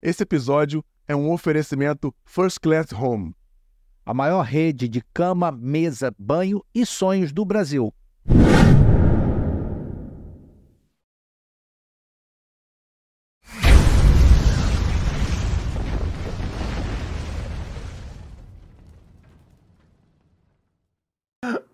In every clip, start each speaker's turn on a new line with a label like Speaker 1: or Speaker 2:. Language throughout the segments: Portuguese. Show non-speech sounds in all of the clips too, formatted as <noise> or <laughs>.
Speaker 1: Esse episódio é um oferecimento First Class Home.
Speaker 2: A maior rede de cama, mesa, banho e sonhos do Brasil.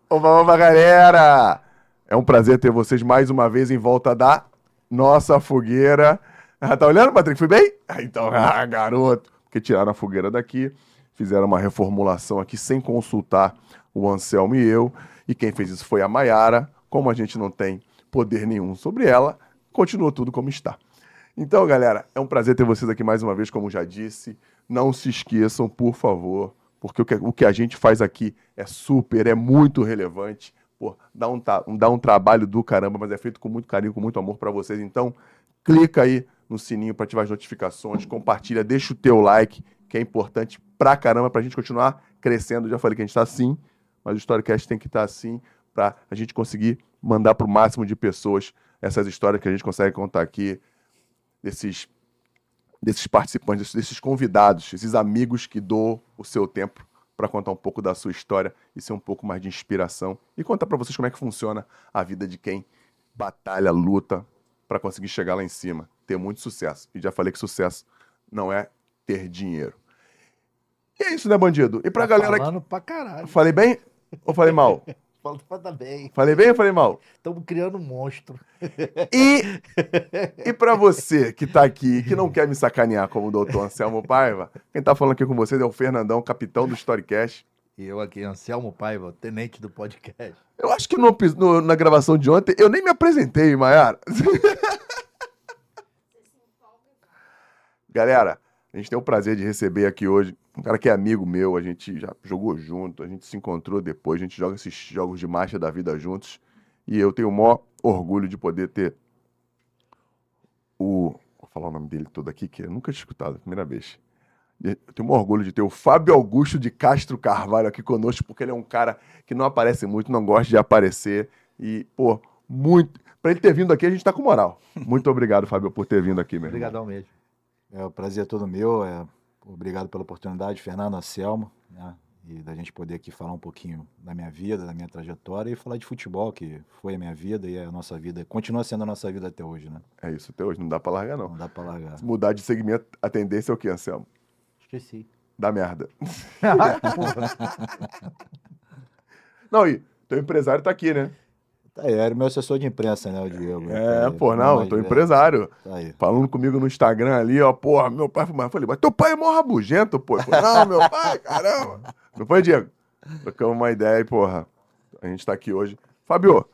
Speaker 1: Oba, oba, galera! É um prazer ter vocês mais uma vez em volta da nossa fogueira. Ah, <laughs> tá olhando, Patrick? Fui bem? Ah, então, <laughs> ah, garoto. Porque tiraram a fogueira daqui, fizeram uma reformulação aqui sem consultar o Anselmo e eu. E quem fez isso foi a Maiara. Como a gente não tem poder nenhum sobre ela, continua tudo como está. Então, galera, é um prazer ter vocês aqui mais uma vez, como já disse. Não se esqueçam, por favor, porque o que, o que a gente faz aqui é super, é muito relevante. Pô, dá um, dá um trabalho do caramba, mas é feito com muito carinho, com muito amor para vocês. Então, clica aí no sininho para ativar as notificações, compartilha, deixa o teu like, que é importante pra caramba pra gente continuar crescendo. Já falei que a gente tá assim, mas o Storycast tem que estar tá assim para a gente conseguir mandar para o máximo de pessoas essas histórias que a gente consegue contar aqui, desses, desses participantes, desses convidados, esses amigos que dão o seu tempo para contar um pouco da sua história e ser um pouco mais de inspiração e contar para vocês como é que funciona a vida de quem batalha, luta para conseguir chegar lá em cima, ter muito sucesso. E já falei que sucesso não é ter dinheiro. E é isso, né, bandido? E pra
Speaker 2: Tá
Speaker 1: galera
Speaker 2: falando pra caralho.
Speaker 1: que. Falei bem ou falei mal? <laughs>
Speaker 2: Falando pra bem.
Speaker 1: Falei bem ou falei mal?
Speaker 2: Estamos criando um monstro.
Speaker 1: E, e para você que tá aqui, que não quer me sacanear como o doutor Anselmo Paiva, quem tá falando aqui com vocês é o Fernandão, capitão do Storycast.
Speaker 2: E eu aqui, Anselmo Paiva, tenente do podcast.
Speaker 1: Eu acho que no no- na gravação de ontem eu nem me apresentei, Maiara. Galera, a gente tem o prazer de receber aqui hoje um cara que é amigo meu, a gente já jogou junto, a gente se encontrou depois, a gente joga esses jogos de marcha da vida juntos. E eu tenho o maior orgulho de poder ter o. Vou falar o nome dele todo aqui, que eu nunca tinha escutado, primeira vez. Eu tenho um orgulho de ter o Fábio Augusto de Castro Carvalho aqui conosco, porque ele é um cara que não aparece muito, não gosta de aparecer. E, pô, muito. Pra ele ter vindo aqui, a gente tá com moral. <laughs> Muito obrigado, Fábio, por ter vindo aqui, meu irmão.
Speaker 2: Obrigadão mesmo.
Speaker 3: É, o prazer é todo meu. É, obrigado pela oportunidade, Fernando Anselmo, né? E da gente poder aqui falar um pouquinho da minha vida, da minha trajetória e falar de futebol, que foi a minha vida e é a nossa vida, continua sendo a nossa vida até hoje, né?
Speaker 1: É isso, até hoje não dá pra largar, não.
Speaker 3: Não dá pra largar.
Speaker 1: Se mudar de segmento, a tendência é o quê, Anselmo?
Speaker 2: Esqueci.
Speaker 1: Dá merda. <laughs> não, e teu empresário tá aqui, né?
Speaker 3: Tá aí, era meu assessor de imprensa, né, o Diego?
Speaker 1: É,
Speaker 3: Tá aí,
Speaker 1: pô, não,
Speaker 3: mas,
Speaker 1: tô
Speaker 3: é,
Speaker 1: empresário.
Speaker 3: Tá aí.
Speaker 1: Falando comigo no Instagram ali, ó, porra, meu pai foi. Eu falei, mas teu pai é mó rabugento, pô. Não, meu pai, caramba. Não foi, Diego? Trocamos uma ideia e, porra, a gente tá aqui hoje. Fábio,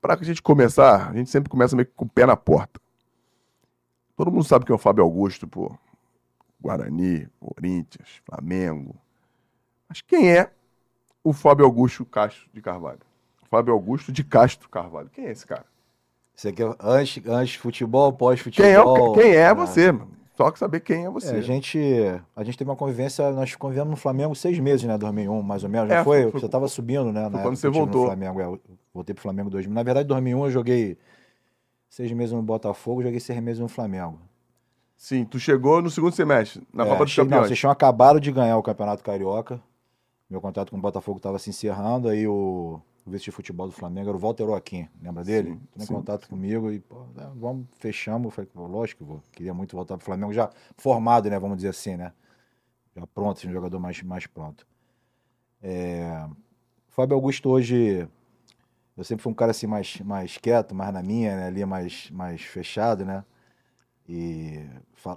Speaker 1: pra que a gente começar, a gente sempre começa meio que com o pé na porta. Todo mundo sabe quem é o Fábio Augusto, pô. Guarani, Corinthians, Flamengo. Mas quem é o Fábio Augusto Castro de Carvalho? Fábio Augusto de Castro Carvalho. Quem é esse cara?
Speaker 3: Você quer antes, antes futebol,
Speaker 1: Quem é,
Speaker 3: pós-futebol?
Speaker 1: o- quem é
Speaker 3: Ah,
Speaker 1: você, mano? Só que saber quem é você.
Speaker 3: É, a, gente, a gente teve uma convivência, nós convivemos no Flamengo seis meses, né? 2001, mais ou menos.
Speaker 1: É,
Speaker 3: Não foi?
Speaker 1: foi-
Speaker 3: Você estava subindo, né? na
Speaker 1: quando você voltou.
Speaker 3: No Flamengo, é, eu voltei pro Flamengo em 2000. Na verdade, em 2001 eu joguei seis meses no Botafogo, joguei seis meses no Flamengo.
Speaker 1: Sim, tu chegou no segundo semestre, na
Speaker 3: É,
Speaker 1: Copa dos
Speaker 3: che- Não,
Speaker 1: Campeões.
Speaker 3: vocês tinham acabado de ganhar o Campeonato Carioca. Meu contrato com o Botafogo estava se encerrando, aí o, o vice de futebol do Flamengo era o Walter Joaquim, lembra dele?
Speaker 1: Sim,
Speaker 3: Entrou em
Speaker 1: sim,
Speaker 3: contato comigo e, pô, né, vamos, fechamos. Eu falei, pô, lógico que vou. Queria muito voltar pro Flamengo, já formado, né, vamos dizer assim, né? Já pronto, um jogador mais, mais pronto. É, o Fábio Augusto hoje, eu sempre fui um cara assim mais, mais quieto, mais na minha, né? Ali mais, mais fechado, né? E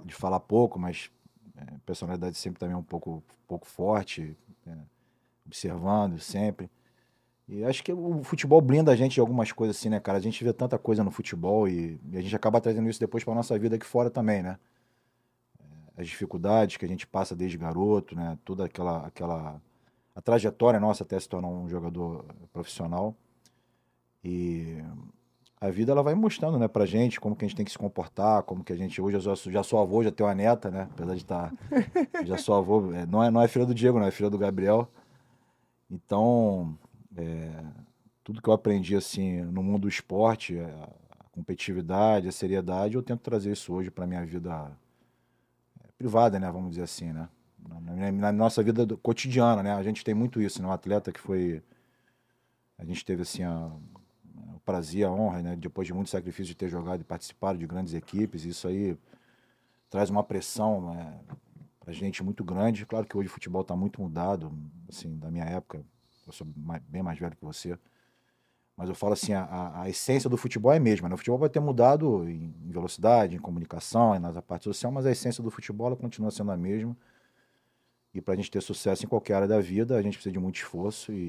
Speaker 3: de falar pouco, mas é, personalidade sempre também um pouco, pouco forte, né, observando sempre. E acho que o futebol blinda a gente de algumas coisas assim, né, cara? A gente vê tanta coisa no futebol e, e a gente acaba trazendo isso depois para nossa vida aqui fora também, né? É, As dificuldades que a gente passa desde garoto, né? Toda aquela, aquela a trajetória nossa até se tornar um jogador profissional. E a vida ela vai mostrando, né, pra gente como que a gente tem que se comportar, como que a gente hoje eu já sou, já sou avô, já tenho uma neta, né? Apesar de estar <laughs> já sou avô, é, não é não é filha do Diego, não é filha do Gabriel. Então, é, tudo que eu aprendi assim no mundo do esporte, a competitividade, a seriedade, eu tento trazer isso hoje para minha vida é, privada, né? Vamos dizer assim, né? Na, na- na nossa vida do- cotidiana, né? A gente tem muito isso, né? Um atleta que foi... A gente teve, assim, a- prazer, a honra, né? Depois de muito sacrifício de ter jogado e participado de grandes equipes, isso aí traz uma pressão né, pra gente muito grande. Claro que hoje o futebol está muito mudado, assim, da minha época, eu sou mais- bem mais velho que você. Mas eu falo assim, a, a- essência do futebol é a mesma. Né? O futebol vai ter mudado em, em velocidade, em comunicação, na parte social, mas a essência do futebol continua sendo a mesma. E para a gente ter sucesso em qualquer área da vida, a gente precisa de muito esforço e,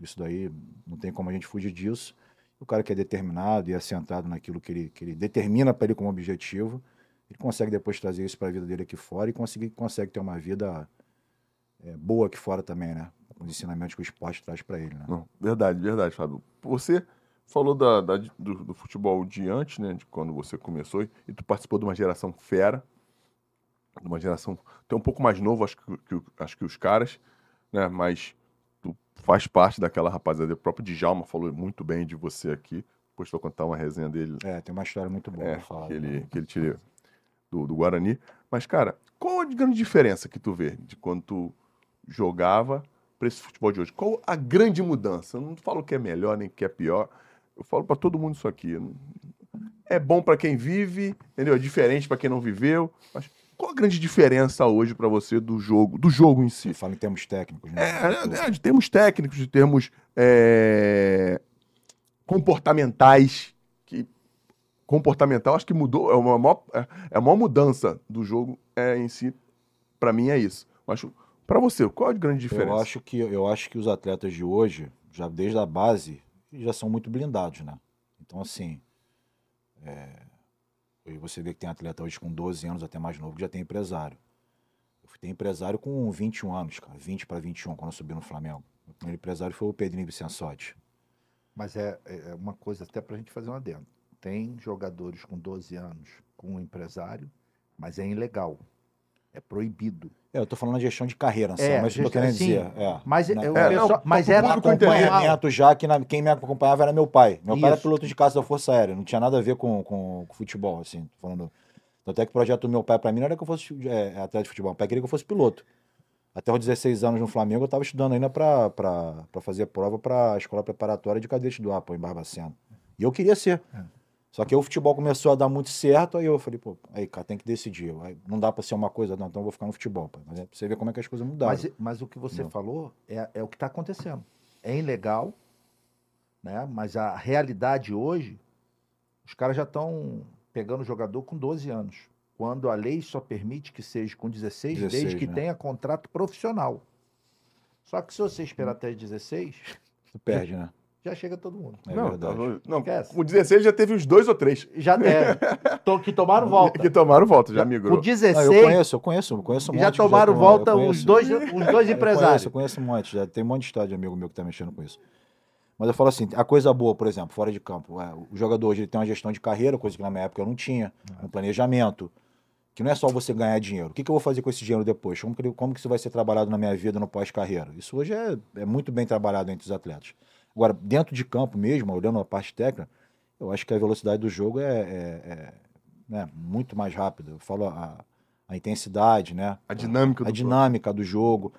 Speaker 3: e isso daí não tem como a gente fugir disso. O cara que é determinado e centrado naquilo que ele, que ele determina para ele como objetivo, ele consegue depois trazer isso para a vida dele aqui fora e conseguir, consegue ter uma vida é, boa aqui fora também, né? Os ensinamentos que o esporte traz para ele, né?
Speaker 1: Não, verdade, verdade, Fábio. Você falou da, da- do, do futebol de antes, né? De quando você começou, e, tu participou de uma geração fera, de uma geração até um pouco mais novo, acho que, que acho que os caras, né? Mas faz parte daquela rapaziada. O próprio Djalma falou muito bem de você aqui. Depois vou contar uma resenha dele
Speaker 3: É, tem uma história muito boa
Speaker 1: é,
Speaker 3: pra falar.
Speaker 1: que ele, que ele tira do, do Guarani. Mas, cara, qual a grande diferença que tu vê de quando tu jogava para esse futebol de hoje? Qual a grande mudança? Eu não falo que é melhor nem que é pior. Eu falo para todo mundo isso aqui. É bom para quem vive, entendeu? É diferente para quem não viveu. Mas qual a grande diferença hoje para você do jogo, do jogo em si?
Speaker 3: Fala em termos técnicos, né?
Speaker 1: É, é, de termos técnicos, de termos é, comportamentais, que comportamental acho que mudou, é uma maior, é, é a maior mudança do jogo é, em si, pra mim é isso. Mas pra você, qual a grande diferença?
Speaker 3: Eu acho que eu acho que os atletas de hoje, já desde a base, já são muito blindados, né? Então assim, é, e você vê que tem atleta hoje com 12 anos até mais novo que já tem empresário. Eu fui ter empresário com 21 anos, cara, 20 para 21 quando eu subi no Flamengo. O primeiro empresário foi o Pedrinho Vicençotti.
Speaker 4: Mas é, é uma coisa até para a gente fazer um adendo. Tem jogadores com 12 anos com um empresário, mas é ilegal. É proibido.
Speaker 3: É, eu tô falando na gestão de carreira,
Speaker 4: É,
Speaker 3: mas eu
Speaker 4: gestão-
Speaker 3: querendo
Speaker 4: sim.
Speaker 3: dizer, é.
Speaker 4: Mas,
Speaker 3: Né?
Speaker 4: é, o
Speaker 1: É,
Speaker 4: pessoal-
Speaker 1: não,
Speaker 4: mas
Speaker 1: o
Speaker 4: era
Speaker 3: acompanhamento já que na- quem me acompanhava era meu pai. Meu pai era
Speaker 4: Isso.
Speaker 3: piloto de caça da Força Aérea, não tinha nada a ver com, com, com futebol, assim, falando. Tanto é que o projeto do meu pai para mim não era que eu fosse é, atleta de futebol, meu pai queria que eu fosse piloto. Até os 16 anos no Flamengo eu estava estudando ainda para fazer prova para a escola preparatória de cadete do APO em Barbacena. E eu queria ser. Só que aí o futebol começou a dar muito certo, aí eu falei, pô, aí, cara, tem que decidir. Aí não dá para ser uma coisa, não, então eu vou ficar no futebol. Mas é pra você ver como é que as coisas mudaram.
Speaker 4: Mas, mas o que você
Speaker 3: Não.
Speaker 4: falou é, é o que está acontecendo. É ilegal, né? mas a realidade hoje, os caras já estão pegando jogador com 12 anos, quando a lei só permite que seja com 16,
Speaker 3: 16,
Speaker 4: desde que
Speaker 3: né?
Speaker 4: tenha contrato profissional. Só que se você esperar até 16,
Speaker 3: Tu perde, né?
Speaker 4: Já chega todo mundo.
Speaker 3: É
Speaker 1: não,
Speaker 3: verdade.
Speaker 1: tá- não,
Speaker 4: Esquece.
Speaker 1: com 16 já teve uns dois ou três
Speaker 4: Já <laughs> é, to- que tomaram <laughs> volta.
Speaker 1: que tomaram volta, já
Speaker 4: Com
Speaker 1: migrou.
Speaker 4: 16,
Speaker 3: Não, eu conheço, eu conheço, eu conheço um monte
Speaker 4: já tomaram
Speaker 3: eu
Speaker 4: volta os dois, os dois
Speaker 3: Eu conheço,
Speaker 4: empresários.
Speaker 3: eu conheço um monte, já tem um monte de estádio de amigo meu que tá mexendo com isso. Mas eu falo assim, a coisa boa, por exemplo, fora de campo, é, o jogador hoje ele tem uma gestão de carreira, coisa que na minha época eu não tinha, um planejamento, que não é só você ganhar dinheiro. O que, que eu vou fazer com esse dinheiro depois? Como que, como que isso vai ser trabalhado na minha vida no pós-carreira? Isso hoje é, é muito bem trabalhado entre os atletas. Agora, dentro de campo mesmo, olhando a parte técnica, eu acho que a velocidade do jogo é, é- é, né, muito mais rápida. Eu falo a, a intensidade, né?
Speaker 1: A dinâmica do
Speaker 3: a dinâmica do jogo.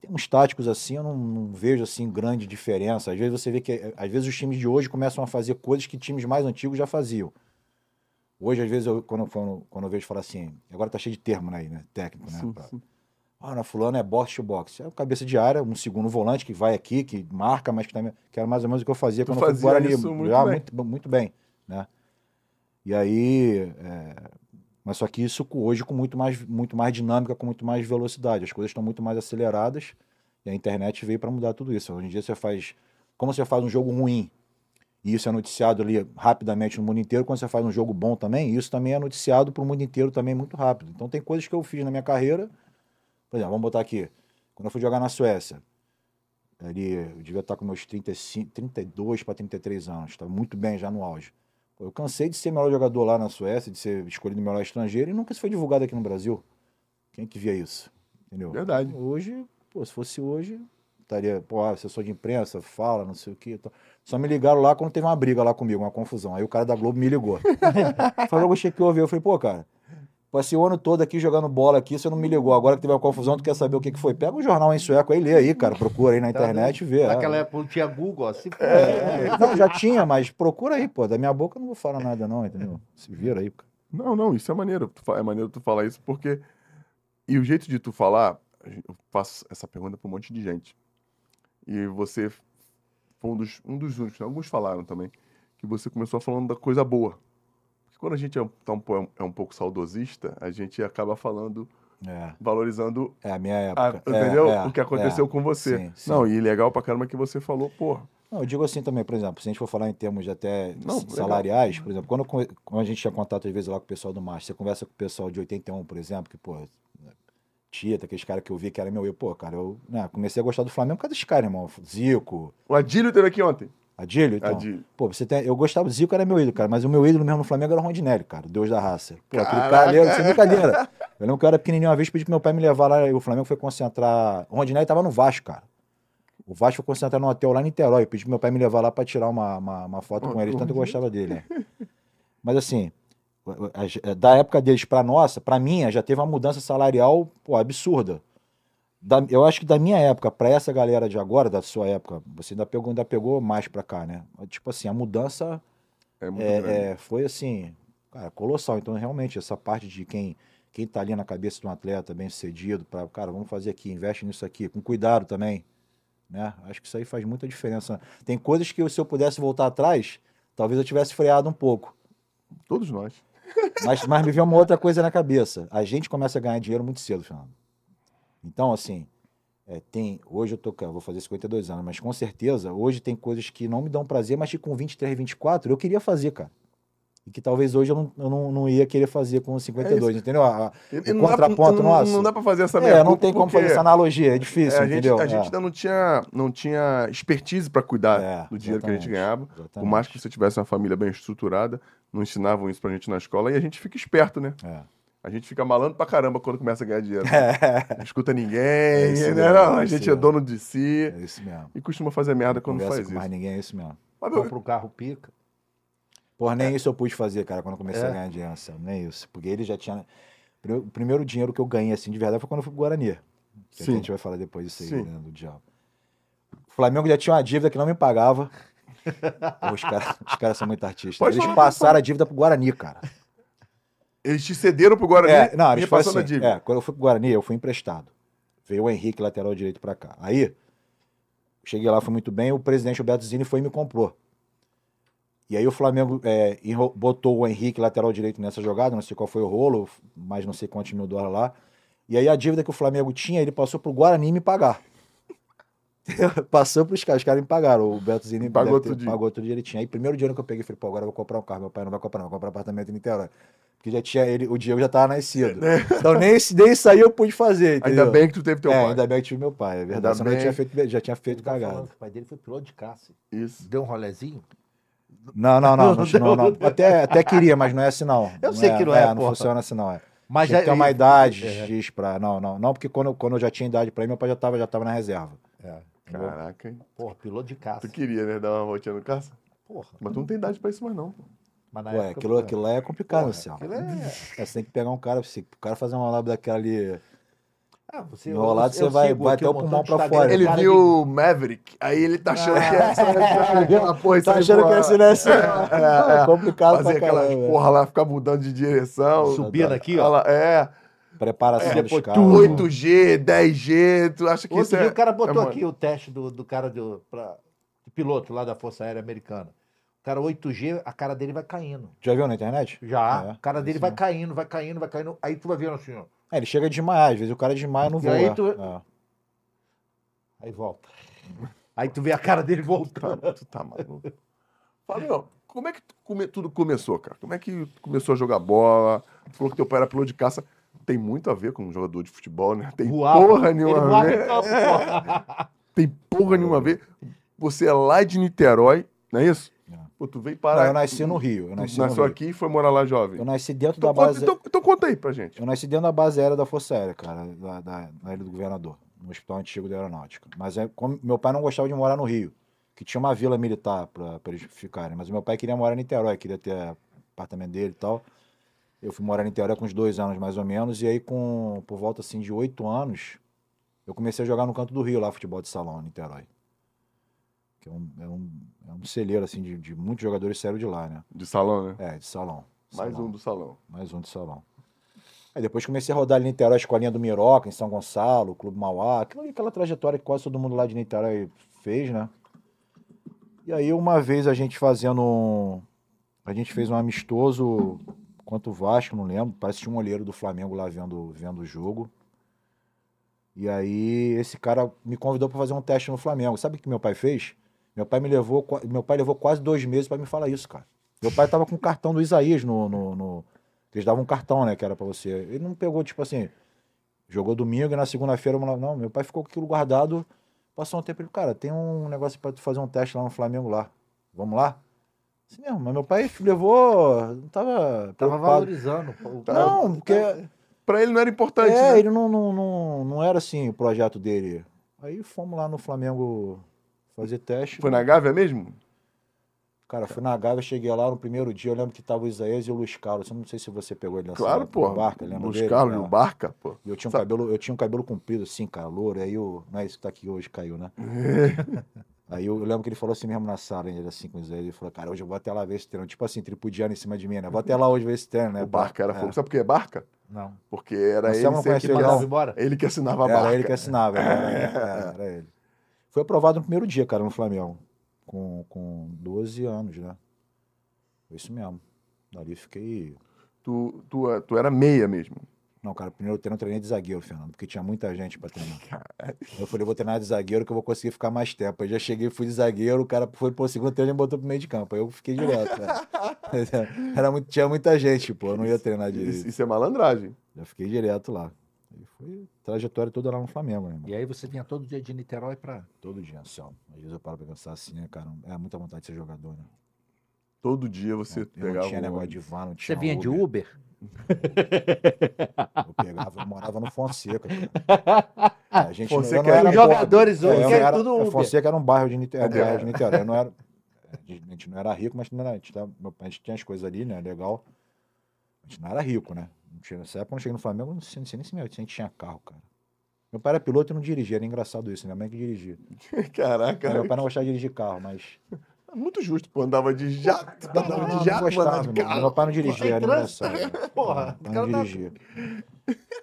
Speaker 3: Tem uns táticos assim, eu não, não vejo assim grande diferença. Às vezes você vê que às vezes os times de hoje começam a fazer coisas que times mais antigos já faziam. Hoje, às vezes, eu, quando, quando, quando eu vejo falar assim, agora tá cheio de termo aí, né? Técnico, né?
Speaker 1: Sim,
Speaker 3: pra-
Speaker 1: sim.
Speaker 3: Ah, na fulano é boxe to boxe. É o cabeça de área, um segundo volante que vai aqui, que marca, mas que também. Que era mais ou menos o que eu fazia
Speaker 1: Tu
Speaker 3: quando eu fui
Speaker 1: fazia
Speaker 3: Guarani.
Speaker 1: isso muito
Speaker 3: já
Speaker 1: bem.
Speaker 3: muito, muito bem, né? E aí. é, Mas só que isso hoje com muito mais, muito mais dinâmica, com muito mais velocidade. As coisas estão muito mais aceleradas e a internet veio para mudar tudo isso. Hoje em dia você faz. Como você faz um jogo ruim e isso é noticiado ali rapidamente no mundo inteiro, quando você faz um jogo bom também, isso também é noticiado para o mundo inteiro também muito rápido. Então tem coisas que eu fiz na minha carreira. Por exemplo, vamos botar aqui. Quando eu fui jogar na Suécia, ali eu devia estar com meus 35, 32 para 33 anos, estava muito bem já no auge. Eu cansei de ser melhor jogador lá na Suécia, de ser escolhido melhor estrangeiro, e nunca isso foi divulgado aqui no Brasil. Quem que via isso? Entendeu?
Speaker 1: Verdade.
Speaker 3: Hoje, pô, se fosse hoje, estaria, pô, ah, assessor de imprensa, fala, não sei o quê. e tal. Só me ligaram lá quando teve uma briga lá comigo, uma confusão. Aí o cara da Globo me ligou. <laughs> Falou, o que houve? Eu falei, pô, cara, Passei o ano todo aqui jogando bola aqui, você não me ligou. Agora que teve uma confusão, tu quer saber o que, que foi? Pega um jornal em sueco aí, lê aí, cara. Procura aí na internet e vê. é.
Speaker 4: Naquela época não tinha Google, assim.
Speaker 3: É, não, já tinha, mas procura aí, pô. Da minha boca eu não vou falar nada, não, entendeu? Se vira aí, cara.
Speaker 1: Não, não, isso é maneiro. É maneiro tu falar isso porque. E o jeito de tu falar, eu faço essa pergunta pra um monte de gente. E você foi um dos, um dos únicos, né? alguns falaram também, que você começou falando da coisa boa. Quando a gente é um, tá é um pouco saudosista, a gente acaba falando,
Speaker 3: É,
Speaker 1: valorizando
Speaker 3: é a minha
Speaker 1: a-
Speaker 3: época. É,
Speaker 1: entendeu?
Speaker 3: é,
Speaker 1: o que aconteceu
Speaker 3: é.
Speaker 1: com você.
Speaker 3: Sim, sim.
Speaker 1: Não, e legal pra caramba que você falou, porra.
Speaker 3: Não, eu digo assim também, por exemplo, se a gente for falar em termos de até
Speaker 1: Não,
Speaker 3: s-
Speaker 1: legal.
Speaker 3: salariais, por exemplo, quando, eu quando a gente tinha contato às vezes lá com o pessoal do Master, você conversa com o pessoal de 81, por exemplo, que, pô, Tita, aqueles caras que eu vi que era meu, eu, pô, cara, eu né, comecei a gostar do Flamengo por causa desses caras, irmão. Zico,
Speaker 1: O Adílio teve aqui ontem.
Speaker 3: Adílio, então.
Speaker 1: Adílio.
Speaker 3: Pô, você tem, eu gostava do Zico, era meu ídolo, cara, mas o meu ídolo mesmo no Flamengo era o Rondinelli, cara, o deus da raça. Pô, aquele cara sem brincadeira. Eu lembro que eu era pequenininho uma vez, pedi pro meu pai me levar lá, e o Flamengo foi concentrar. O Rondinelli tava no Vasco, cara. O Vasco foi concentrar no hotel lá em Niterói. Eu pedi pro meu pai me levar lá pra tirar uma, uma, uma foto
Speaker 1: Pô,
Speaker 3: com ele, tanto eu gostava dele. né? Mas assim, da época deles pra nossa, pra minha, já teve uma mudança salarial pô, absurda. Da- eu acho que da minha época pra essa galera de agora, da sua época, você ainda pegou, ainda pegou mais pra cá, né? Tipo assim, a mudança
Speaker 1: É
Speaker 3: é, é, foi assim, cara, colossal. Então, realmente, essa parte de quem quem tá ali na cabeça de um atleta bem sucedido, para, cara, vamos fazer aqui, investe nisso aqui, com cuidado também, né? Acho que isso aí faz muita diferença. Tem coisas que se eu pudesse voltar atrás, talvez eu tivesse freado um pouco.
Speaker 1: Todos nós.
Speaker 3: Mas, mas me veio uma outra coisa na cabeça. A gente começa a ganhar dinheiro muito cedo, Fernando. Então, assim, é, tem. Hoje eu tô. eu Vou fazer 52 anos, mas com certeza, hoje tem coisas que não me dão prazer, mas que com 23, 24 eu queria fazer, cara. E que talvez hoje eu não, eu não, não ia querer fazer com 52, entendeu? A- a-
Speaker 1: E-
Speaker 3: o
Speaker 1: não dá pra-
Speaker 3: contraponto
Speaker 1: não,
Speaker 3: nosso.
Speaker 1: Não dá pra fazer essa
Speaker 3: é, não tem como fazer essa analogia, é
Speaker 1: É,
Speaker 3: difícil,
Speaker 1: a gente,
Speaker 3: entendeu?
Speaker 1: a gente
Speaker 3: É.
Speaker 1: ainda não tinha, não tinha expertise para cuidar
Speaker 3: É,
Speaker 1: do dinheiro que a gente
Speaker 3: exatamente,
Speaker 1: ganhava. Por
Speaker 3: exatamente.
Speaker 1: mais que você tivesse uma família bem estruturada, não ensinavam isso pra gente na escola e a gente fica esperto, né?
Speaker 3: É.
Speaker 1: A gente fica malandro pra caramba quando começa a ganhar dinheiro.
Speaker 3: É, <laughs>
Speaker 1: Não escuta ninguém,
Speaker 3: É
Speaker 1: né?
Speaker 3: mesmo,
Speaker 1: Não, a
Speaker 3: é
Speaker 1: gente é
Speaker 3: mesmo.
Speaker 1: dono de si
Speaker 3: é isso mesmo.
Speaker 1: e costuma fazer merda quando faz isso.
Speaker 3: mais ninguém, é isso mesmo.
Speaker 1: Mas,
Speaker 4: Compra um carro pica.
Speaker 3: Porra, nem isso eu pude fazer, cara, quando eu comecei
Speaker 4: É?
Speaker 3: a ganhar dinheiro, Anselmo, nem isso. Porque ele já tinha. O primeiro dinheiro que eu ganhei, assim, de verdade, foi quando eu fui pro Guarani. Que
Speaker 1: Sim.
Speaker 3: A gente vai falar depois disso aí, né, do diabo. O Flamengo já tinha uma dívida que não me pagava. <laughs> Pô, os caras os caras são muito artistas.
Speaker 1: Pode
Speaker 3: eles passaram a dívida pro Guarani, cara.
Speaker 1: Eles te cederam pro Guarani
Speaker 3: É, não, eles
Speaker 1: repassando
Speaker 3: assim,
Speaker 1: a dívida.
Speaker 3: é, quando eu fui pro Guarani, eu fui emprestado. Veio o Henrique, lateral direito, pra cá. Aí, cheguei lá, foi muito bem, o presidente Roberto Zini foi e me comprou. E aí o Flamengo é, botou o Henrique, lateral direito, nessa jogada, não sei qual foi o rolo, mas não sei quantos mil dólares lá. E aí a dívida que o Flamengo tinha, ele passou pro Guarani me pagar. <laughs> Passou pros caras, os caras me pagaram. O Beto Zini
Speaker 1: Pagou
Speaker 3: ter-
Speaker 1: tudinho.
Speaker 3: pagou tudo direitinho. Aí, primeiro dinheiro que eu peguei, falei, pô, agora eu vou comprar um carro. Meu pai não vai comprar, não, vai comprar apartamento em Niterói. Porque já tinha ele, o Diego já tava nascido. <laughs> Então nem, nem isso aí eu pude fazer.
Speaker 1: Ainda
Speaker 3: entendeu?
Speaker 1: bem que tu teve teu
Speaker 3: é,
Speaker 1: pai.
Speaker 3: ainda bem que tive meu pai, é
Speaker 1: Ainda
Speaker 3: verdade. Senão eu
Speaker 1: bem.
Speaker 3: tinha feito, já tinha feito
Speaker 4: Ele tá
Speaker 3: cagada.
Speaker 4: o pai dele foi piloto de caça.
Speaker 1: Isso.
Speaker 4: Deu um rolezinho?
Speaker 3: Não, não, não, não, não, não. <laughs> Até, até queria, mas não é assim não.
Speaker 4: Eu sei que não é,
Speaker 3: Não
Speaker 4: porra.
Speaker 3: funciona assim não, é.
Speaker 4: Mas
Speaker 3: Tinha que ter uma idade
Speaker 4: É.
Speaker 3: X pra... Não, não, não, porque quando, quando eu já tinha idade pra ir, meu pai já tava, já tava na reserva.
Speaker 4: É.
Speaker 1: Caraca, hein?
Speaker 4: Porra, piloto de caça.
Speaker 1: Tu queria, né? Dar uma voltinha no caça?
Speaker 4: Porra.
Speaker 1: Mas tu não tem idade pra isso mais, não. pô.
Speaker 4: Mas na
Speaker 3: Ué,
Speaker 4: época,
Speaker 3: aquilo, aquilo lá é complicado,
Speaker 4: porra,
Speaker 3: assim, ó.
Speaker 4: aquilo é...
Speaker 3: É, Você tem que pegar um cara, se o cara fazer uma lábia daquela ali...
Speaker 4: Ah, você,
Speaker 3: Enrolado, você vai- vai até o pulmão pra fora.
Speaker 1: Ele viu
Speaker 4: que-
Speaker 1: o Maverick, aí ele tá achando que é porra, <laughs> isso
Speaker 3: Tá
Speaker 1: aí,
Speaker 3: achando que
Speaker 1: porra,
Speaker 3: é assim, né?
Speaker 1: É, é.
Speaker 3: é complicado
Speaker 1: Fazer
Speaker 3: pra
Speaker 1: aquelas
Speaker 3: caramba.
Speaker 1: porra lá, ficar mudando de direção.
Speaker 4: Subindo aqui, ó.
Speaker 1: Ela- É,
Speaker 3: Preparação
Speaker 1: é
Speaker 3: dos caras.
Speaker 1: 8G, 10G, tu acha que
Speaker 4: Outro
Speaker 1: isso
Speaker 4: dia
Speaker 1: é...
Speaker 4: o cara botou
Speaker 1: é
Speaker 4: aqui o teste do, do cara do, pra, do piloto lá da Força Aérea Americana. O cara 8G, a cara dele vai caindo.
Speaker 3: Já viu na internet?
Speaker 4: Já.
Speaker 3: É,
Speaker 4: a cara dele
Speaker 3: isso
Speaker 4: vai caindo, vai caindo, vai caindo. Aí tu vai vendo assim, ó.
Speaker 3: É, ele chega a desmaiar, às vezes o cara desmaia no
Speaker 4: E
Speaker 3: voo.
Speaker 4: aí
Speaker 3: é.
Speaker 4: tu-
Speaker 3: É. <laughs>
Speaker 4: Aí volta. Aí tu vê a cara dele voltando.
Speaker 1: Tu tá maluco. Fábio, como é que tu come- tudo começou, cara? Como é que tu começou a jogar bola? Tu falou que teu pai era piloto de caça. Tem muito a ver com um jogador de futebol, né? Tem
Speaker 4: Voava.
Speaker 1: porra nenhuma
Speaker 4: campo, <laughs> porra.
Speaker 1: Tem porra nenhuma a ver. Você é lá de Niterói, não é isso?
Speaker 3: É.
Speaker 1: Pô, tu veio
Speaker 3: Não,
Speaker 1: parar.
Speaker 3: eu nasci no Rio. Eu nasci
Speaker 1: nasceu
Speaker 3: Rio.
Speaker 1: aqui e foi morar lá jovem.
Speaker 3: Eu nasci dentro
Speaker 1: Então,
Speaker 3: da
Speaker 1: conta,
Speaker 3: base.
Speaker 1: então, então conta aí pra gente.
Speaker 3: Eu nasci dentro da base aérea da Força Aérea, cara, da, da, na Ilha do Governador, no Hospital Antigo da Aeronáutica. Mas é, como meu pai não gostava de morar no Rio, que tinha uma vila militar para eles ficarem. Mas meu pai queria morar em Niterói, queria ter apartamento dele e tal. Eu fui morar em Niterói com uns dois anos, mais ou menos, e aí com, por volta, assim, de oito anos, eu comecei a jogar no Canto do Rio, lá, futebol de salão, em Niterói. Que é um, é um, é um celeiro, assim, de, de muitos jogadores sérios de lá, né?
Speaker 1: De salão, né?
Speaker 3: É, de salão.
Speaker 1: Mais
Speaker 3: Salão.
Speaker 1: um do salão.
Speaker 3: Mais um de salão. Aí depois comecei a rodar ali em Niterói, a escolinha do Miroca, em São Gonçalo, Clube Mauá, aquela, aquela trajetória que quase todo mundo lá de Niterói fez, né? E aí uma vez a gente fazendo um... A gente fez um amistoso contra o Vasco, não lembro, parece que tinha um olheiro do Flamengo lá vendo, vendo o jogo. E aí esse cara me convidou para fazer um teste no Flamengo. Sabe o que meu pai fez? Meu pai me levou, meu pai levou quase dois meses para me falar isso, cara. Meu pai tava com o cartão do Isaías no, no, no- eles davam um cartão, né, que era pra você. Ele não pegou, tipo assim, jogou domingo e na segunda-feira, não, meu pai ficou com aquilo guardado, passou um tempo, ele, cara, tem um negócio pra tu fazer um teste lá no Flamengo lá, vamos lá? Assim mesmo, mas meu pai levou, não tava
Speaker 4: Tava
Speaker 3: preocupado.
Speaker 4: valorizando. o-
Speaker 3: Não, porque
Speaker 1: Pra ele não era importante,
Speaker 3: é,
Speaker 1: né?
Speaker 3: ele não, não, não, não era assim o projeto dele. Aí fomos lá no Flamengo fazer teste.
Speaker 1: Foi na Gávea mesmo?
Speaker 3: Cara, fui na Gávea, cheguei lá no primeiro dia, eu lembro que tava o Isaías e o Luiz Carlos. Eu não sei se você pegou ele nessa
Speaker 1: Claro, pô.
Speaker 3: Barca, lembra
Speaker 1: Luiz
Speaker 3: dele?
Speaker 1: Carlos,
Speaker 3: É.
Speaker 1: o Barca, pô.
Speaker 3: Eu tinha, um
Speaker 1: Sabe-
Speaker 3: cabelo, eu tinha um cabelo comprido, assim, cara, louro. Aí o. Não é isso que tá aqui hoje, caiu, né? <laughs> aí eu, eu lembro que ele falou assim mesmo na sala, ele assim com o Zé. Ele falou, cara, hoje eu vou até lá ver esse treino. Tipo assim, tripudiano em cima de mim, né? Vou até lá hoje ver esse treino, né?
Speaker 1: O Barca era
Speaker 3: É.
Speaker 1: fogo. Sabe por que é Barca?
Speaker 4: Não.
Speaker 1: Porque era
Speaker 3: Você
Speaker 1: ele,
Speaker 3: não
Speaker 1: que
Speaker 3: ele, não?
Speaker 4: embora?
Speaker 1: ele que assinava a
Speaker 3: Era
Speaker 1: Barca.
Speaker 3: ele que assinava, era, <laughs> era, era ele. Foi aprovado no primeiro dia, cara, no Flamengo. Com, com 12 anos, né? Foi isso mesmo. Dali fiquei.
Speaker 1: Tu, tu, tu era meia mesmo.
Speaker 3: Não, cara, primeiro treino eu treinei de zagueiro, Fernando, porque tinha muita gente pra treinar. Eu falei, vou treinar de zagueiro que eu vou conseguir ficar mais tempo. Aí já cheguei, fui de zagueiro, o cara foi pro segundo treino e me botou pro meio de campo. Aí eu fiquei direto. né? <laughs> Era muito, tinha muita gente, pô, eu não ia treinar
Speaker 1: Isso,
Speaker 3: direito.
Speaker 1: isso é malandragem.
Speaker 3: Já fiquei direto lá. E foi trajetória toda lá no Flamengo, né, irmão?
Speaker 4: E aí você vinha todo dia de Niterói pra.
Speaker 3: Todo dia, assim, ó. Às vezes eu paro pra pensar assim, né, cara? É muita vontade de ser jogador, né?
Speaker 1: Todo dia você
Speaker 3: eu
Speaker 1: pegava
Speaker 3: não tinha
Speaker 1: um-
Speaker 3: negócio de van, não
Speaker 4: Você
Speaker 3: tinha
Speaker 4: vinha de
Speaker 3: Uber. Eu pegava, eu morava no Fonseca. cara. <laughs> A gente
Speaker 1: Fonseca
Speaker 3: eu não
Speaker 1: era
Speaker 4: jogadores hoje
Speaker 3: era-
Speaker 4: tudo Uber.
Speaker 3: Fonseca era um bairro de Niterói. bairro de Niterói. Não era, a gente não era rico, mas não era, a, gente tava- meu pai- a gente tinha as coisas ali, né? Legal. A gente não era rico, né? Nessa época, quando eu cheguei no Flamengo, não sei, não sei nem se meu- se a gente tinha carro, cara. Meu pai era piloto e não dirigia, era engraçado isso. Minha mãe que dirigia. <laughs>
Speaker 1: Caraca,
Speaker 3: Meu pai não gostava de dirigir carro, mas.
Speaker 1: Muito justo, pô. Andava de jato.
Speaker 3: Não,
Speaker 1: Andava
Speaker 3: não,
Speaker 1: de
Speaker 3: não
Speaker 1: jato,
Speaker 3: gostava.
Speaker 1: andava de carro.
Speaker 3: meu pai não dirigia, era
Speaker 4: trânsito.
Speaker 3: engraçado.
Speaker 4: Porra, os
Speaker 3: pai
Speaker 4: caras
Speaker 3: não
Speaker 4: tá-
Speaker 3: dirigia.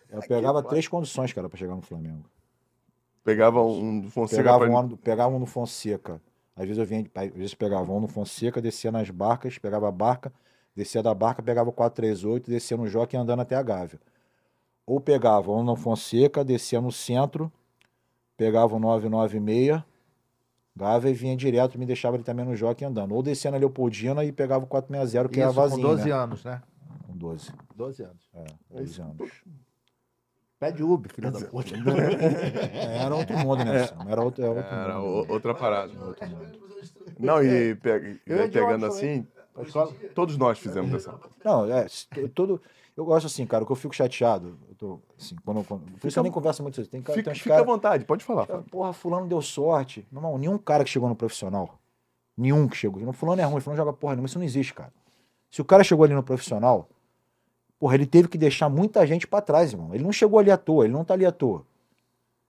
Speaker 3: Eu <laughs> pegava três condições, cara, pra chegar no Flamengo.
Speaker 1: Pegava um do Fonseca
Speaker 3: Pegava
Speaker 1: pra...
Speaker 3: um, pegava um no Fonseca. Às vezes eu vinha, às vezes pegava um no Fonseca, descia nas barcas, pegava a barca, descia da barca, pegava o 438, descia no Jockey andando até a Gávea. Ou pegava um no Fonseca, descia no centro, pegava o 996, Gávea e vinha direto, me deixava ele também no Jockey andando. Ou descia na Leopoldina e pegava o 460, que era
Speaker 4: Isso com
Speaker 3: vazio,
Speaker 4: 12
Speaker 3: né?
Speaker 4: anos, né?
Speaker 3: Com 12.
Speaker 4: 12 anos.
Speaker 3: É, 12 anos.
Speaker 4: Pede Uber, filho da puta. <laughs>
Speaker 3: É, era outro mundo, né? Era outro, era outro
Speaker 1: Era
Speaker 3: mundo.
Speaker 1: o- outra parada. Não, e pega-
Speaker 4: Eu ia de
Speaker 1: pegando assim,
Speaker 4: A
Speaker 1: todos nós fizemos essa.
Speaker 3: Não, é, todo. Eu gosto assim, cara, que eu fico chateado. Eu tô, assim, quando, quando, por isso eu nem converso muito. Tem, cara-
Speaker 1: Fica,
Speaker 3: tem
Speaker 1: fica à
Speaker 3: cara,
Speaker 1: vontade, pode falar.
Speaker 3: cara, porra, fulano deu sorte. Meu irmão, nenhum cara que chegou no profissional. Nenhum que chegou. Não, fulano é ruim, fulano joga porra nenhuma. Isso não existe, cara. Se o cara chegou ali no profissional, porra, ele teve que deixar muita gente pra trás, irmão. Ele não chegou ali à toa, ele não tá ali à toa.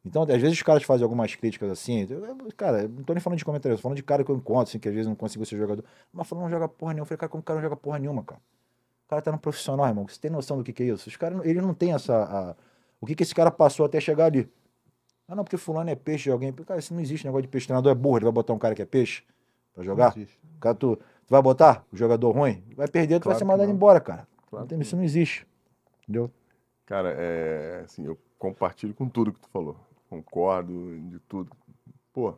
Speaker 3: Então, às vezes os caras fazem algumas críticas assim. eu- Cara, não tô nem falando de comentário, eu tô falando de cara que eu encontro, assim, que às vezes não consigo ser jogador. Mas falando não joga porra nenhuma. Eu falei, cara, como o cara não joga porra nenhuma, cara? O cara tá no profissional, irmão. Você tem noção do que, que é isso? Os caras, ele não tem essa. a- o que, que esse cara passou até chegar ali? Ah, não, porque fulano é peixe de alguém. Cara, isso não existe negócio de peixe. O treinador é burro, ele vai botar um cara que é peixe pra jogar?
Speaker 4: Não existe.
Speaker 3: Cara, tu, tu vai botar o jogador ruim? Vai perder, tu
Speaker 1: Claro
Speaker 3: vai ser mandado embora, cara.
Speaker 1: Claro
Speaker 3: Não tem- isso não existe. Entendeu?
Speaker 1: Cara, é assim, eu compartilho com tudo que tu falou. Concordo de tudo. Pô,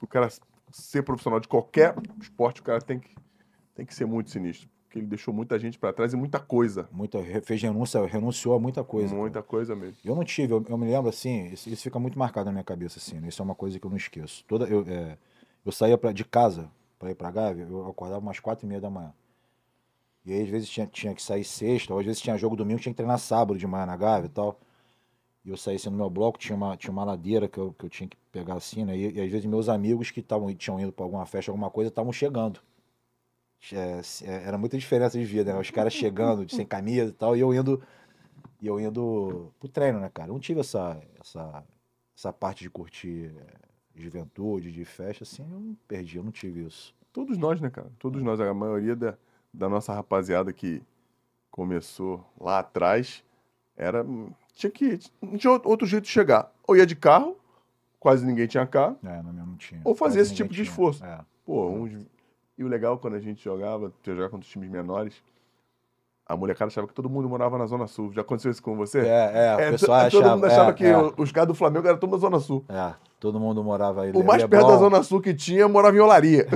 Speaker 1: o cara ser profissional de qualquer esporte, o cara tem que, tem que ser muito sinistro. Porque ele deixou muita gente pra trás e muita coisa.
Speaker 3: Muita, fez renúncia, renunciou a muita coisa. cara.
Speaker 1: muita coisa mesmo.
Speaker 3: Eu não tive, eu, eu me lembro assim, isso, isso fica muito marcado na minha cabeça, assim, né? Isso é uma coisa que eu não esqueço. Toda, eu, é, eu saía pra, de casa para ir pra Gávea, eu acordava umas quatro e meia da manhã. E aí, às vezes, tinha, tinha que sair sexta, ou às vezes tinha jogo domingo, tinha que treinar sábado de manhã na Gávea e tal. E eu saía assim no meu bloco, tinha uma, tinha uma ladeira que eu, que eu tinha que pegar assim, né? E, e às vezes meus amigos que tavam, tinham ido pra alguma festa, alguma coisa, estavam chegando. É, é, era muita diferença de vida, né? Os caras <laughs> chegando sem camisa e tal, e eu indo, e eu indo pro treino, né, cara? Eu não tive essa, essa, essa parte de curtir é, juventude, de festa, assim, eu não perdi, eu não tive isso.
Speaker 1: Todos nós, né, cara? Todos nós, a maioria da, da nossa rapaziada que começou lá atrás, era. Tinha que. Não tinha outro jeito de chegar. Ou ia de carro, quase ninguém tinha carro.
Speaker 3: É, não tinha.
Speaker 1: Ou fazer
Speaker 3: Quase
Speaker 1: esse tipo de
Speaker 3: tinha.
Speaker 1: esforço.
Speaker 3: É.
Speaker 1: Pô, uns... E o legal quando a gente jogava, ia jogar contra os times menores, a molecada achava que todo mundo morava na Zona Sul. Já aconteceu isso com você?
Speaker 3: É, é, o
Speaker 1: É,
Speaker 3: pessoal
Speaker 1: to- todo
Speaker 3: achava,
Speaker 1: mundo achava
Speaker 3: é,
Speaker 1: que
Speaker 3: é,
Speaker 1: os caras do Flamengo eram todos da Zona Sul.
Speaker 3: é, todo mundo morava aí.
Speaker 1: O mais perto da Zona Sul que tinha morava em Olaria. <laughs>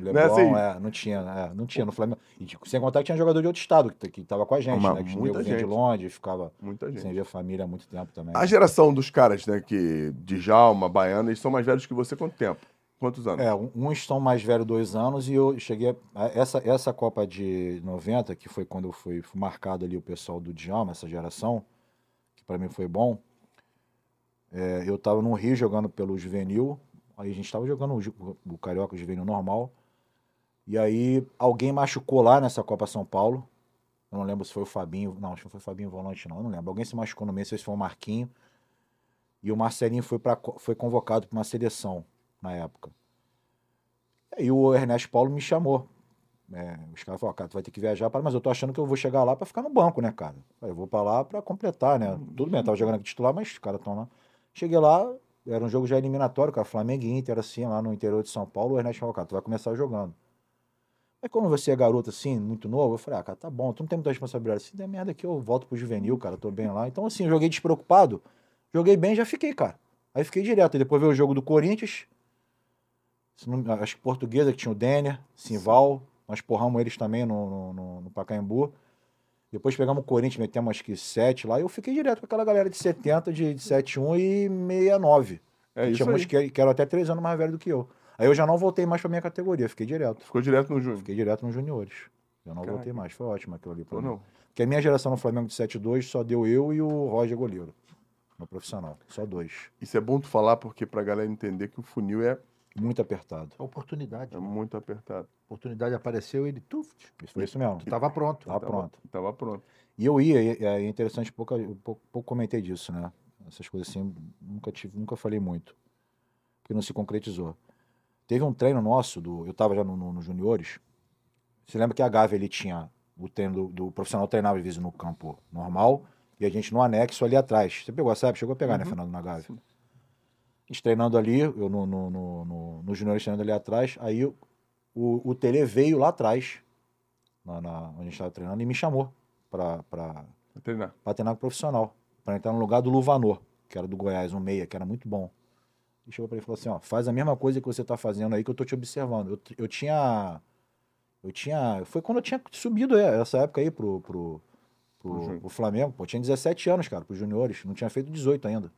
Speaker 3: É, Leblon,
Speaker 1: assim?
Speaker 3: é, não tinha, é, não tinha no Flamengo. E tipo, sem contar que tinha jogador de outro estado que, que tava com a gente,
Speaker 1: Mas
Speaker 3: né? Que
Speaker 1: muita
Speaker 3: vinha de
Speaker 1: gente.
Speaker 3: longe, ficava sem
Speaker 1: gente.
Speaker 3: ver a família há muito tempo também.
Speaker 1: A geração dos caras, né, que de Jalma, Baiano, eles são mais velhos que você quanto tempo? Quantos anos?
Speaker 3: É, um- estão mais velhos dois anos e eu cheguei. a- essa, essa Copa de 90, que foi quando eu fui, marcado ali o pessoal do Djalma, essa geração, que para mim foi bom. é, eu tava no Rio jogando pelo juvenil, aí a gente tava jogando o, o Carioca o juvenil normal. E aí alguém machucou lá nessa Copa São Paulo. Eu não lembro se foi o Fabinho. Não, acho que foi o Fabinho Volante, não. Eu não lembro. Alguém se machucou no meio, se foi o Marquinho. E o Marcelinho foi, pra, foi convocado para uma seleção na época. E o Ernesto Paulo me chamou. É, os caras falaram, cara, tu vai ter que viajar, para, mas eu tô achando que eu vou chegar lá para ficar no banco, né, cara? Eu vou para lá para completar, né? Tudo bem, eu tava jogando aqui titular, mas os caras estão lá. Cheguei lá, era um jogo já eliminatório, cara, Flamengo e Inter, assim, lá no interior de São Paulo. O Ernesto falou, cara, tu vai começar jogando. Aí como você é garoto assim, muito novo, eu falei, ah, cara, tá bom, tu não tem muita responsabilidade. Se der merda aqui, eu volto pro juvenil, cara, tô bem lá. Então, assim, eu joguei despreocupado, joguei bem já fiquei, cara. Aí fiquei direto. E depois veio o jogo do Corinthians. Não- Acho que portuguesa, que tinha o Denner, Simval. Nós porramos eles também no, no, no- Pacaembu. Depois pegamos o Corinthians, metemos acho que 7 lá. E eu fiquei direto com aquela galera de 70, de, de 71 e 69.
Speaker 1: É
Speaker 3: Que
Speaker 1: isso
Speaker 3: tinha
Speaker 1: aí.
Speaker 3: que, que eram até 3 anos mais velho do que eu. Aí eu já não voltei mais pra minha categoria, fiquei direto.
Speaker 1: Ficou direto no Júnior.
Speaker 3: Fiquei direto nos juniores. Eu não
Speaker 1: Caraca.
Speaker 3: voltei mais. Foi ótimo aquilo ali pra
Speaker 1: Ou
Speaker 3: mim.
Speaker 1: não?
Speaker 3: Porque a minha geração no Flamengo de 7-2 só deu eu e o Roger goleiro. No profissional. Só dois.
Speaker 1: Isso é bom tu falar porque pra galera entender que o funil é,
Speaker 3: Muito apertado.
Speaker 4: Oportunidade.
Speaker 1: é muito apertado.
Speaker 4: Oportunidade apareceu, ele tuft,
Speaker 3: Isso foi isso mesmo.
Speaker 4: tu tava pronto.
Speaker 3: Tá pronto.
Speaker 1: Tava pronto.
Speaker 3: E eu ia, e é interessante, pouco, pouco, pouco comentei disso, né? Essas coisas assim, nunca tive, nunca falei muito. Porque não se concretizou. Teve um treino nosso, do, eu tava já no, no, no juniores. Você lembra que a Gávea ele tinha o treino do, do profissional treinava às vezes no campo normal e a gente no anexo ali atrás. Você pegou, sabe? Chegou a pegar, né, Fernando, na Gávea? A gente treinando ali, eu no, no, no, no, no juniores treinando ali atrás, aí o, o Tele veio lá atrás, na, na- onde a gente estava treinando, e me chamou pra, pra,
Speaker 1: Vai treinar.
Speaker 3: para treinar com profissional, para entrar no lugar do Luvanor, que era do Goiás, um meia, que era muito bom. E chegou para ele e falou assim, ó, faz a mesma coisa que você tá fazendo aí que eu tô te observando. Eu, eu tinha eu tinha, foi quando eu tinha subido é, essa época aí pro pro,
Speaker 1: Pro
Speaker 3: pro Flamengo, pô, eu tinha 17 anos, cara, pros juniores, não tinha feito 18 ainda.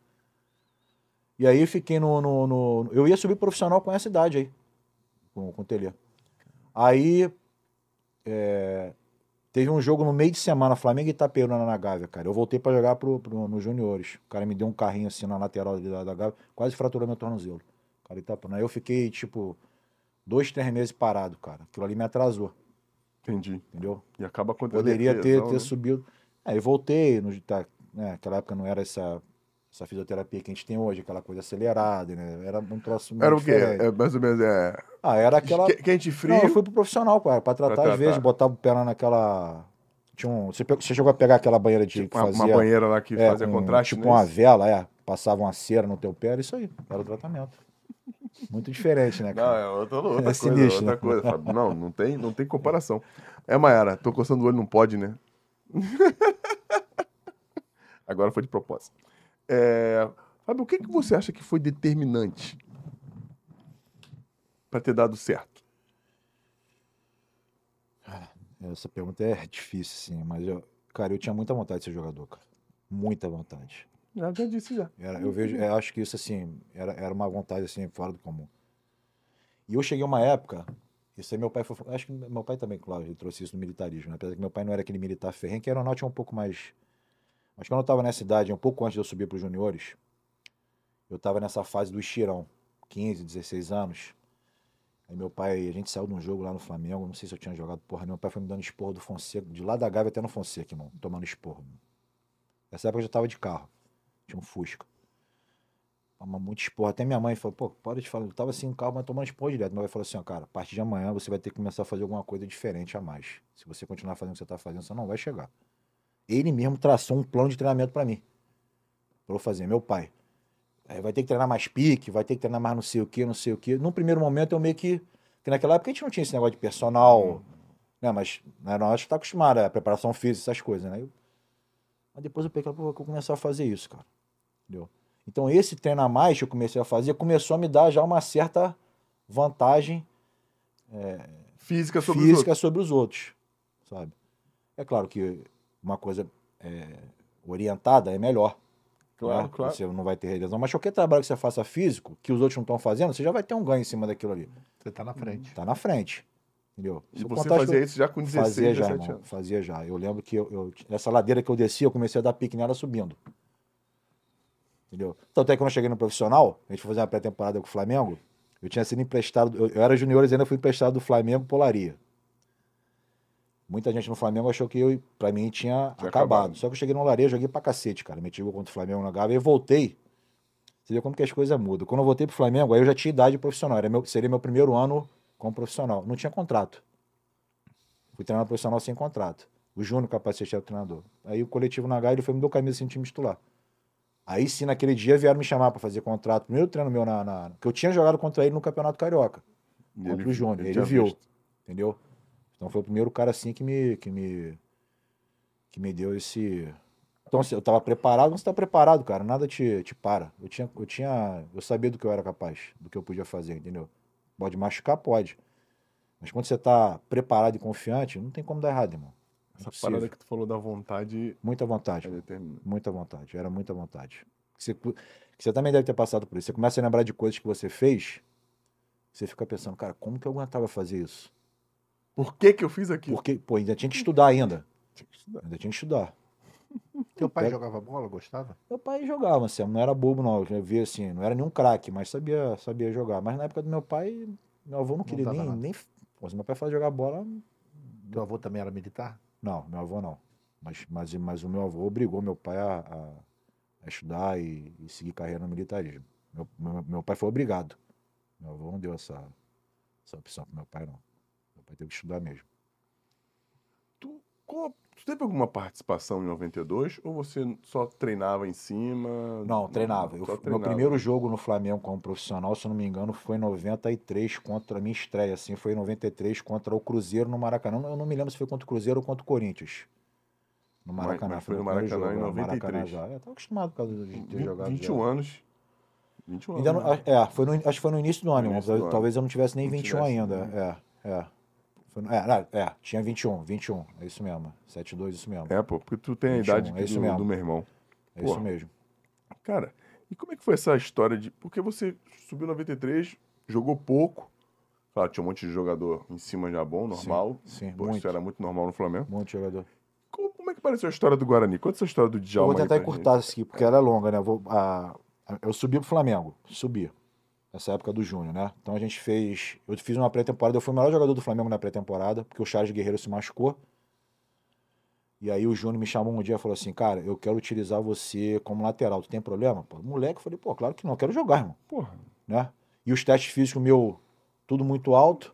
Speaker 3: E aí fiquei no, no, no- eu ia subir profissional com essa idade aí, com, com o Telê. Aí é, Teve um jogo no meio de semana, Flamengo e Itaperuna na Gávea, cara. Eu voltei pra jogar pro, pro, nos juniores. O cara me deu um carrinho assim na lateral da, da Gávea, quase fraturou meu tornozelo. Cara, Itaperuna. Aí eu fiquei, tipo, dois, três meses parado, cara. Aquilo ali me atrasou,
Speaker 1: Entendi.
Speaker 3: entendeu?
Speaker 1: E acaba acontecendo.
Speaker 3: Poderia ter, ter
Speaker 1: né?
Speaker 3: subido. Aí voltei, no, tá, né, naquela época não era essa, essa fisioterapia que a gente tem hoje, aquela coisa acelerada, né? Era um troço muito
Speaker 1: Era o quê? É, mais ou menos é.
Speaker 3: Ah, era aquela.
Speaker 1: que- Quente frio.
Speaker 3: Não, eu fui pro profissional, cara, pra tratar,
Speaker 1: tratar.
Speaker 3: às vezes, botava o pé lá naquela. Tinha um... você, pegou- você chegou a pegar aquela banheira de
Speaker 1: Tipo, uma, uma
Speaker 3: fazia.
Speaker 1: banheira lá que
Speaker 3: é,
Speaker 1: fazia
Speaker 3: com,
Speaker 1: contraste.
Speaker 3: Tipo
Speaker 1: né?
Speaker 3: uma vela, é. Passava uma cera no teu pé, era isso aí. Era o tratamento. Muito diferente, né,
Speaker 1: Não,
Speaker 3: cara?
Speaker 1: é outra, outra
Speaker 3: É
Speaker 1: coisa.
Speaker 3: sinistro,
Speaker 1: outra
Speaker 3: né?
Speaker 1: coisa. Fábio. Não, não tem, não tem comparação. É, Mayara, tô coçando o olho, não pode, né? <laughs> Agora foi de propósito. É, Fábio, o que, que você acha que foi determinante para ter dado certo?
Speaker 3: Essa pergunta é difícil, sim, mas eu, cara, eu tinha muita vontade de ser jogador, cara. Muita vontade.
Speaker 1: Já, já disse já.
Speaker 3: Era, eu vejo, eu acho que isso assim era, era uma vontade assim fora do comum. E eu cheguei uma época, isso aí meu pai foi, acho que meu pai também, claro, ele trouxe isso no militarismo, né? apesar que meu pai não era aquele militar ferrenho, que a aeronáutica é um pouco mais, mas quando eu estava nessa idade, um pouco antes de eu subir para os juniores, eu estava nessa fase do estirão, 15, 16 anos. Aí meu pai, a gente saiu de um jogo lá no Flamengo, não sei se eu tinha jogado porra, meu pai foi me dando esporro do Fonseca, de lá da Gávea até no Fonseca, irmão, tomando esporro. Nessa época eu já tava de carro, tinha um Fusca. Toma muito esporro. Até minha mãe falou, pô, para de falar. Eu tava assim carro, mas tomando esporro direto. Meu pai falou assim, ó, cara, a partir de amanhã você vai ter que começar a fazer alguma coisa diferente a mais. Se você continuar fazendo o que você tá fazendo, você não vai chegar. Ele mesmo traçou um plano de treinamento para mim. Pra eu fazer, meu pai. Aí vai ter que treinar mais pique, vai ter que treinar mais não sei o que, não sei o que. Num primeiro momento eu meio que. Porque naquela época a gente não tinha esse negócio de personal, né? Mas né, nós tá acostumado a preparação física, essas coisas, né? Eu- Mas depois eu peguei, vou começar a fazer isso, cara. Entendeu? Então esse treino a mais que eu comecei a fazer começou a me dar já uma certa vantagem
Speaker 1: Física sobre os
Speaker 3: física sobre os outros, sabe? É claro que uma coisa é, orientada é melhor.
Speaker 1: Claro,
Speaker 3: né?
Speaker 1: claro.
Speaker 3: Você não vai ter lesão. Mas qualquer trabalho que você faça físico, que os outros não estão fazendo, você já vai ter um ganho em cima daquilo ali.
Speaker 4: Você tá na frente.
Speaker 3: Tá na frente. Entendeu?
Speaker 1: E
Speaker 3: Se
Speaker 1: você fazia
Speaker 3: eu-
Speaker 1: isso já com 16,
Speaker 3: Fazia já,
Speaker 1: 17
Speaker 3: irmão.
Speaker 1: anos.
Speaker 3: Fazia já. Eu lembro que eu, eu- essa ladeira que eu descia, eu comecei a dar pique nela subindo. Entendeu? Tanto é que quando eu cheguei no profissional, a gente foi fazer uma pré-temporada com o Flamengo, eu tinha sido emprestado, eu, eu era junior e ainda fui emprestado do Flamengo Polaria. Muita gente no Flamengo achou que eu, pra mim, tinha,
Speaker 1: Tinha
Speaker 3: acabado.
Speaker 1: acabado.
Speaker 3: Só que eu cheguei no Olaria, joguei pra cacete, cara. Meti gol contra o Flamengo na Gávea e voltei. Você vê como que as coisas mudam. Quando eu voltei pro Flamengo, aí eu já tinha idade profissional. Era meu, seria meu primeiro ano como profissional. Não tinha contrato. Fui treinar profissional sem contrato. O Júnior capacete era o treinador. Aí o coletivo na Gávea, ele foi me deu camisa sem time titular. Aí sim, naquele dia vieram me chamar pra fazer contrato. Primeiro treino meu na, na. Que eu tinha jogado contra ele no Campeonato Carioca.
Speaker 1: E
Speaker 3: Contra o Júnior. Ele
Speaker 1: tinha
Speaker 3: viu.
Speaker 1: visto.
Speaker 3: Entendeu? Então foi o primeiro cara assim que me. que me. que me deu esse. Então, assim, eu tava preparado, quando você tá preparado, cara, nada te, te para. Eu tinha, eu tinha. Eu sabia do que eu era capaz, do que eu podia fazer, entendeu? Pode machucar, pode. Mas quando você tá preparado e confiante, não tem como dar errado, irmão.
Speaker 1: Essa
Speaker 3: Impossível.
Speaker 1: parada que tu falou da vontade
Speaker 3: Muita vontade.
Speaker 1: é.
Speaker 3: Muita vontade. Era muita vontade. Você, você também deve ter passado por isso. Você começa a lembrar de coisas que você fez, você fica pensando, cara, como que eu aguentava fazer isso?
Speaker 1: Por que que eu fiz aquilo?
Speaker 3: Porque, pô, ainda tinha que estudar ainda.
Speaker 1: Tinha que estudar.
Speaker 3: Ainda tinha que estudar.
Speaker 4: Teu pai
Speaker 3: Pega-
Speaker 4: jogava bola, gostava?
Speaker 3: Meu pai jogava, assim, não era bobo, não. Eu via assim, não era nenhum craque, mas sabia, sabia jogar. Mas na época do meu pai, meu avô não queria
Speaker 4: dava
Speaker 3: nem.
Speaker 4: nada.
Speaker 3: nem pô, se meu pai fazia jogar bola,
Speaker 4: Teu avô também era militar?
Speaker 3: não, meu avô não. Mas, mas, mas o meu avô obrigou meu pai a, a- a estudar e, e seguir carreira no militarismo. Meu, meu, meu pai foi obrigado. Meu avô não deu essa, essa opção pro meu pai, não. Pai teve que estudar mesmo.
Speaker 1: Tu, qual- tu teve alguma participação em 92 ou você só treinava em cima?
Speaker 3: Não, treinava. Eu,
Speaker 1: só
Speaker 3: Meu
Speaker 1: treinava.
Speaker 3: primeiro jogo no Flamengo como profissional, se eu não me engano, foi em 93 contra a minha estreia, assim, foi em 93 contra o Cruzeiro no Maracanã. Eu não me lembro se foi contra o Cruzeiro ou contra o Corinthians. No Maracanã.
Speaker 1: mas foi no Maracanã em
Speaker 3: é, no Maracanã
Speaker 1: 93.
Speaker 3: já. Eu tava acostumado por causa de ter jogado.
Speaker 1: 21
Speaker 3: já.
Speaker 1: anos. 21
Speaker 3: Ainda
Speaker 1: anos.
Speaker 3: não-
Speaker 1: né?
Speaker 3: é, foi no, acho que foi no início do ano,
Speaker 1: início do ano.
Speaker 3: Talvez eu não tivesse nem
Speaker 1: Não
Speaker 3: 21
Speaker 1: tivesse,
Speaker 3: ainda.
Speaker 1: né?
Speaker 3: É, é. Foi é, é, tinha 21, 21. É isso mesmo. 72, isso mesmo. É,
Speaker 1: É, pô, porque tu tem a
Speaker 3: 21,
Speaker 1: idade
Speaker 3: é isso
Speaker 1: do,
Speaker 3: mesmo.
Speaker 1: do meu irmão.
Speaker 3: isso
Speaker 1: porra.
Speaker 3: mesmo.
Speaker 1: Cara, e como é que foi essa história de. Porque você subiu 93, jogou pouco. Claro, tinha um monte de jogador em cima já bom, normal.
Speaker 3: sim,
Speaker 1: Pô,
Speaker 3: muito.
Speaker 1: Isso era muito normal no Flamengo.
Speaker 3: Um monte de jogador.
Speaker 1: Como, é que pareceu a história do Guarani? Conta essa história do
Speaker 3: Eu
Speaker 1: Djalma
Speaker 3: vou
Speaker 1: aí
Speaker 3: tentar encurtar isso aqui, porque ela é longa, né? Eu, vou, a- a- eu subi pro Flamengo, subi. Nessa época do Júnior, né? Então a gente fez. Eu fiz uma pré-temporada, eu fui o melhor jogador do Flamengo na pré-temporada, porque o Charles Guerreiro se machucou. E aí o Júnior me chamou um dia e falou assim: Cara, eu quero utilizar você como lateral. Tu tem problema? Pô, moleque, eu falei: Pô, claro que não, eu quero jogar, irmão.
Speaker 1: Porra.
Speaker 3: Né? E os testes físicos meu, tudo muito alto.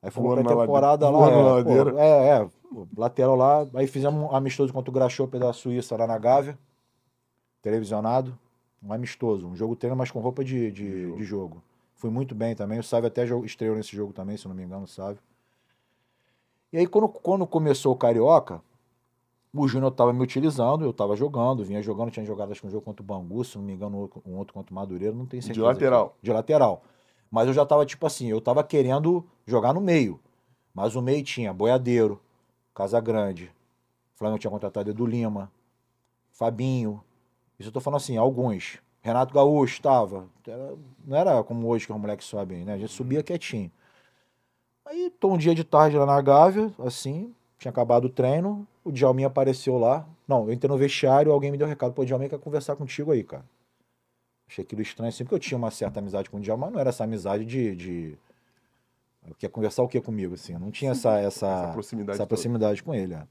Speaker 3: Aí foi uma
Speaker 1: ladeira.
Speaker 3: lá. É, pô, é, é, pô, lateral lá. Aí fizemos um amistoso contra o Grachope da Suíça lá na Gávea. Televisionado. Um amistoso. Um jogo treino, mas com roupa de, de,
Speaker 1: jogo.
Speaker 3: de jogo. Fui muito bem também. O Sávio até estreou nesse jogo também, se não me engano, o Sávio. E aí, quando, quando começou o Carioca, o Júnior estava me utilizando, eu estava jogando, vinha jogando, tinha jogado acho que um jogo contra o Bangu, se não me engano, um outro- contra o Madureira, não
Speaker 1: De
Speaker 3: certeza.
Speaker 1: lateral.
Speaker 3: De lateral. Mas eu já estava tipo assim, eu estava querendo jogar no meio. Mas o meio tinha Boiadeiro, Casagrande, o Flamengo tinha contratado Edu Lima, Fabinho. Isso eu tô falando assim, alguns. Renato Gaúcho estava. Não era como hoje que os moleques sobem, né? A gente subia quietinho. Aí tô um dia de tarde lá na Gávea, assim, tinha acabado o treino, o Djalminha apareceu lá. Não, eu entrei no vestiário, alguém me deu um recado, pô, Djalminha quer conversar contigo aí, cara. Achei aquilo estranho, assim, porque eu tinha uma certa amizade com o Djalma, mas não era essa amizade de, de, Quer conversar o que comigo, assim? Eu não tinha essa, <laughs> essa,
Speaker 1: Essa proximidade.
Speaker 3: essa proximidade com ele, é.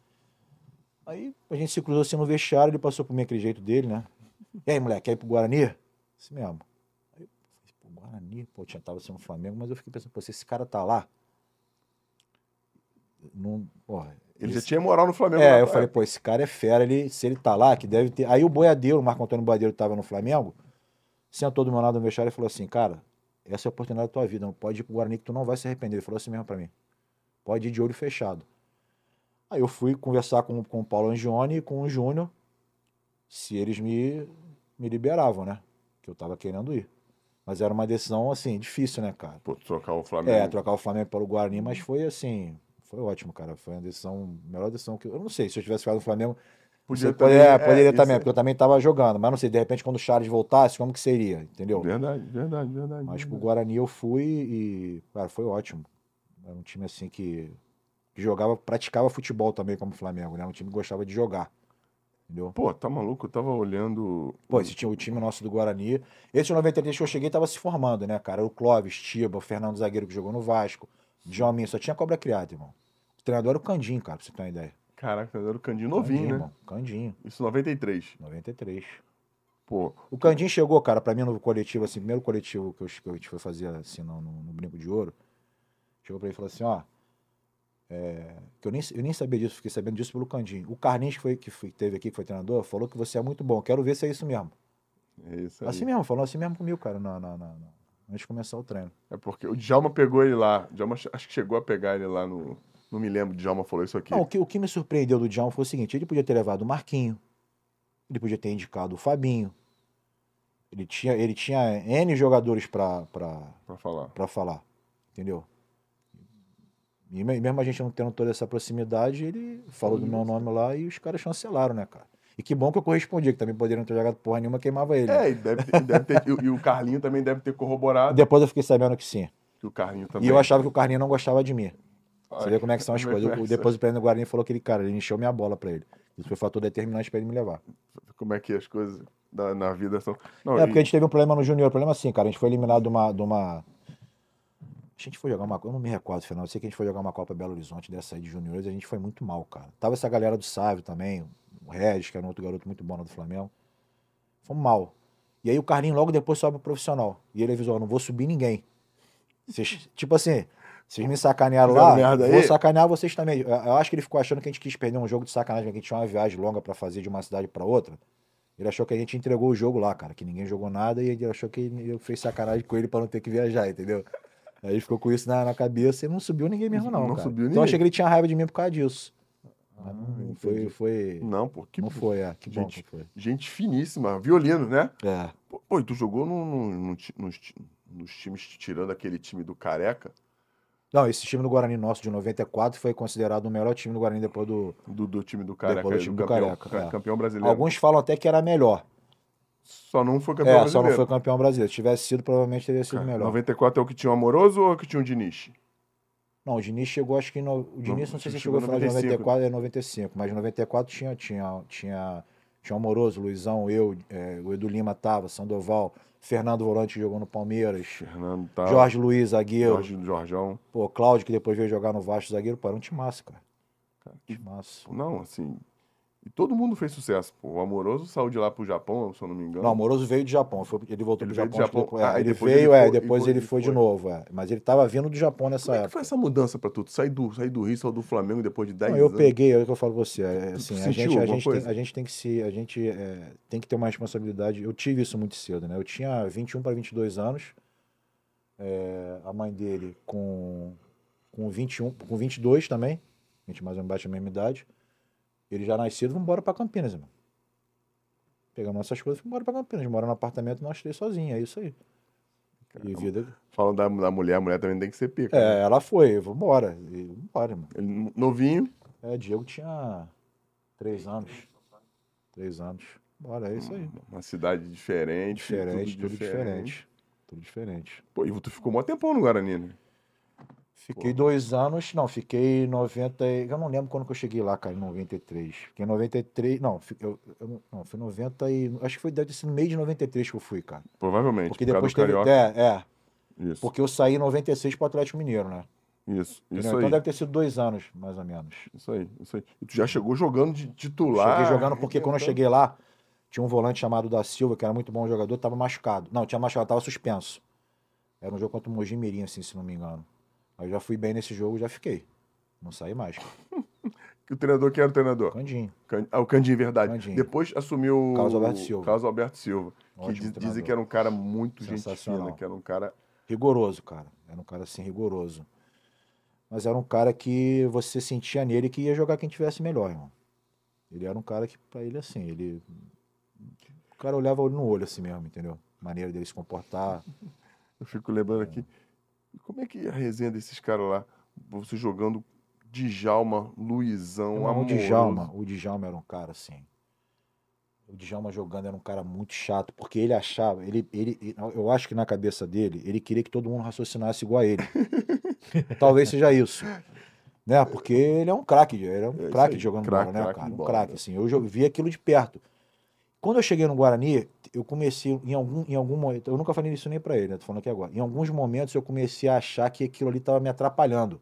Speaker 3: Aí a gente se cruzou assim no vestiário, ele passou por mim aquele jeito dele, né? E aí, moleque, quer ir pro Guarani? Assim mesmo. Aí eu falei, pô, Guarani, pô, tinha tava sendo Flamengo, mas eu fiquei pensando, pô, se esse cara tá lá. Não, porra,
Speaker 1: Ele já tinha moral no Flamengo.
Speaker 3: é,
Speaker 1: na
Speaker 3: eu falei, pô, esse cara é fera, ele, se ele tá lá, que deve ter. Aí o Boiadeiro, o Marco Antônio Boiadeiro, tava no Flamengo, sentou do meu lado no vestiário e falou assim, cara, essa é a oportunidade da tua vida, não pode ir pro Guarani que tu não vai se arrepender. Ele falou assim mesmo pra mim. Pode ir de olho fechado. Aí eu fui conversar com, com o Paulo Angione e com o Júnior, se eles me, me liberavam, né? Que eu tava querendo ir. Mas era uma decisão, assim, difícil, né, cara?
Speaker 1: Pô, trocar o Flamengo.
Speaker 3: É, trocar o Flamengo pelo Guarani, mas foi assim, foi ótimo, cara. Foi uma decisão, melhor decisão que eu. Eu não sei, se eu tivesse ficado no Flamengo,
Speaker 1: Podia também, é,
Speaker 3: poderia
Speaker 1: isso
Speaker 3: também,
Speaker 1: é-
Speaker 3: porque eu também tava jogando. Mas não sei, de repente, quando o Charles voltasse, como que seria? Entendeu?
Speaker 1: Verdade, verdade, verdade.
Speaker 3: Mas pro
Speaker 1: verdade.
Speaker 3: Guarani eu fui e, cara, foi ótimo. Era um time assim que, que jogava, praticava futebol também como o Flamengo, né? Um time que gostava de jogar. Entendeu?
Speaker 1: Pô, tá maluco? Eu tava olhando.
Speaker 3: Pô, esse time, o time nosso do Guarani. Esse 93 que eu cheguei tava se formando, né, cara? O Clóvis, Tiba, o Fernando Zagueiro que jogou no Vasco, Djalminha, só tinha cobra criada, irmão. O treinador era o Candinho, cara, pra você ter uma ideia.
Speaker 1: Caraca, era o Candinho novinho,
Speaker 3: Candinho,
Speaker 1: né?
Speaker 3: irmão. Candinho,
Speaker 1: Isso 93.
Speaker 3: 93.
Speaker 1: Pô,
Speaker 3: O Candinho chegou, cara, pra mim no coletivo, assim, primeiro coletivo que eu, que a gente foi fazer, assim, no, no, no Brinco de Ouro. Chegou pra ele e falou assim, ó. É, que eu nem, eu nem sabia disso, fiquei sabendo disso pelo Candinho. O Carlinhos, que, foi, que foi- teve aqui, que foi treinador, falou que você é muito bom. Quero ver se é isso mesmo.
Speaker 1: é isso aí.
Speaker 3: Assim mesmo, falou assim mesmo comigo, cara, na, na- na- antes de começar o treino.
Speaker 1: É porque o Djalma pegou ele lá. O Djalma ach- acho que chegou a pegar ele lá no. Não me lembro, o Djalma falou isso aqui.
Speaker 3: Não, o que, o que me surpreendeu do Djalma foi o seguinte: ele podia ter levado o Marquinho, ele podia ter indicado o Fabinho. Ele tinha, ele tinha N jogadores Pra
Speaker 1: falar.
Speaker 3: pra falar, entendeu? E me- mesmo a gente não tendo toda essa proximidade, ele falou do meu nome lá e os caras chancelaram, né, cara? E que bom que eu correspondi, que também poderiam ter jogado porra nenhuma, queimava ele.
Speaker 1: É, e deve ter, deve ter- e, e o Carlinho também deve ter corroborado.
Speaker 3: Depois eu fiquei sabendo que sim.
Speaker 1: Que o Carlinho também.
Speaker 3: E eu achava que o Carlinho não gostava de mim. Você
Speaker 1: Ai,
Speaker 3: vê como é que são as
Speaker 1: é
Speaker 3: coisas.
Speaker 1: é
Speaker 3: Depois o presidente do Guarani falou que ele, cara, ele encheu minha bola pra ele. Isso foi fator determinante pra ele me levar.
Speaker 1: Como é que as coisas da- na vida são. Não,
Speaker 3: É,
Speaker 1: e-
Speaker 3: porque a gente teve um problema no Júnior. Problema assim, cara. A gente foi eliminado de uma. De uma... A gente foi jogar uma. Eu não me recordo, final. Eu sei que a gente foi jogar uma Copa Belo Horizonte dessa aí de juniores e a gente foi muito mal, cara. Tava essa galera do Sávio também, o Regis, que era um outro garoto muito bom do Flamengo. Fomos mal. E aí o Carlinho logo depois sobe pro profissional. E ele avisou: "Ó, não vou subir ninguém. Vocês, tipo assim, vocês me sacanearam lá, vou
Speaker 1: aí?"
Speaker 3: sacanear vocês também. Eu, acho que ele ficou achando que a gente quis perder um jogo de sacanagem, que a gente tinha uma viagem longa pra fazer de uma cidade pra outra. Ele achou que a gente entregou o jogo lá, cara, que ninguém jogou nada e ele achou que eu fez sacanagem com ele pra não ter que viajar, entendeu? Aí ele ficou com isso na, na cabeça e não subiu ninguém mesmo, não.
Speaker 1: Não
Speaker 3: cara.
Speaker 1: subiu
Speaker 3: Então eu
Speaker 1: ninguém.
Speaker 3: achei que ele tinha raiva de mim por causa disso.
Speaker 1: Ah,
Speaker 3: não foi, foi.
Speaker 1: Não, pô, que
Speaker 3: Não foi, é. Que bom
Speaker 1: Gente.
Speaker 3: que foi.
Speaker 1: gente finíssima. Violino, né?
Speaker 3: É.
Speaker 1: Pô, e tu jogou no, no- no nos, nos times, tirando aquele time do Careca,
Speaker 3: Não, esse time do Guarani nosso de 94 foi considerado o melhor time do Guarani depois do.
Speaker 1: do, do time do Careca,
Speaker 3: Depois do time do
Speaker 1: campeão,
Speaker 3: Careca,
Speaker 1: ca-
Speaker 3: é.
Speaker 1: campeão brasileiro.
Speaker 3: Alguns falam até que era melhor.
Speaker 1: Só não foi campeão
Speaker 3: É,
Speaker 1: brasileiro.
Speaker 3: só não foi campeão brasileiro. Se tivesse sido, provavelmente teria sido
Speaker 1: Cara,
Speaker 3: melhor.
Speaker 1: 94 é o que tinha o Amoroso ou é o que tinha o Diniz?
Speaker 3: Não, o Diniz chegou, acho que. No, o Diniz não sei se
Speaker 1: chegou
Speaker 3: chegou no final de
Speaker 1: 95.
Speaker 3: 94, é 95, mas em 94 tinha, tinha, tinha, tinha o Amoroso, Luizão, eu, é, o Edu Lima tava, Sandoval, Fernando Volante que jogou no Palmeiras,
Speaker 1: Fernando tá.
Speaker 3: Jorge Luiz, zagueiro,
Speaker 1: Jorge Jorjão.
Speaker 3: pô, Cláudio, que depois veio jogar no Vasco, zagueiro, pô, era um timaço, cara.
Speaker 1: Cara,
Speaker 3: Timaço.
Speaker 1: Não, assim. E todo mundo fez sucesso. Pô. O Amoroso saiu de lá pro Japão, se eu não me engano.
Speaker 3: Não, o Amoroso veio do Japão, foi- ele voltou
Speaker 1: Ele
Speaker 3: pro Japão,
Speaker 1: Japão.
Speaker 3: depois- é,
Speaker 1: Ah,
Speaker 3: ele
Speaker 1: depois
Speaker 3: veio,
Speaker 1: ele
Speaker 3: é,
Speaker 1: foi-
Speaker 3: depois
Speaker 1: e
Speaker 3: ele
Speaker 1: foi-
Speaker 3: foi de novo, é. mas ele tava vindo do Japão nessa
Speaker 1: Como é que
Speaker 3: época.
Speaker 1: foi essa mudança pra tu? Tu sair do, sair do Rio, sair do Flamengo depois de 10
Speaker 3: Não, eu
Speaker 1: anos?
Speaker 3: peguei, é o que eu falo pra você. é, assim, a gente, a, gente tem, a gente tem que se. A gente é, tem que ter uma responsabilidade. Eu tive isso muito cedo, né? Eu tinha 21 para 22 anos. é, a mãe dele com, com 21, com 22 também. A gente mais ou menos bate a mesma idade. Ele já nascido, vamos embora pra Campinas, irmão. Pegamos nossas coisas e fomos embora pra Campinas. Mora no apartamento nós três sozinhos, é isso aí. E vida.
Speaker 1: Falando da, da mulher, a mulher também tem que ser pica. né?
Speaker 3: É, ela foi, vambora. E vambora, irmão.
Speaker 1: Ele, novinho,
Speaker 3: É, Diego tinha três anos. Três anos. Bora, é isso aí.
Speaker 1: uma cidade diferente.
Speaker 3: Diferente, tudo, diferente. Tudo diferente.
Speaker 1: Pô, e tu ficou mó tempão no Guarani, né?
Speaker 3: Fiquei dois anos, não, fiquei em 90. e- Eu não lembro quando que eu cheguei lá, cara, em 93. Fiquei em 93. Não, eu, eu não- foi 90 e. Acho que foi deve ter sido no meio de 93 que eu fui, cara.
Speaker 1: Provavelmente.
Speaker 3: Porque
Speaker 1: por
Speaker 3: depois teve.
Speaker 1: Carioca.
Speaker 3: É, é.
Speaker 1: Isso.
Speaker 3: Porque eu saí em 96 pro Atlético Mineiro, né?
Speaker 1: Isso, isso
Speaker 3: Então
Speaker 1: aí.
Speaker 3: deve ter sido dois anos, mais ou menos.
Speaker 1: Isso aí, isso aí. E tu já chegou jogando de titular.
Speaker 3: Cheguei jogando porque quando eu cheguei lá, tinha um volante chamado da Silva, que era muito bom jogador, tava machucado. Não, tinha machucado, tava suspenso. Era um jogo contra o Mogi Mirim, assim, se não me engano. Aí eu já fui bem nesse jogo, já fiquei. Não saí mais. <laughs>
Speaker 1: Que o treinador, quem era o treinador?
Speaker 3: Candinho.
Speaker 1: Can- Ah, o Candinho, verdade.
Speaker 3: Candinho.
Speaker 1: Depois assumiu
Speaker 3: Carlos
Speaker 1: o
Speaker 3: Alberto Silva.
Speaker 1: Carlos Alberto Silva. Que
Speaker 3: Ótimo
Speaker 1: diz- dizem que era um cara muito gente fina, que era um cara.
Speaker 3: Rigoroso, cara. Era um cara assim, rigoroso. Mas era um cara que você sentia nele que ia jogar quem tivesse melhor, irmão. Ele era um cara que, pra ele, assim, ele. O cara olhava olho no olho, assim mesmo, entendeu? Maneira dele se comportar. <laughs>
Speaker 1: Eu fico lembrando aqui. Como é que é a resenha desses caras lá? Você jogando Djalma, Luizão,
Speaker 3: Irmão, o
Speaker 1: Amoroso.
Speaker 3: Djalma, o Djalma era um cara assim. O Djalma jogando era um cara muito chato, porque ele achava, ele, ele, eu acho que na cabeça dele, ele queria que todo mundo raciocinasse igual a ele. <laughs> Talvez seja isso. Né? Porque ele é um craque, ele é um
Speaker 1: É
Speaker 3: craque jogando
Speaker 1: craque,
Speaker 3: bola, né,
Speaker 1: craque
Speaker 3: cara? Um craque,
Speaker 1: né?
Speaker 3: assim. Eu vi aquilo de perto. Quando eu cheguei no Guarani, eu comecei, em algum, em algum momento, eu nunca falei isso nem pra ele, né? Tô falando aqui agora. Em alguns momentos eu comecei a achar que aquilo ali tava me atrapalhando.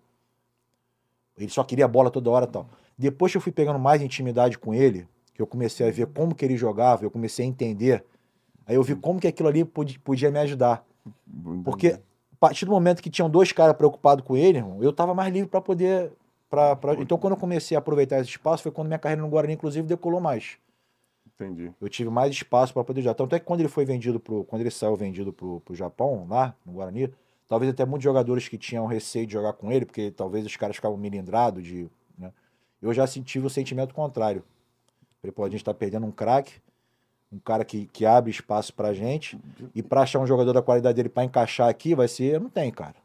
Speaker 3: Ele só queria a bola toda hora e tal. Depois que eu fui pegando mais intimidade com ele, que eu comecei a ver como que ele jogava, eu comecei a entender, aí eu vi como que aquilo ali podia, podia me ajudar. Porque a partir do momento que tinham dois caras preocupados com ele, eu tava mais livre para poder. Pra, pra- Então, quando eu comecei a aproveitar esse espaço, foi quando minha carreira no Guarani, inclusive, decolou mais.
Speaker 1: Entendi.
Speaker 3: Eu tive mais espaço para poder jogar. Tanto é que quando ele foi vendido pro. Quando ele saiu vendido pro, pro Japão, lá, no Guarani, talvez até muitos jogadores que tinham receio de jogar com ele, porque talvez os caras ficavam milindrados de. Né? Eu já senti o sentimento contrário. Falei, pô, a gente tá perdendo um craque, um cara que, que abre espaço pra gente, e pra achar um jogador da qualidade dele pra encaixar aqui, vai ser. Não tem, cara.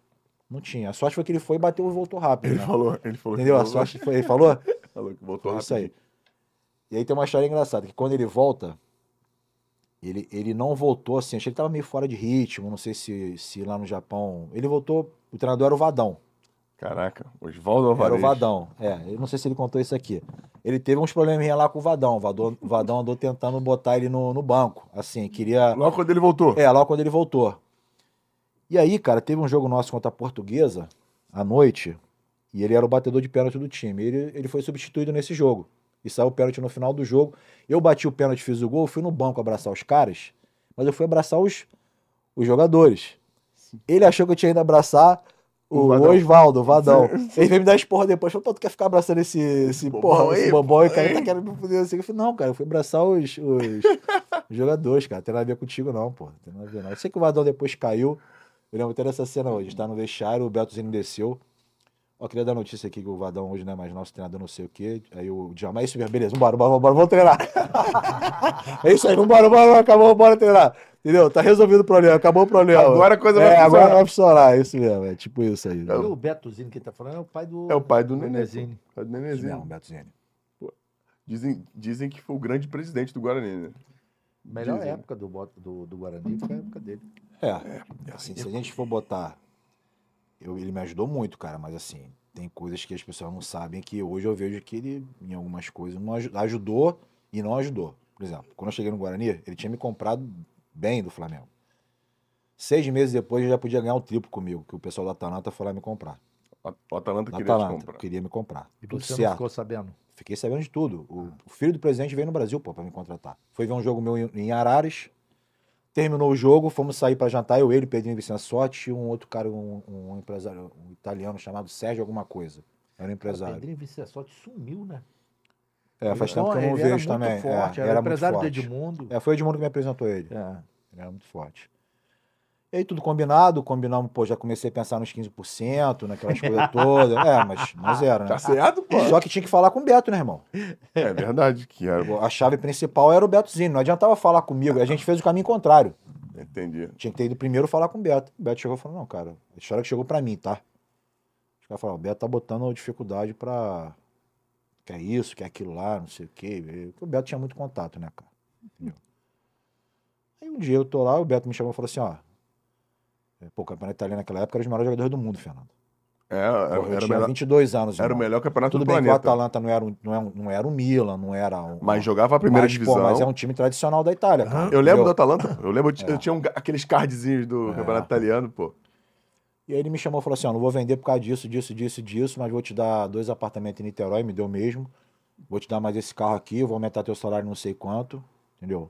Speaker 3: Não tinha. A sorte foi que ele foi e bateu e voltou rápido.
Speaker 1: Ele
Speaker 3: né?
Speaker 1: falou, ele falou
Speaker 3: Entendeu? A sorte foi. Ele falou? <laughs>
Speaker 1: falou que voltou
Speaker 3: Foi isso aí. E aí tem uma história engraçada, que quando ele volta, ele, ele não voltou assim, achei que ele tava meio fora de ritmo, não sei se, se lá no Japão. Ele voltou, o treinador era o Vadão.
Speaker 1: Caraca, Osvaldo
Speaker 3: Era
Speaker 1: Alvarez.
Speaker 3: o Vadão. É, eu não sei se ele contou isso aqui. Ele teve uns probleminha lá com o Vadão. O Vadão, o Vadão andou tentando botar ele no, no banco. Assim, queria.
Speaker 1: Logo quando ele voltou.
Speaker 3: É, logo quando ele voltou. E aí, cara, teve um jogo nosso contra a Portuguesa, à noite, e ele era o batedor de pênalti do time. Ele, ele foi substituído nesse jogo. E saiu o pênalti no final do jogo. Eu bati o pênalti, fiz o gol, fui no banco abraçar os caras, mas eu fui abraçar os, os jogadores. Ele achou que eu tinha ido abraçar
Speaker 1: O.
Speaker 3: Osvaldo, o Vadão. <laughs> Ele veio me dar esporra depois. Falou, pô, tu quer ficar abraçando esse, esse porra,
Speaker 1: aí,
Speaker 3: esse bobão? E o cara
Speaker 1: aí.
Speaker 3: tá querendo me fuder assim. Eu falei, não, cara, eu fui abraçar os, os, os <laughs> jogadores, cara. Tem nada a ver contigo, não, pô. Tem nada a ver, não. Eu sei que o Vadão depois caiu. Eu lembro até dessa cena hoje. A gente tá no vestiário, o Betozinho desceu. Ó, queria dar notícia aqui que o Vadão hoje não é mais nosso treinador, não sei o quê. Aí o Djalma, é isso mesmo, beleza, vambora, vambora, vambora, vamos treinar. <laughs> é isso aí, vambora, vambora, acabou, bora treinar. Entendeu? Tá resolvido o problema, acabou o problema.
Speaker 1: Agora a coisa vai
Speaker 3: é,
Speaker 1: funcionar.
Speaker 3: agora vai funcionar, é isso mesmo, é tipo isso aí.
Speaker 4: E o Betozinho que ele tá falando é o pai do.
Speaker 1: É o pai do Nenê.
Speaker 4: Nenezinho.
Speaker 1: Pai do
Speaker 3: mesmo, Betozinho.
Speaker 1: Dizem, dizem que foi o grande presidente do Guarani, né?
Speaker 4: Melhor
Speaker 1: Dizem.
Speaker 4: época do, do, do Guarani foi a época dele.
Speaker 3: É, assim, se a gente for botar. Eu, ele me ajudou muito, cara, mas assim, tem coisas que as pessoas não sabem que hoje eu vejo que ele, em algumas coisas, não aju- ajudou e não ajudou. Por exemplo, quando eu cheguei no Guarani, ele tinha me comprado bem do Flamengo. Seis meses depois eu já podia ganhar o triplo comigo, que o pessoal da Atalanta foi lá me comprar.
Speaker 1: O Atalanta queria te
Speaker 3: Atalanta,
Speaker 1: comprar.
Speaker 3: queria me comprar.
Speaker 4: E
Speaker 3: Tudo
Speaker 4: você não
Speaker 3: certo.
Speaker 4: ficou sabendo?
Speaker 3: Fiquei sabendo de tudo. O, o filho do presidente veio no Brasil, pô, pra me contratar. Foi ver um jogo meu em, em Araras. Terminou o jogo, fomos sair pra jantar, eu, ele, Pedrinho Vicente Sorte e um outro cara, um, um empresário, um italiano chamado Sérgio alguma coisa. Era um
Speaker 4: O
Speaker 3: empresário.
Speaker 4: Pedrinho Vicessotti sumiu, né?
Speaker 3: É, faz tempo que eu não
Speaker 4: era
Speaker 3: vejo
Speaker 4: muito
Speaker 3: também.
Speaker 4: Forte,
Speaker 3: é,
Speaker 4: era,
Speaker 3: era muito
Speaker 4: empresário do
Speaker 3: forte.
Speaker 4: Edmundo.
Speaker 3: É, foi o Edmundo que me apresentou ele.
Speaker 4: É.
Speaker 3: Ele era muito forte. E aí tudo combinado, combinamos, pô, já comecei a pensar nos 15%, naquelas coisas todas. É, mas, mas era, né?
Speaker 1: Tá certo, pô.
Speaker 3: Só que tinha que falar com o Beto, né, irmão?
Speaker 1: É verdade que era.
Speaker 3: A chave principal era o Betozinho. Não adiantava falar comigo. A gente fez o caminho contrário.
Speaker 1: Entendi.
Speaker 3: Tinha que ter ido primeiro falar com o Beto. O Beto chegou e falou: Não, cara, a história que chegou pra mim, tá? Os caras falaram: O Beto tá botando dificuldade pra. Quer isso, quer aquilo lá, não sei o quê. O Beto tinha muito contato, né, cara? Entendeu? Aí um dia eu tô lá, o Beto me chamou e falou assim: Ó. Pô, o campeonato italiano naquela época era os melhores jogadores do mundo, Fernando.
Speaker 1: É, era,
Speaker 3: Porra, eu
Speaker 1: era,
Speaker 3: tinha
Speaker 1: melhor,
Speaker 3: 22 anos.
Speaker 1: era o
Speaker 3: irmão.
Speaker 1: melhor campeonato
Speaker 3: Tudo
Speaker 1: do
Speaker 3: bem que o. Atalanta não era, não, era, um- não era o Milan, não era um.
Speaker 1: Mas jogava a primeira
Speaker 3: mas,
Speaker 1: divisão.
Speaker 3: Pô, mas é um time tradicional da Itália, cara.
Speaker 1: Eu lembro do? Atalanta. Eu lembro, eu <laughs>
Speaker 3: É.
Speaker 1: tinha um, aqueles cardzinhos do
Speaker 3: É.
Speaker 1: campeonato italiano, pô.
Speaker 3: E aí ele me chamou e falou assim: ó, não vou vender por causa disso, disso, disso, disso, mas vou te dar dois apartamentos em Niterói, me deu mesmo. Vou te dar mais esse carro aqui, vou aumentar teu salário não sei quanto, entendeu?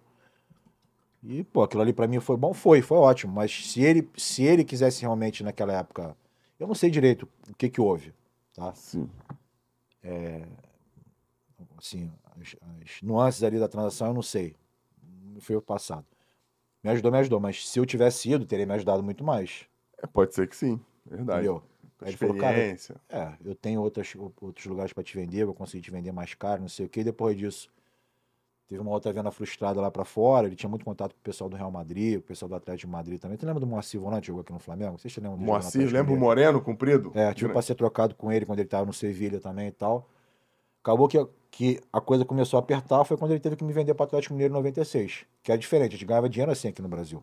Speaker 3: E, pô, aquilo ali pra mim foi bom, foi, foi ótimo. Mas se ele, se ele quisesse realmente naquela época, eu não sei direito o que que houve, tá?
Speaker 1: Sim.
Speaker 3: Assim, as, as nuances ali da transação eu não sei. Não foi o passado. Me ajudou, me ajudou, mas se eu tivesse ido, teria me ajudado muito mais,
Speaker 1: É, pode ser que sim. Verdade.
Speaker 3: entendeu? Aí ele falou, cara. É, eu tenho outras, outros lugares para te vender, vou conseguir te vender mais caro, não sei o quê. Depois disso, teve uma outra venda frustrada lá para fora. Ele tinha muito contato com o pessoal do Real Madrid, o pessoal do Atlético de Madrid também. Tu lembra do Moacir Volante, jogou aqui no Flamengo? Vocês te lembram no
Speaker 1: Moacir, lembra o? Moreno, comprido?
Speaker 3: É, tive para ser trocado com ele quando ele tava no Sevilha também e tal. Acabou que, que a coisa começou a apertar, foi quando ele teve que me vender para o Atlético Mineiro em 96. Que era diferente, a gente ganhava dinheiro assim aqui no Brasil.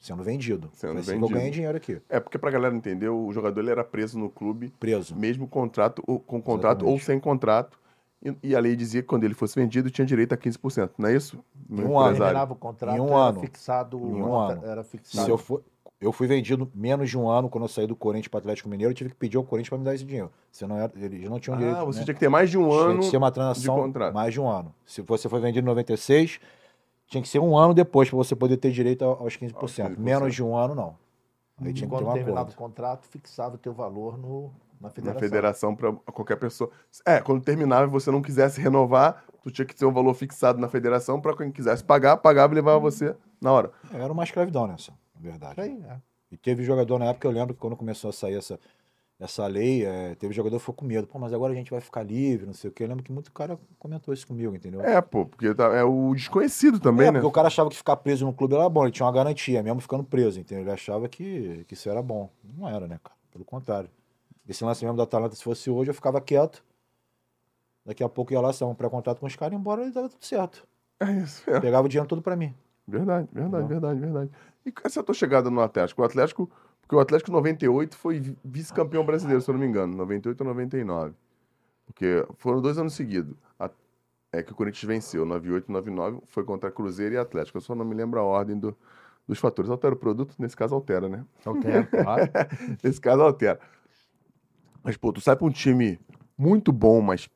Speaker 3: Sendo vendido.
Speaker 1: Sendo
Speaker 3: Foi assim
Speaker 1: vendido.
Speaker 3: eu ganhei dinheiro aqui,
Speaker 1: É, porque pra galera entender, o jogador ele era preso no clube,
Speaker 3: preso.
Speaker 1: mesmo contrato, ou, com contrato ou
Speaker 3: Exatamente.
Speaker 1: sem contrato. E, e a lei dizia que quando ele fosse vendido, tinha direito a 15%, não é isso?
Speaker 3: Em um ano.
Speaker 4: Terminava o contrato,
Speaker 3: Em um
Speaker 4: era
Speaker 3: ano.
Speaker 4: fixado.
Speaker 3: Em um ano.
Speaker 4: Era
Speaker 3: Se
Speaker 4: fixado.
Speaker 3: eu, for, eu fui vendido menos de um ano quando eu saí do Corinthians para Atlético Mineiro, eu tive que pedir ao Corinthians para me dar esse dinheiro. Se não era, eles não tinham direito.
Speaker 1: Ah, você
Speaker 3: né?
Speaker 1: tinha que ter mais de um
Speaker 3: Tinha
Speaker 1: ano.
Speaker 3: que ser uma transação
Speaker 1: contrato.
Speaker 3: mais de um ano. Se você foi vendido em 96, tinha que ser um ano depois para você poder ter direito ao- aos 15%.
Speaker 1: Aos 15%.
Speaker 3: Menos de um ano, não. Aí tinha que ter
Speaker 4: Quando
Speaker 3: um
Speaker 4: terminava
Speaker 3: acordo.
Speaker 4: o contrato, fixava o teu valor no, na
Speaker 1: na
Speaker 4: federação.
Speaker 1: federação para qualquer pessoa. É, quando terminava e você não quisesse renovar, tu tinha que ter um valor fixado na federação para quem quisesse pagar, pagava e levava você na hora.
Speaker 3: Era uma escravidão nessa, na verdade.
Speaker 4: Aí, é.
Speaker 3: E teve jogador na época, eu lembro que quando começou a sair essa, essa lei, é, teve jogador que ficou com medo. Pô, mas agora a gente vai ficar livre, não sei o quê. Eu lembro que muito cara comentou isso comigo, entendeu?
Speaker 1: É, pô, porque tá- é o desconhecido também,
Speaker 3: É,
Speaker 1: né?
Speaker 3: porque o cara achava que ficar preso no clube era bom, ele tinha uma garantia, mesmo ficando preso, entendeu? Ele achava que, que isso era bom. Não era, né, cara? Pelo contrário. Esse lance mesmo da Atalanta, se fosse hoje, eu ficava quieto. Daqui a pouco ia lá, um pré-contrato com os caras, embora e dava tudo certo.
Speaker 1: É isso, é.
Speaker 3: Pegava o dinheiro todo pra mim.
Speaker 1: Verdade, verdade,
Speaker 3: Não.
Speaker 1: verdade, verdade. E essa tua chegada no Atlético? O Atlético, porque o Atlético 98 foi vi- vice-campeão brasileiro, se eu não me engano, 98 ou 99. Porque foram dois anos seguidos. É que o Corinthians venceu, 98 e 99, foi contra Cruzeiro e Atlético. Eu só não me lembro a ordem do- dos fatores. Altera o produto, nesse caso altera, né?
Speaker 4: Altera, <laughs> claro.
Speaker 1: Nesse caso altera. Mas, pô, tu sai pra um time muito bom, mas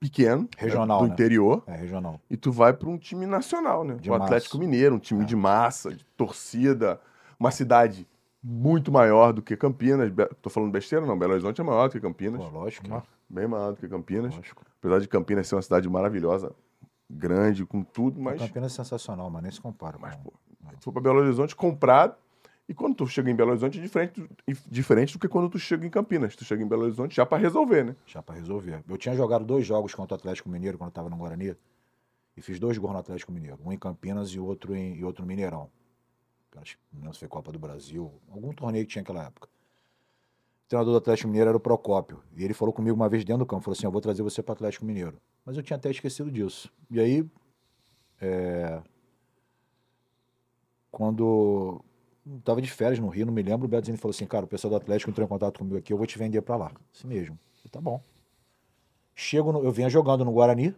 Speaker 1: pequeno, né,
Speaker 3: Regional,
Speaker 1: do
Speaker 3: né?
Speaker 1: interior,
Speaker 3: É, regional.
Speaker 1: e tu vai para um time nacional, né?
Speaker 3: De
Speaker 1: o Atlético
Speaker 3: massa.
Speaker 1: Mineiro, um time de massa, de torcida, uma cidade muito maior do que Campinas. Be- Tô falando besteira, não. Belo Horizonte é maior do que Campinas.
Speaker 3: Pô, lógico.
Speaker 1: Bem maior do que Campinas.
Speaker 3: lógico.
Speaker 1: Apesar de Campinas ser uma cidade maravilhosa, grande, com tudo, mas,
Speaker 3: Campinas é sensacional, mas nem se compara.
Speaker 1: mas pô, tu for para Belo Horizonte comprado. E quando tu chega em Belo Horizonte é diferente, diferente do que quando tu chega em Campinas. Tu chega em Belo Horizonte já para resolver, né?
Speaker 3: Já pra resolver. Eu tinha jogado dois jogos contra o Atlético Mineiro quando eu tava no Guarani. E fiz dois gols no Atlético Mineiro. Um em Campinas e outro em, e outro no Mineirão. Não sei Copa do Brasil. Algum torneio que tinha naquela época. O treinador do Atlético Mineiro era o Procópio. E ele falou comigo uma vez dentro do campo. Falou assim, eu vou trazer você para Atlético Mineiro. Mas eu tinha até esquecido disso. E aí, é, quando tava de férias no Rio, não me lembro, o Beto Zini falou assim, cara, o pessoal do Atlético entrou em contato comigo aqui, eu vou te vender para lá. Assim mesmo. Tá bom. Chego no- eu vinha jogando no Guarani,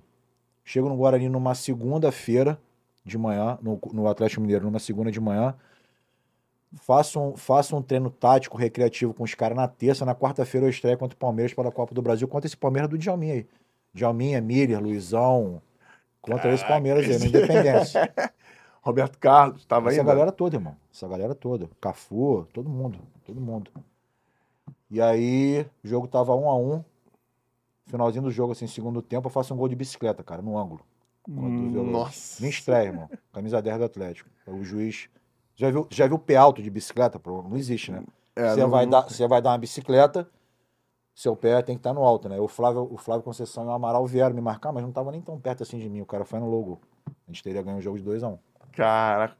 Speaker 3: chego no Guarani numa segunda-feira de manhã, no, no Atlético Mineiro, numa segunda de manhã, faço um, faço um treino tático, recreativo com os caras na terça, na quarta-feira eu estreio contra o Palmeiras pela Copa do Brasil, contra esse Palmeiras do Djalminha aí. Djalminha, Miller, Luizão, contra esse Palmeiras aí, no Independência. <laughs>
Speaker 1: Roberto Carlos, tava
Speaker 3: Essa
Speaker 1: ainda.
Speaker 3: galera toda, irmão. Essa galera toda. Cafu, todo mundo. Todo mundo. E aí, o jogo tava um a um. Finalzinho do jogo, assim, segundo tempo, eu faço um gol de bicicleta, cara, no ângulo.
Speaker 1: Hum. Nossa.
Speaker 3: Me estreia, irmão. Camisa 10 do Atlético. O juiz. Já viu, já viu pé alto de bicicleta? Não existe, né?
Speaker 1: É,
Speaker 3: Você
Speaker 1: não-
Speaker 3: vai,
Speaker 1: não-
Speaker 3: dar, você vai dar uma bicicleta, seu pé tem que estar no alto, né? O Flávio, o Flávio Conceição e o Amaral vieram me marcar, mas não tava nem tão perto assim de mim. O cara foi no logo. A gente teria ganho o jogo de 2x1.
Speaker 1: Cara,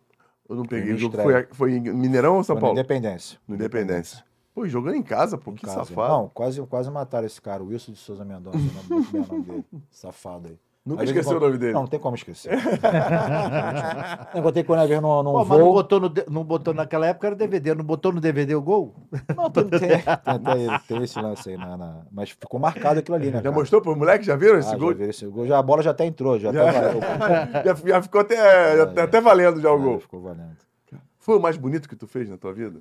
Speaker 1: eu não peguei. O jogo foi, foi em Mineirão ou São
Speaker 3: Foi
Speaker 1: Paulo?
Speaker 3: Independência.
Speaker 1: No Independência. Pô, jogando em casa, pô,
Speaker 3: Em
Speaker 1: que
Speaker 3: casa.
Speaker 1: safado.
Speaker 3: Não, quase, quase mataram esse cara, o Wilson de Souza Mendonça, o nome dele. <laughs> Safado aí.
Speaker 1: Nunca esqueceu
Speaker 3: eu
Speaker 1: o nome dele.
Speaker 3: Não, não tem como esquecer. <laughs> eu encontrei com ele uma vez num, num
Speaker 4: Pô, mas não botou, no, não botou naquela época, era DVD. Não botou no DVD o gol?
Speaker 3: Não, tem, tem, tem, tem- tem esse lance aí, na, na- mas ficou marcado aquilo ali, né?
Speaker 1: Já
Speaker 3: cara?
Speaker 1: mostrou pro moleque? Já viram
Speaker 3: Ah,
Speaker 1: esse
Speaker 3: já
Speaker 1: gol?
Speaker 3: vi esse gol. Já, a bola já até entrou, já,
Speaker 1: Já,
Speaker 3: até <laughs>
Speaker 1: já, já ficou até, já tá até valendo já o
Speaker 3: Já
Speaker 1: gol.
Speaker 3: Ficou valendo.
Speaker 1: Foi o mais bonito que tu fez na tua vida?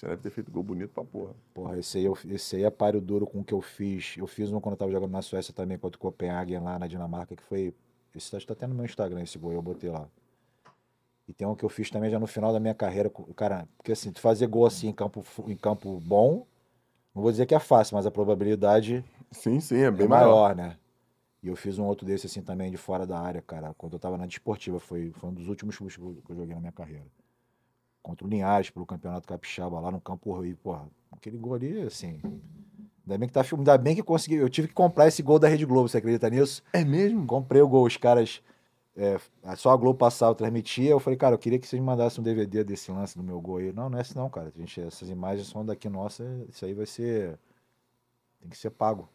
Speaker 1: Você deve ter feito gol bonito pra porra.
Speaker 3: Porra, esse aí, eu- esse aí é páreo duro com o que eu fiz. Eu fiz um quando eu tava jogando na Suécia também, contra o Copenhagen lá na Dinamarca, que foi. Esse tá, até no meu Instagram esse gol, eu botei lá. E tem um que eu fiz também já no final da minha carreira. Cara, porque assim, tu fazer gol assim em campo, em campo bom, não vou dizer que é fácil, mas a probabilidade
Speaker 1: Sim, sim, é bem
Speaker 3: é
Speaker 1: maior.
Speaker 3: maior, né? E eu fiz um outro desse assim também de fora da área, cara. Quando eu tava na desportiva, foi, foi um dos últimos chutes que eu joguei na minha carreira. Contra o Linhares, pelo Campeonato Capixaba, lá no Campo Rio, porra. Aquele gol ali, assim. Ainda bem que tá filmado. Ainda bem que consegui. Eu tive que comprar esse gol da Rede Globo, você acredita nisso?
Speaker 1: É mesmo?
Speaker 3: Comprei o gol, os caras. é, só a Globo passava, transmitia. Eu falei, cara, eu queria que vocês me mandassem um DVD desse lance do meu gol aí. Não, não é esse não, cara. A gente, essas imagens são daqui nossa. Isso aí vai ser. Tem que ser pago.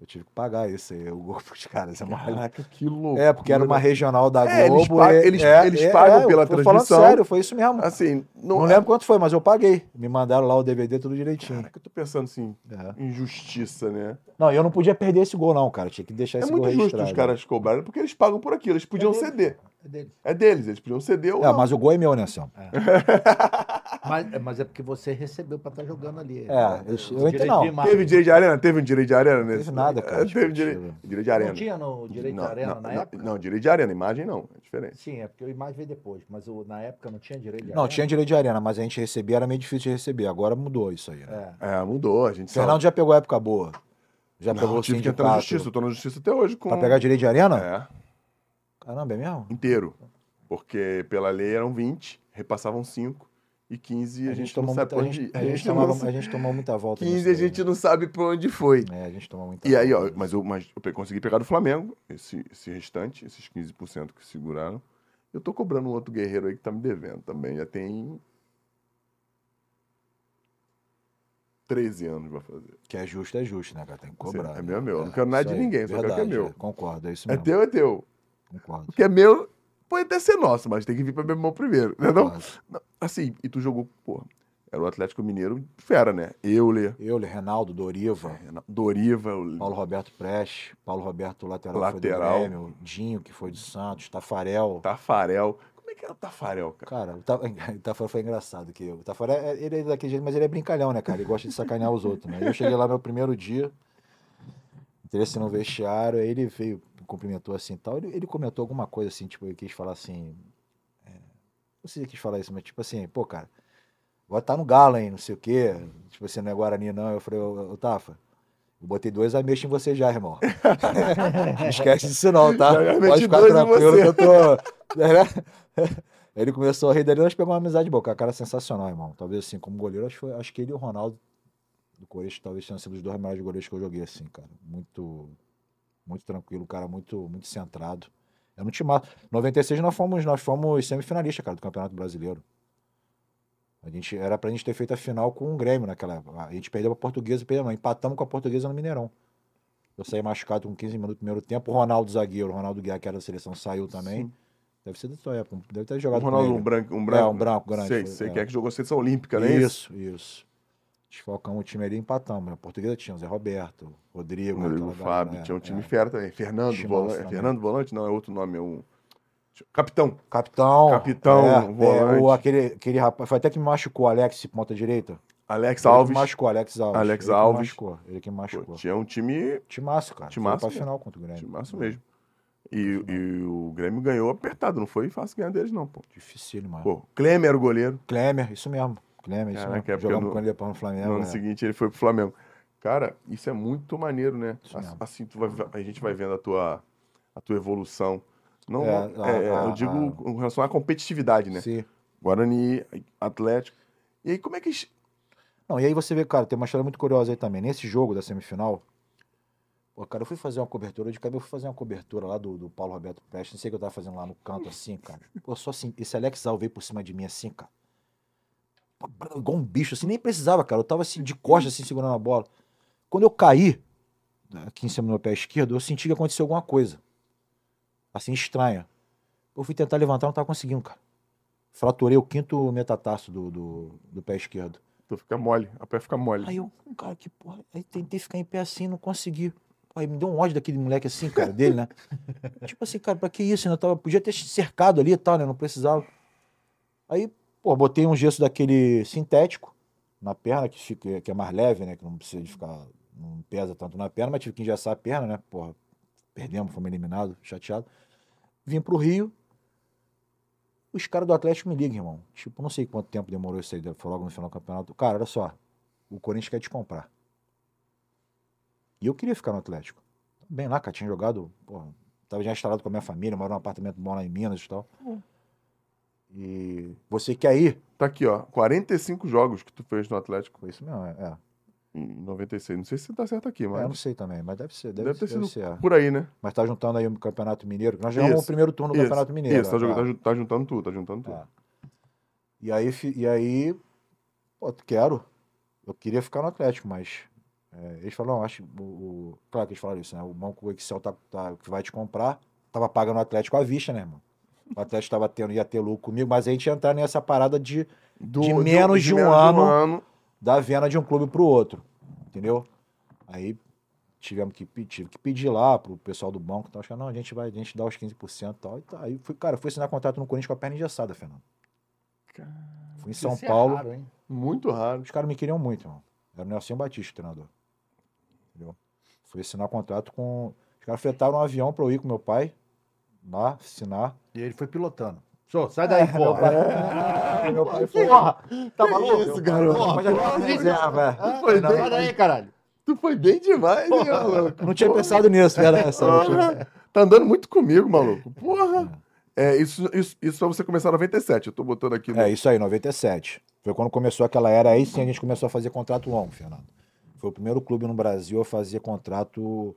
Speaker 3: Eu tive que pagar isso aí, o gol pros caras. É, uma...
Speaker 1: Caraca, que louco.
Speaker 3: é porque era uma regional da
Speaker 1: É, eles
Speaker 3: Globo.
Speaker 1: pagam-
Speaker 3: e-
Speaker 1: eles-
Speaker 3: é,
Speaker 1: eles
Speaker 3: é,
Speaker 1: pagam
Speaker 3: é,
Speaker 1: pela
Speaker 3: eu
Speaker 1: transmissão.
Speaker 3: Falando sério, foi isso mesmo.
Speaker 1: Assim, não,
Speaker 3: Não lembro quanto foi, mas eu paguei. Me mandaram lá o DVD tudo direitinho.
Speaker 1: Caraca, eu tô pensando assim,
Speaker 3: É.
Speaker 1: injustiça, né?
Speaker 3: Não, eu não podia perder esse gol, não, cara. Tinha que deixar
Speaker 1: É
Speaker 3: esse
Speaker 1: muito
Speaker 3: gol
Speaker 1: justo
Speaker 3: registrado.
Speaker 1: os caras cobrarem, porque eles pagam por aquilo. Eles podiam
Speaker 4: deles.
Speaker 1: ceder.
Speaker 4: É dele.
Speaker 1: É deles, eles podiam ceder ou
Speaker 3: É,
Speaker 1: não.
Speaker 3: mas o gol é meu, né, Anselmo? <laughs>
Speaker 4: Mas, mas é porque você recebeu pra estar jogando ali.
Speaker 3: É, eu- eu
Speaker 4: O direito
Speaker 3: não.
Speaker 1: Teve direito de arena? Teve um direito de arena nesse?
Speaker 3: Teve nada, cara,
Speaker 1: É, teve
Speaker 3: discutível.
Speaker 1: direito, direito de arena.
Speaker 4: Não tinha no direito
Speaker 1: Não,
Speaker 4: de arena
Speaker 1: não,
Speaker 4: na
Speaker 1: não,
Speaker 4: época?
Speaker 1: Não, direito de arena, imagem não, é diferente.
Speaker 4: Sim, é porque a imagem veio depois, mas o- na época não tinha direito de
Speaker 3: Não,
Speaker 4: arena.
Speaker 3: tinha direito de arena, mas a gente recebia, era meio difícil de receber. Agora mudou isso aí, né?
Speaker 4: É.
Speaker 1: É, mudou, a gente
Speaker 3: O Fernando já pegou a época boa. Já
Speaker 1: Não,
Speaker 3: pegou o
Speaker 1: tive que entrar na justiça, eu tô na justiça até hoje com...
Speaker 3: Pra pegar direito de arena?
Speaker 1: É,
Speaker 3: Caramba, é mesmo?
Speaker 1: inteiro. Porque pela lei eram 20, repassavam 5 e 15 a, gente, não
Speaker 3: tomou
Speaker 1: sabe
Speaker 3: muita,
Speaker 1: pra
Speaker 3: a
Speaker 1: onde...
Speaker 3: gente, a <laughs> gente tomava- a gente tomou muita volta.
Speaker 1: 15
Speaker 3: nisso
Speaker 1: a gente
Speaker 3: né?
Speaker 1: não sabe pra onde foi.
Speaker 3: É, a gente tomou muita
Speaker 1: E aí, ó,
Speaker 3: volta.
Speaker 1: mas eu, mas eu consegui pegar do Flamengo, esse, esse restante, esses 15% que seguraram. Eu tô cobrando um outro guerreiro aí que tá me devendo também. Já tem 13 anos vai fazer.
Speaker 3: Que é justo, é justo, né, cara? Tem que cobrar.
Speaker 1: É
Speaker 3: né?
Speaker 1: meu, é meu. Eu não quero nada de ninguém, só quero que é meu.
Speaker 3: Concordo, é isso
Speaker 1: É
Speaker 3: mesmo.
Speaker 1: teu, é teu.
Speaker 3: Concordo.
Speaker 1: O que é meu pode até ser nosso, mas tem que vir pra minha mão primeiro. Né, não? Assim, e tu jogou, porra, era o Atlético Mineiro fera, né? Euler,
Speaker 3: Euler, Reinaldo, Doriva,
Speaker 1: Doriva, o-
Speaker 3: Paulo Roberto Prestes, Paulo Roberto lateral,
Speaker 1: Lateral.
Speaker 3: foi do Grêmio, Dinho, que foi do Santos, Tafarel.
Speaker 1: Tafarel. Como é que era o Tafarel, cara?
Speaker 3: Cara, o <laughs> Tafarel foi engraçado. Que o Tafarel, é- ele é daquele jeito, mas ele é brincalhão, né, cara? Ele gosta de sacanear os outros, né? Eu cheguei lá meu primeiro dia, assim no vestiário, aí ele veio, me cumprimentou assim e tal. Ele, ele comentou alguma coisa assim, tipo, ele quis falar assim. é, não sei se ele quis falar isso, mas tipo assim, pô, cara, agora tá no galo, hein, não sei o quê. Tipo assim, não é Guarani, não. Eu falei, ô, ô Tafa. Eu botei dois ameixos em você já, irmão. <laughs> Não esquece disso não, tá?
Speaker 1: Já
Speaker 3: Pode ficar tranquilo que eu tô... Né? <laughs> Ele começou a rir dali, nós pegamos uma amizade boa. Cara é sensacional, irmão. Talvez assim, como goleiro, acho, acho que ele e o Ronaldo do Corinthians talvez tenham sido os dois melhores goleiros que eu joguei, assim, cara. Muito, muito tranquilo, cara, muito, muito centrado. Eu não te mato. 96 nós fomos, nós fomos semifinalistas, cara, do Campeonato Brasileiro. A gente, era pra gente ter feito a final com o Grêmio naquela. A gente perdeu pra Portuguesa, perdeu, não, empatamos com a Portuguesa no Mineirão. Eu saí machucado com 15 minutos do primeiro tempo. O Ronaldo zagueiro, o Ronaldo Guiar, que era da seleção, saiu também.
Speaker 1: Sim.
Speaker 3: Deve ser da sua época. Deve ter
Speaker 1: O
Speaker 3: jogado com
Speaker 1: Ronaldo, um branco, um branco.
Speaker 3: É, um branco grande,
Speaker 1: Sei, sei
Speaker 3: é.
Speaker 1: que é que jogou seleção olímpica, né?
Speaker 3: Isso, isso. Desfalcamos o time ali e empatamos. A portuguesa tinha o Zé Roberto, Rodrigo,
Speaker 1: Rodrigo Fábio,
Speaker 3: galera,
Speaker 1: tinha um
Speaker 3: é,
Speaker 1: time
Speaker 3: é.
Speaker 1: fera também. Fernando Volante. É. Fernando Volante? Não, é outro nome, é um. Capitão.
Speaker 3: Capitão.
Speaker 1: Capitão,
Speaker 3: é,
Speaker 1: volante.
Speaker 3: é, o, aquele, aquele rapaz, foi até que machucou, Alex, ponta direita.
Speaker 1: Alex
Speaker 3: Ele
Speaker 1: Alves.
Speaker 3: machucou, Alex Alves.
Speaker 1: Alex
Speaker 3: ele
Speaker 1: Alves.
Speaker 3: machucou, ele que me
Speaker 1: Pô,
Speaker 3: machucou.
Speaker 1: tinha um time.
Speaker 3: Timaço, cara.
Speaker 1: Timaço
Speaker 3: Foi pra final contra o Grêmio.
Speaker 1: Timaço mesmo. E, e o Grêmio ganhou apertado, não foi fácil ganhar deles, não, pô.
Speaker 3: Difícil, mano.
Speaker 1: Pô, Klemer era o goleiro.
Speaker 3: Klemer, isso mesmo. Isso
Speaker 1: Caraca, é
Speaker 3: Jogamos
Speaker 1: no-
Speaker 3: com ele depois no Flamengo.
Speaker 1: No ano
Speaker 3: é.
Speaker 1: seguinte ele foi pro Flamengo. Cara, isso é muito maneiro, né? Assim, tu vai, a gente vai vendo a tua, a tua evolução. Não,
Speaker 3: É,
Speaker 1: não- é, é,
Speaker 3: a-
Speaker 1: eu digo
Speaker 3: a-
Speaker 1: com relação à competitividade, né?
Speaker 3: Sim.
Speaker 1: Guarani, Atlético. E aí, como é que.
Speaker 3: Não, e aí você vê, cara, tem uma história muito curiosa aí também. Nesse jogo da semifinal, pô, cara, eu fui fazer uma cobertura de cabelo, eu fui fazer uma cobertura lá do, do Paulo Roberto Prestes, não sei o que eu tava fazendo lá no canto assim, cara. Pô, só assim, esse Alex Al veio por cima de mim assim, cara. Igual um bicho, assim, nem precisava, cara. Eu tava assim, de costas, assim, segurando a bola. Quando eu caí, aqui em cima do meu pé esquerdo, eu senti que aconteceu alguma coisa. Assim, estranha. Eu fui tentar levantar, não tava conseguindo, cara. Fraturei o quinto metatarso do, do, do pé esquerdo.
Speaker 1: Tu fica mole, a pé fica mole.
Speaker 3: Aí eu, cara, que porra. Aí tentei ficar em pé assim, não consegui. Aí me deu um ódio daquele moleque assim, cara, dele, né? <laughs> tipo assim, cara, pra que isso? Eu tava, podia ter cercado ali e tal, né? Não precisava. Aí, pô, botei um gesso daquele sintético. na perna, que, fica, que é mais leve, né? Que não precisa de ficar. Não pesa tanto na perna, mas tive que engessar a perna, né? Porra, perdemos, fomos eliminados, chateado. Vim pro Rio. Os caras do Atlético me ligam, irmão. Tipo, não sei quanto tempo demorou isso aí, foi logo no final do campeonato. Cara, olha só, o Corinthians quer te comprar. E eu queria ficar no Atlético. Bem lá, cara, tinha jogado, porra, tava já instalado com a minha família, moro num apartamento bom lá em Minas e tal.
Speaker 1: Hum.
Speaker 3: E você quer ir?
Speaker 1: Tá aqui, ó. 45 jogos que tu fez no Atlético
Speaker 3: Foi isso mesmo, é. é.
Speaker 1: em 96. Não sei se tá certo aqui,
Speaker 3: É,
Speaker 1: mas.
Speaker 3: eu não sei também, mas deve ser. Deve,
Speaker 1: Deve ter
Speaker 3: deve
Speaker 1: sido
Speaker 3: ser, é.
Speaker 1: por aí, né?
Speaker 3: Mas tá juntando aí o Campeonato Mineiro. Nós jogamos o primeiro turno do
Speaker 1: Isso,
Speaker 3: Campeonato Mineiro.
Speaker 1: Isso, tá,
Speaker 3: é.
Speaker 1: tá ju- tá juntando tudo, tá juntando tudo.
Speaker 3: É. E aí, e aí, pô, quero. Eu queria ficar no Atlético, mas é, eles falaram, acho, o, o- claro que eles falaram isso, né? O banco Excel tá, tá- que vai te comprar, tava pagando o Atlético à vista, né, irmão? O Atlético tava tendo, ia ter lucro comigo, mas a gente ia entrar nessa parada de
Speaker 1: Do-
Speaker 3: De
Speaker 1: do-
Speaker 3: menos de um
Speaker 1: menos
Speaker 3: ano. da venda de um clube pro outro, entendeu? Aí tivemos que, tive que pedir lá pro pessoal do banco, tal, achando, não, a gente vai, a gente dá os 15% e tal. E tá. Aí fui, cara, fui assinar contrato no Corinthians com a perna engessada, Fernando. Fui em São
Speaker 4: é
Speaker 3: Paulo.
Speaker 4: raro, hein?
Speaker 1: Muito raro.
Speaker 3: Os caras me queriam muito, irmão. Era o Nelson Batista, o treinador. Entendeu? Fui assinar contrato com. Os caras fretaram um avião pra eu ir com meu pai lá, assinar.
Speaker 4: E ele foi pilotando. Sô, sai daí,
Speaker 3: meu
Speaker 4: porra.
Speaker 3: pai, <laughs> meu pai.
Speaker 4: Porra, tá maluco?
Speaker 1: isso, garoto?
Speaker 4: Porra,
Speaker 3: Mas
Speaker 4: porra,
Speaker 3: é.
Speaker 4: Ah,
Speaker 1: Foi
Speaker 4: não,
Speaker 1: bem-
Speaker 4: sai daí, caralho.
Speaker 1: Tu foi bem demais, hein, maluco?
Speaker 3: Não tinha pensado nisso, era essa. não
Speaker 1: Porra, tá andando muito comigo, maluco. Porra. É, isso, isso, isso pra você começar em 97. Eu tô botando aqui no.
Speaker 3: É, isso aí, 97. Foi quando começou aquela era aí, sim, a gente começou a fazer contrato longo, Fernando. Foi o primeiro clube no Brasil a fazer contrato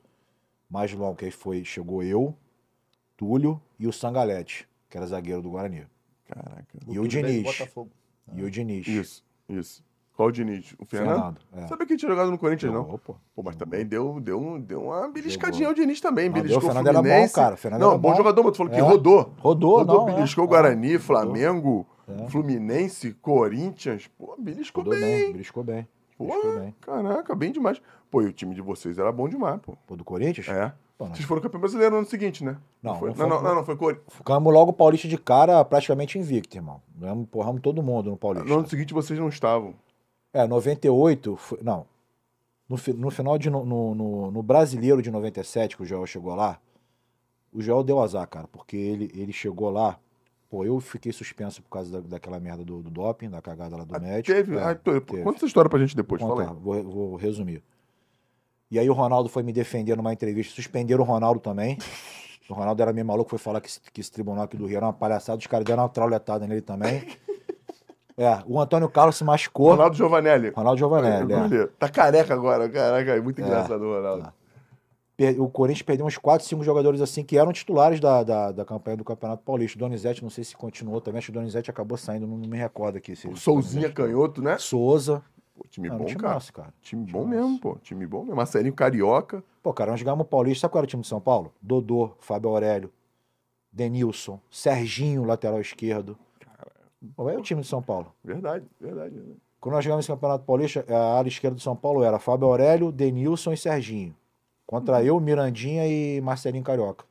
Speaker 3: mais longo, que aí foi, chegou eu, Túlio e o Sangalete, que era zagueiro do Guarani.
Speaker 1: Caraca.
Speaker 3: E o Diniz.
Speaker 4: Botafogo.
Speaker 3: E o Diniz.
Speaker 1: Isso, isso. Qual o Diniz? O Fernando?
Speaker 3: Fernando. é.
Speaker 1: Sabia que tinha jogado no Corinthians, não?
Speaker 3: Jogou, pô.
Speaker 1: Pô, mas também deu, deu, deu uma beliscadinha ao Diniz também.
Speaker 3: Não,
Speaker 1: Beliscou
Speaker 3: o
Speaker 1: o
Speaker 3: Fernando era bom,
Speaker 1: Fluminense.
Speaker 3: cara, o Fernando
Speaker 1: não,
Speaker 3: era
Speaker 1: bom jogador, mas tu falou que
Speaker 3: É.
Speaker 1: rodou.
Speaker 3: Rodou,
Speaker 1: Rodou,
Speaker 3: não,
Speaker 1: beliscou
Speaker 3: é.
Speaker 1: o Guarani. Flamengo,
Speaker 3: É.
Speaker 1: Fluminense, Corinthians. Pô, beliscou
Speaker 3: Rodou
Speaker 1: bem.
Speaker 3: bem, beliscou bem. Beliscou
Speaker 1: Porra,
Speaker 3: bem.
Speaker 1: caraca, bem demais. Pô, e o time de vocês era bom demais, pô.
Speaker 3: Pô, do Corinthians?
Speaker 1: É.
Speaker 3: Pô,
Speaker 1: Vocês foram campeão brasileiro no ano seguinte, né?
Speaker 3: Não,
Speaker 1: foi,
Speaker 3: não
Speaker 1: não, não,
Speaker 3: fomos-
Speaker 1: não, não, foi Corinthians.
Speaker 3: Ficamos logo paulista de cara praticamente invicto, irmão. Ganhamos, porramos todo mundo no paulista.
Speaker 1: No ano seguinte vocês não estavam.
Speaker 3: É, 98, foi- não. No, no final de. No, no, no- brasileiro de 97, que o Joel chegou lá, o Joel deu azar, cara, porque ele, ele chegou lá. Pô, eu fiquei suspenso por causa da- daquela merda do, do doping, da cagada lá do
Speaker 1: Ah,
Speaker 3: médico.
Speaker 1: Teve.
Speaker 3: É,
Speaker 1: ah, tô-
Speaker 3: teve.
Speaker 1: Conta essa história pra gente depois,
Speaker 3: Vou
Speaker 1: fala
Speaker 3: contar,
Speaker 1: aí.
Speaker 3: vou, vou resumir. E aí o Ronaldo foi me defender numa entrevista, suspenderam o Ronaldo também. O Ronaldo era meio maluco, foi falar que esse, que esse tribunal aqui do Rio era uma palhaçada, os caras deram uma trauletada nele também. <laughs> É, o Antônio Carlos se machucou.
Speaker 1: Ronaldo Giovanelli.
Speaker 3: Ronaldo Giovanelli, é.
Speaker 1: Goleiro. Tá careca agora, caraca. É muito
Speaker 3: É.
Speaker 1: engraçado o Ronaldo.
Speaker 3: Per- O Corinthians perdeu uns 4, 5 jogadores assim que eram titulares da, da, da campanha do Campeonato Paulista. O Donizete, não sei se continuou também, acho que o Donizete acabou saindo, não, não me recordo aqui. Se
Speaker 1: O Souzinha canhoto, né?
Speaker 3: Souza.
Speaker 1: Pô, time
Speaker 3: Ah,
Speaker 1: bom,
Speaker 3: time
Speaker 1: cara.
Speaker 3: cara.
Speaker 1: Time
Speaker 3: Time
Speaker 1: bom mesmo, pô. Time bom mesmo. Marcelinho Carioca.
Speaker 3: Pô, cara, nós o Paulista. Sabe qual era o time de São Paulo? Dodô, Fábio Aurélio, Denilson, Serginho, lateral esquerdo. Pô, é o time de São Paulo.
Speaker 1: Verdade, verdade. verdade.
Speaker 3: Quando nós jogamos esse Campeonato Paulista, a área esquerda do São Paulo era Fábio Aurélio, Denilson e Serginho. Contra eu, Mirandinha e Marcelinho Carioca.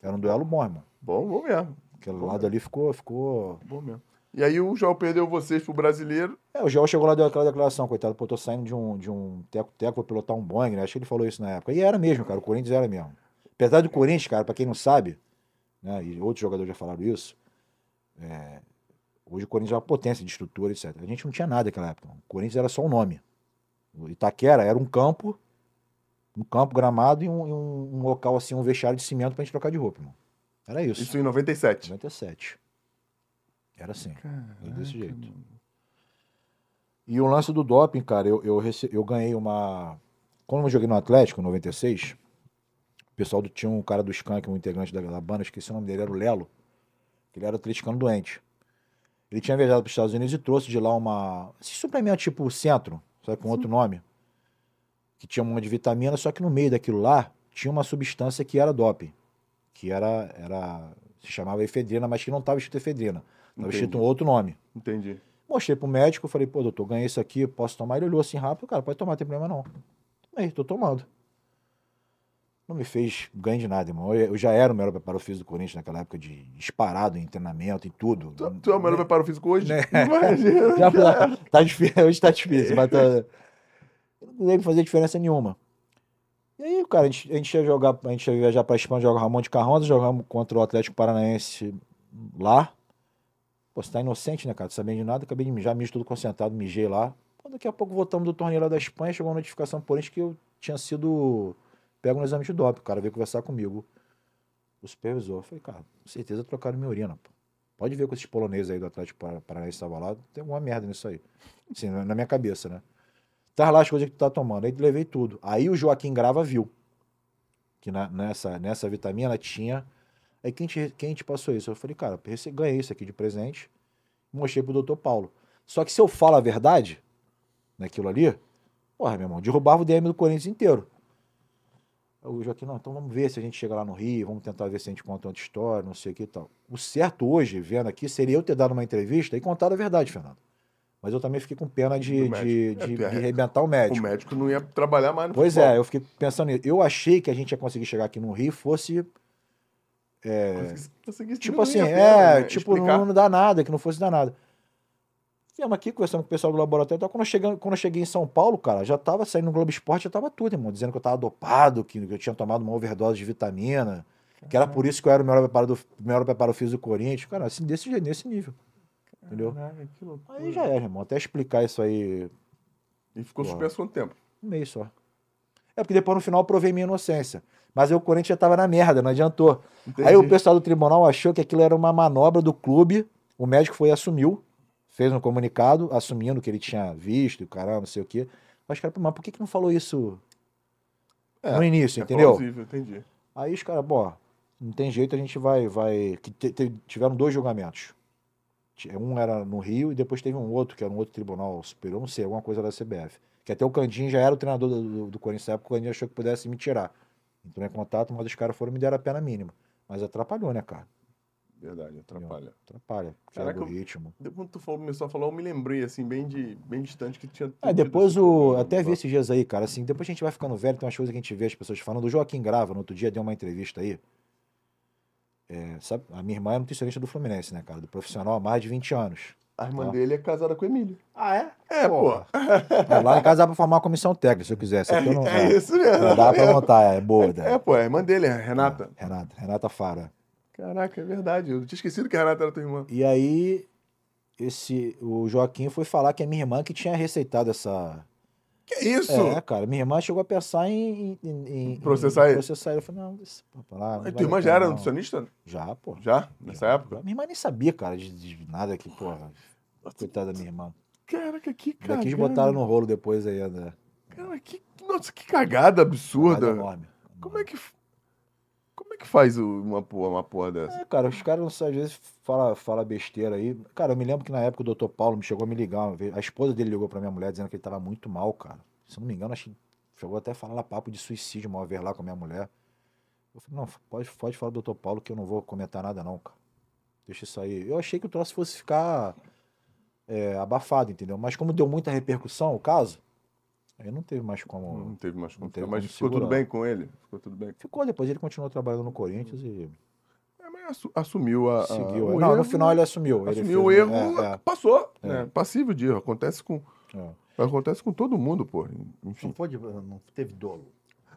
Speaker 3: Era um duelo bom, irmão.
Speaker 1: Bom, bom mesmo.
Speaker 3: Aquele lado ali ficou, ficou
Speaker 1: Bom mesmo. E aí o João perdeu vocês pro brasileiro.
Speaker 3: É, o Joel chegou lá e deu aquela declaração, coitado, pô, tô saindo de um, de um teco-teco pra pilotar um Boeing, né? Acho que ele falou isso na época. E era mesmo, cara, o Corinthians era mesmo. Apesar do Corinthians, cara, pra quem não sabe, né, e outros jogadores já falaram isso, é, hoje o Corinthians é uma potência de estrutura, etc. A gente não tinha nada naquela época. O Corinthians era só um nome. O Itaquera era um campo, um campo gramado e um, um- um local assim, um vestiário de cimento pra gente trocar de roupa, irmão. Era isso.
Speaker 1: Isso em 97.
Speaker 3: 97. Era assim. Era desse jeito. E o lance do doping, cara, eu, eu, rece- eu ganhei uma. Quando eu joguei no Atlético, em 96, o pessoal do, tinha um cara do Skank, um integrante da, da banda, esqueci o nome dele, era o Lelo, que ele era atleticano doente. Ele tinha viajado para os Estados Unidos e trouxe de lá uma. Esse suplemento tipo centro, sabe, com outro nome, que tinha uma de vitamina, só que no meio daquilo lá tinha uma substância que era doping, que era. era se chamava efedrina, mas que não estava escrito efedrina. Estava
Speaker 1: Entendi.
Speaker 3: escrito um outro nome.
Speaker 1: Entendi.
Speaker 3: Mostrei pro médico, falei, pô, doutor, ganhei isso aqui, posso tomar? Ele olhou assim rápido, cara, pode tomar, não tem problema não. Aí, tô tomando. não me fez ganho de nada, irmão. Eu eu já era o melhor preparo físico do Corinthians naquela época de disparado em treinamento e tudo.
Speaker 1: Tu, tu é o melhor preparo físico hoje? <laughs>
Speaker 3: Né?
Speaker 1: Imagina. <laughs>
Speaker 3: Já, tá, tá difícil, hoje tá difícil, mas tá, não deve fazer diferença nenhuma. E aí, cara, a gente, a gente ia jogar, a gente ia viajar pra Espanha, jogar Ramon de Carranza, jogamos contra o Atlético Paranaense lá. Pô, você tá inocente, né, cara? Sabendo de nada, acabei de mijar, mijo tudo concentrado, mijei lá. Pô, daqui a pouco voltamos do torneio lá da Espanha, chegou uma notificação por que eu tinha sido pego no exame de doping. O cara veio conversar comigo, o supervisor. Eu falei, cara, com certeza trocaram minha urina, pô. Pode ver com esses poloneses aí do Atlético Para- Paranaense que estavam lá, tem alguma merda nisso aí. Assim, na na minha cabeça, né? Tá lá as coisas que tu tá tomando. Aí levei tudo. Aí o Joaquim Grava viu que na- nessa, nessa vitamina tinha. Aí quem te, quem te passou isso? Eu falei, cara, ganhei isso aqui de presente. Mostrei pro doutor Paulo. Só que se eu falo a verdade naquilo ali, porra, meu irmão, derrubava o DM do Corinthians inteiro. O Joaquim, não, então vamos ver se a gente chega lá no Rio, vamos tentar ver se a gente conta outra história, não sei o que e tal. O certo hoje, vendo aqui, seria eu ter dado uma entrevista e contado a verdade, Fernando. Mas eu também fiquei com pena de, de,
Speaker 1: médico.
Speaker 3: de,
Speaker 1: É,
Speaker 3: de
Speaker 1: é-
Speaker 3: arrebentar o
Speaker 1: O
Speaker 3: médico.
Speaker 1: médico não ia trabalhar mais no
Speaker 3: Pois
Speaker 1: futebol.
Speaker 3: é, eu fiquei pensando nisso. Eu achei que a gente ia conseguir chegar aqui no Rio fosse.
Speaker 1: Consegui- consegui-
Speaker 3: Tipo assim, é,
Speaker 1: né?
Speaker 3: tipo, não, não dá nada, que não fosse dar nada. Viemos aqui, conversando com o pessoal do laboratório. e tal. Quando, eu cheguei, quando eu cheguei em São Paulo, cara, já tava saindo no Globo Esporte, já tava tudo, irmão. Dizendo que eu tava dopado, que eu tinha tomado uma overdose de vitamina. Que era por isso que eu era o melhor preparo, do, melhor preparo físico do Corinthians. Cara, assim, desse nesse nível. Entendeu?
Speaker 1: Que loucura.
Speaker 3: Aí já era, irmão. Até explicar isso aí
Speaker 1: E ficou
Speaker 3: Pô.
Speaker 1: suspenso quanto tempo?
Speaker 3: um mês só. É porque depois no final eu provei minha inocência. Mas o Corinthians já tava na merda, não adiantou.
Speaker 1: Entendi.
Speaker 3: Aí o pessoal do tribunal achou que aquilo era uma manobra do clube. O médico foi e assumiu, fez um comunicado, assumindo que ele tinha visto, caramba, não sei o quê. Mas, cara, mas por que, que não falou isso
Speaker 1: É,
Speaker 3: no início,
Speaker 1: É
Speaker 3: entendeu?
Speaker 1: plausível, entendi.
Speaker 3: Aí os caras, bom, não tem jeito, a gente vai. vai... que tiveram dois julgamentos. Um era no Rio e depois teve um outro, que era um outro tribunal superior, não sei, alguma coisa da CBF. Que até o Candinho já era o treinador do, do, do Corinthians na época, o Candinho achou que pudesse me tirar. Entrou em contato, mas os caras foram e me deram a pena mínima. Mas atrapalhou, né, cara?
Speaker 1: Verdade, atrapalha.
Speaker 3: Atrapalha.
Speaker 1: Caraca,
Speaker 3: Quebra o ritmo.
Speaker 1: Depois Quando tu falou, começou a falar, eu me lembrei, assim, bem, de, bem distante que tinha. Tido
Speaker 3: depois o. Até vi
Speaker 1: tá?
Speaker 3: esses dias aí, cara. Assim, depois a gente vai ficando velho, tem umas coisas que a gente vê as pessoas falando. O Joaquim Grava, no outro dia, deu uma entrevista aí. É, sabe, a minha irmã é nutricionista do Fluminense, né, cara? Do profissional há mais de 20 anos.
Speaker 1: A irmã dele é casada com o Emílio.
Speaker 3: Ah, é?
Speaker 1: É, pô.
Speaker 3: É, lá em casa dá pra formar uma comissão técnica, se eu quisesse.
Speaker 1: É,
Speaker 3: Aqui eu não,
Speaker 1: é isso mesmo.
Speaker 3: Não dá pra montar, é boa.
Speaker 1: É,
Speaker 3: né?
Speaker 1: é, pô, é a irmã dele, é a Renata.
Speaker 3: Renata, Renata Fara.
Speaker 1: Caraca, é verdade. Eu tinha esquecido que a Renata era tua irmã.
Speaker 3: E aí, esse, o Joaquim foi falar que é minha irmã que tinha receitado essa.
Speaker 1: Que isso?
Speaker 3: É, cara, minha irmã chegou a pensar em, em, em-
Speaker 1: Processar ele?
Speaker 3: processar ele. Eu falei, não, isso, pô, pra lá, não
Speaker 1: tua irmã
Speaker 3: a
Speaker 1: já era
Speaker 3: não.
Speaker 1: nutricionista?
Speaker 3: Já, pô.
Speaker 1: Já? Nessa época?
Speaker 3: Minha irmã nem sabia, cara, de, de nada que, porra. Coitada da minha irmã.
Speaker 1: Caraca, que
Speaker 3: Ainda
Speaker 1: cagada.
Speaker 3: quis botar no rolo depois aí, né?
Speaker 1: Cara, que... Nossa, que cagada absurda.
Speaker 3: enorme.
Speaker 1: Como é que... Como é que faz uma porra, uma porra dessa?
Speaker 3: É, cara, os caras às vezes falam fala besteira aí. Cara, eu me lembro que na época o doutor Paulo me chegou a me ligar uma vez. A esposa dele ligou pra minha mulher dizendo que ele tava muito mal, cara. Se eu não me engano, acho chegou até a falar lá papo de suicídio uma vez lá com a minha mulher. Eu falei, não, pode, pode falar do doutor Paulo que eu não vou comentar nada não, cara. Deixa isso aí. Eu achei que o troço fosse ficar é, abafado, entendeu? Mas como deu muita repercussão o caso, aí não teve mais como...
Speaker 1: Não teve mais como.
Speaker 3: teve
Speaker 1: Mas
Speaker 3: como
Speaker 1: ficou tudo
Speaker 3: segurar.
Speaker 1: bem com ele? Ficou tudo bem.
Speaker 3: Ficou depois, ele continuou trabalhando no Corinthians e
Speaker 1: É, mas assumiu a, a-
Speaker 3: seguiu.
Speaker 1: o
Speaker 3: não,
Speaker 1: erro,
Speaker 3: no final ele assumiu. Ele
Speaker 1: assumiu o
Speaker 3: fez-
Speaker 1: erro,
Speaker 3: é, é.
Speaker 1: passou.
Speaker 3: É.
Speaker 1: Né? Passível de erro. Acontece com,
Speaker 3: É.
Speaker 1: acontece com todo mundo, pô. Enfim.
Speaker 4: Não, foi de- não teve dolo.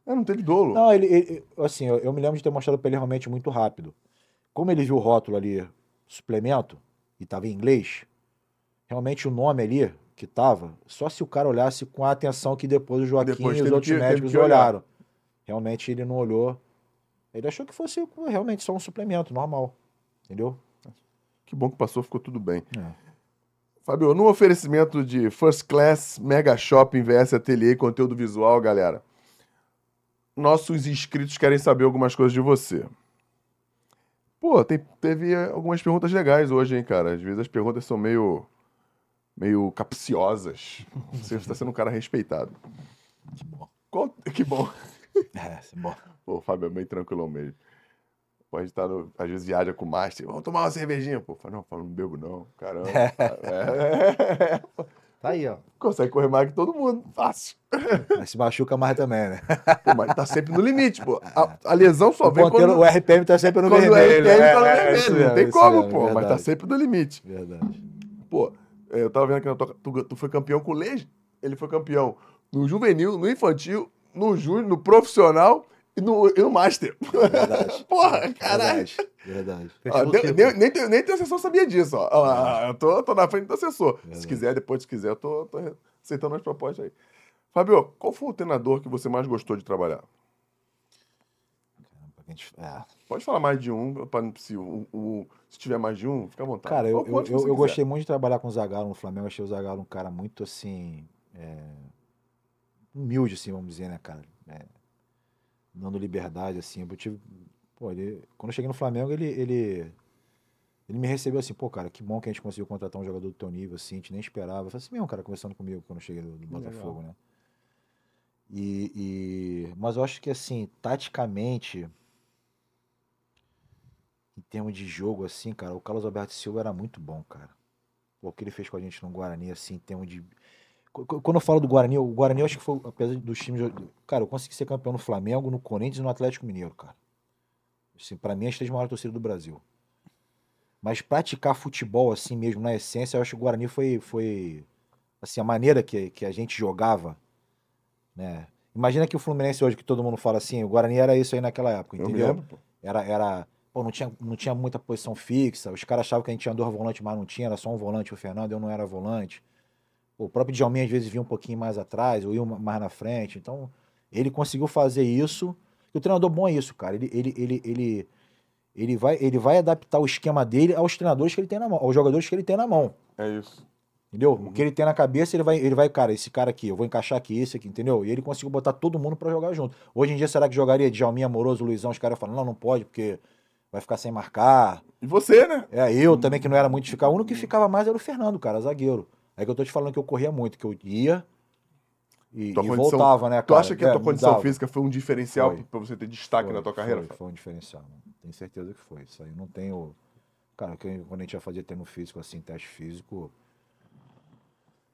Speaker 1: É, não teve dolo.
Speaker 3: Não, ele, ele- assim, eu, eu me lembro de ter mostrado pra ele realmente muito rápido. Como ele viu o rótulo ali, suplemento, e tava em inglês, realmente o nome ali que tava, só se o cara olhasse com a atenção que depois o Joaquim
Speaker 1: Depois
Speaker 3: e os outros
Speaker 1: que-
Speaker 3: médicos olharam. Realmente ele não olhou. Ele achou que fosse realmente só um suplemento normal. Entendeu?
Speaker 1: Que bom que passou, ficou tudo bem.
Speaker 3: É.
Speaker 1: Fábio, no oferecimento de First Class, Mega Shopping, VS Ateliê conteúdo visual, galera, nossos inscritos querem saber algumas coisas de você. Pô, tem- teve algumas perguntas legais hoje, hein, cara? Às vezes as perguntas são meio, meio capciosas. Você está sendo um cara respeitado.
Speaker 3: Que bom.
Speaker 1: Qual- Que bom.
Speaker 3: É, bom.
Speaker 1: Pô, o Fábio é bem tranquilão mesmo. Pode estar, no, às vezes, viaja com o Master. Vamos tomar uma cervejinha. Pô, fala, não, fala, não bebo não. Caramba. É. <laughs>
Speaker 4: Tá aí, ó.
Speaker 1: Consegue correr mais que todo mundo. Fácil.
Speaker 3: Mas se machuca mais também, né?
Speaker 1: Pô, mas tá sempre no limite, pô. A, a lesão só
Speaker 3: O,
Speaker 1: vem
Speaker 3: ponteiro,
Speaker 1: quando,
Speaker 3: o RPM tá sempre no
Speaker 1: quando o
Speaker 3: vermelho.
Speaker 1: RPM tá no
Speaker 3: É, é,
Speaker 1: vermelho.
Speaker 3: isso
Speaker 1: Não tem como,
Speaker 3: mesmo,
Speaker 1: pô. Mas tá
Speaker 3: verdade,
Speaker 1: sempre no limite.
Speaker 3: Verdade.
Speaker 1: Pô, é, eu tava vendo aqui na tua, tu, tu foi campeão com o Leite. Ele foi campeão no juvenil, no infantil, no júnior, no profissional e no, e no master.
Speaker 3: Verdade. <laughs>
Speaker 1: Porra, caralho.
Speaker 3: Verdade. Verdade.
Speaker 1: Ó, nem, nem, nem, teu- nem teu assessor sabia disso, ó. Eu tô, tô na frente do assessor. Se
Speaker 3: Verdade.
Speaker 1: quiser, depois, se quiser, eu tô, tô aceitando as propostas aí. Fabio, qual foi o treinador que você mais gostou de trabalhar?
Speaker 3: Gente- é.
Speaker 1: Pode falar mais de um, pra, se, o, o- se tiver mais de um, fica à vontade.
Speaker 3: Cara, eu,
Speaker 1: Qual-
Speaker 3: eu, eu, eu gostei muito de trabalhar com o Zagallo no Flamengo. Achei o Zagallo um cara muito, assim, é, humilde, assim, vamos dizer, né, cara? É, dando liberdade, assim. Eu tive, pô, ele, quando eu cheguei no Flamengo, ele, ele, ele me recebeu assim, pô, cara, que bom que a gente conseguiu contratar um jogador do teu nível, assim, a gente nem esperava. Eu falei assim, mesmo, cara, conversando comigo quando eu cheguei do, do Botafogo, né? E, e- mas eu acho que, assim, taticamente, em termos de jogo, assim, cara, o Carlos Alberto Silva era muito bom, cara. O que ele fez com a gente no Guarani, assim, em termos de. Qu- qu- Quando eu falo do Guarani, o Guarani eu acho que foi, apesar dos times. Cara, eu consegui ser campeão no Flamengo, no Corinthians e no Atlético Mineiro, cara. Assim, pra mim, as três maiores torcidas do Brasil. Mas praticar futebol, assim mesmo, na essência, eu acho que o Guarani foi. foi assim, a maneira que, que a gente jogava, né? Imagina que o Fluminense hoje, que todo mundo fala assim, o Guarani era isso aí naquela época, entendeu?
Speaker 1: lembro.
Speaker 3: Era, era, pô, não tinha, não tinha muita posição fixa. Os caras achavam que a gente tinha dois volantes, mas não tinha, era só um volante. O Fernando, eu não era volante. O próprio Djalminha às vezes vinha um pouquinho mais atrás, ou ia mais na frente. Então, ele conseguiu fazer isso. E o treinador bom é isso, cara. Ele, ele, ele, ele, ele, vai, ele vai adaptar o esquema dele aos treinadores que ele tem na mão, aos jogadores que ele tem na mão.
Speaker 1: É isso.
Speaker 3: Entendeu? O que ele tem na cabeça, ele vai, ele vai, cara, esse cara aqui, eu vou encaixar aqui, esse aqui, entendeu? E ele conseguiu botar todo mundo pra jogar junto. Hoje em dia, será que jogaria Djalminha, Amoroso, Luizão? Os caras falam, não, não pode, porque vai ficar sem marcar.
Speaker 1: E você, né?
Speaker 3: É, eu também, que não era muito de ficar. O único que ficava mais era o Fernando, cara, zagueiro. É que eu tô te falando que eu corria muito, que eu ia e, e
Speaker 1: condição-
Speaker 3: voltava, né, cara?
Speaker 1: Tu acha que a
Speaker 3: É,
Speaker 1: tua condição
Speaker 3: mudava.
Speaker 1: física foi um diferencial pra você ter destaque
Speaker 3: Foi,
Speaker 1: na tua carreira?
Speaker 3: Foi, foi um diferencial, mano. Tenho certeza que foi. Isso aí eu não tenho. Cara, quando a gente ia fazer treino físico, assim, teste físico.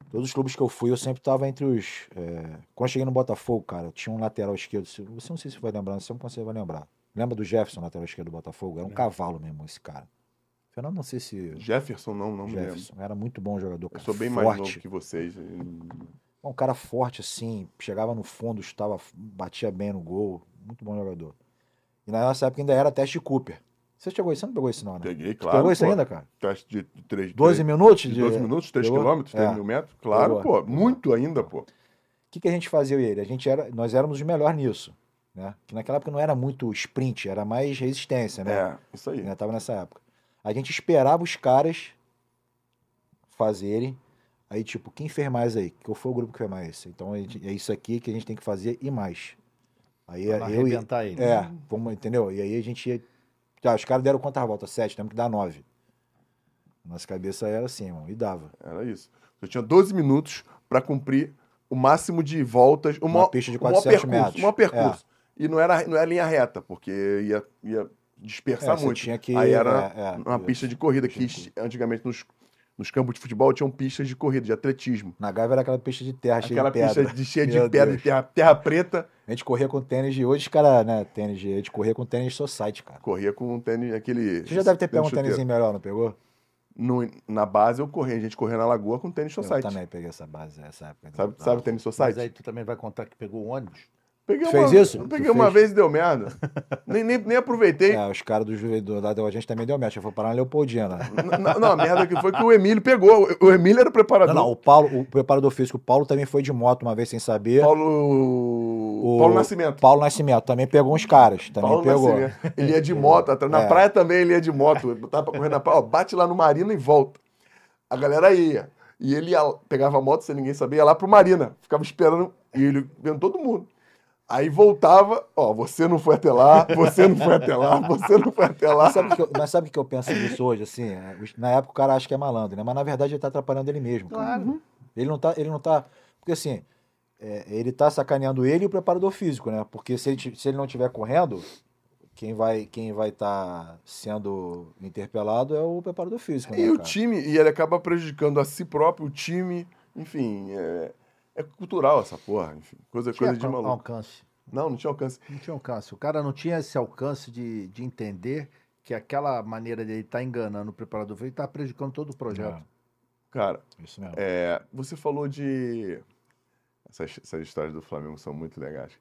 Speaker 3: Todos os clubes que eu fui, eu sempre tava entre os. é, Quando eu cheguei no Botafogo, cara, tinha um lateral esquerdo. se- Você não sei se vai lembrar, você não vai lembrar. Lembra do Jefferson, lateral esquerdo do Botafogo? Era um cavalo mesmo, esse cara. Fernando, não sei se.
Speaker 1: Jefferson, não, não.
Speaker 3: Jefferson. Era muito bom jogador.
Speaker 1: Eu
Speaker 3: Cara,
Speaker 1: sou bem mais
Speaker 3: forte.
Speaker 1: novo que vocês.
Speaker 3: Um cara forte, assim, chegava no fundo, estava, batia bem no gol. Muito bom jogador. E na nossa época ainda era teste de Cooper. Você chegou isso? Você não pegou isso, não, né?
Speaker 1: Peguei,
Speaker 3: Você
Speaker 1: claro.
Speaker 3: pegou isso ainda, cara?
Speaker 1: Teste de 3,
Speaker 3: 12 minutos?
Speaker 1: de 12 minutos, 3
Speaker 3: Pegou?
Speaker 1: quilômetros, 3
Speaker 3: É.
Speaker 1: mil metros? Claro,
Speaker 3: Boa.
Speaker 1: pô. Muito ainda, pô.
Speaker 3: O que, que a gente fazia eu e ele? A gente era, nós éramos os melhores nisso. Né? Que naquela época não era muito sprint, era mais resistência, né?
Speaker 1: É, isso aí.
Speaker 3: né? Tava nessa época. A gente esperava os caras fazerem. Aí, tipo, quem fez mais aí? Qual foi o grupo que fez mais? Então gente- é isso aqui que a gente tem que fazer e mais. Aí
Speaker 4: Pra
Speaker 3: eu e,
Speaker 4: arrebentar ele.
Speaker 3: É, vamos, entendeu? E aí a gente ia. Tá, os caras deram quantas voltas? Sete, temos que dar nove. Nossa cabeça era assim, irmão, e dava.
Speaker 1: Era isso. Eu tinha 12 minutos pra cumprir o máximo de voltas. Uma,
Speaker 3: Uma pista de
Speaker 1: o maior
Speaker 3: 400
Speaker 1: percurso,
Speaker 3: metros.
Speaker 1: maior percurso. E não era, não era linha reta, porque ia, ia dispersar
Speaker 3: É,
Speaker 1: muito.
Speaker 3: tinha que-
Speaker 1: Aí era
Speaker 3: é, é,
Speaker 1: uma pista de corrida, que antigamente nos, nos campos de futebol tinham pistas de corrida, de atletismo.
Speaker 3: Na Gávea era aquela pista de terra, cheia
Speaker 1: Aquela
Speaker 3: de pedra.
Speaker 1: pista de, cheia de
Speaker 3: Meu
Speaker 1: pedra,
Speaker 3: Deus.
Speaker 1: de terra, terra preta,
Speaker 3: A gente corria com tênis de hoje, os caras, né, tênis de, a gente corria com tênis society, cara.
Speaker 1: corria com tênis, aquele...
Speaker 3: Você já deve ter pego um tênisinho melhor, não pegou?
Speaker 1: No- na base eu corria, a gente corria na lagoa com tênis
Speaker 3: Eu
Speaker 1: society.
Speaker 3: também peguei essa base, essa época.
Speaker 1: Sabe, sabe tênis
Speaker 4: Mas
Speaker 1: society?
Speaker 4: aí tu também vai contar que pegou o ônibus?
Speaker 1: Peguei
Speaker 3: Fez
Speaker 1: uma,
Speaker 3: isso?
Speaker 1: eu
Speaker 3: Tu
Speaker 1: Peguei uma
Speaker 3: fez?
Speaker 1: vez e deu merda. <laughs> nem, nem, nem aproveitei.
Speaker 3: É, os caras do Juventude da gente também deu merda, foi parar na Leopoldina.
Speaker 1: Não, não, a merda que foi que o Emílio pegou. O- Emílio era o preparador.
Speaker 3: Não, não, o Paulo, o preparador físico, o Paulo também foi de moto uma vez sem saber.
Speaker 1: Paulo.
Speaker 3: O
Speaker 1: Paulo Nascimento.
Speaker 3: Paulo Nascimento também pegou uns caras, também
Speaker 1: Paulo
Speaker 3: pegou.
Speaker 1: Nascimento. Ele ia de <laughs> moto. atrás. Na
Speaker 3: É.
Speaker 1: praia também ele ia de moto. <laughs> Botava pra correr na praia. Ó, bate lá no Marina e volta. A galera ia. E ele ia, pegava a moto sem ninguém saber, ia lá pro Marina. Ficava esperando. E ele vendo todo mundo. Aí voltava, ó, você não foi até lá, você não foi até lá, você não foi até lá.
Speaker 3: Mas sabe, o que eu, mas sabe o que eu penso disso hoje, assim? é, Na época o cara acha que é malandro, né? Mas na verdade ele tá atrapalhando ele mesmo. cara.
Speaker 4: Claro.
Speaker 3: Ele não tá. Ele não tá. Porque assim, é, ele tá sacaneando ele e o preparador físico, né? Porque se ele, se ele não estiver correndo, quem vai quem vai estar sendo interpelado é o preparador físico. Né,
Speaker 1: E o
Speaker 3: cara?
Speaker 1: time, e ele acaba prejudicando a si próprio, o time, Enfim, é, é cultural essa porra, enfim. Coisa,
Speaker 4: Tinha
Speaker 1: coisa de
Speaker 4: al-
Speaker 1: maluco.
Speaker 4: alcance.
Speaker 1: Não, não tinha alcance.
Speaker 4: Não tinha alcance. O cara não tinha esse alcance de, de entender que aquela maneira dele estar enganando o preparador físico está prejudicando todo o projeto.
Speaker 1: Cara,
Speaker 3: Isso mesmo.
Speaker 1: é, você falou de. Essas, essas histórias do Flamengo são muito legais.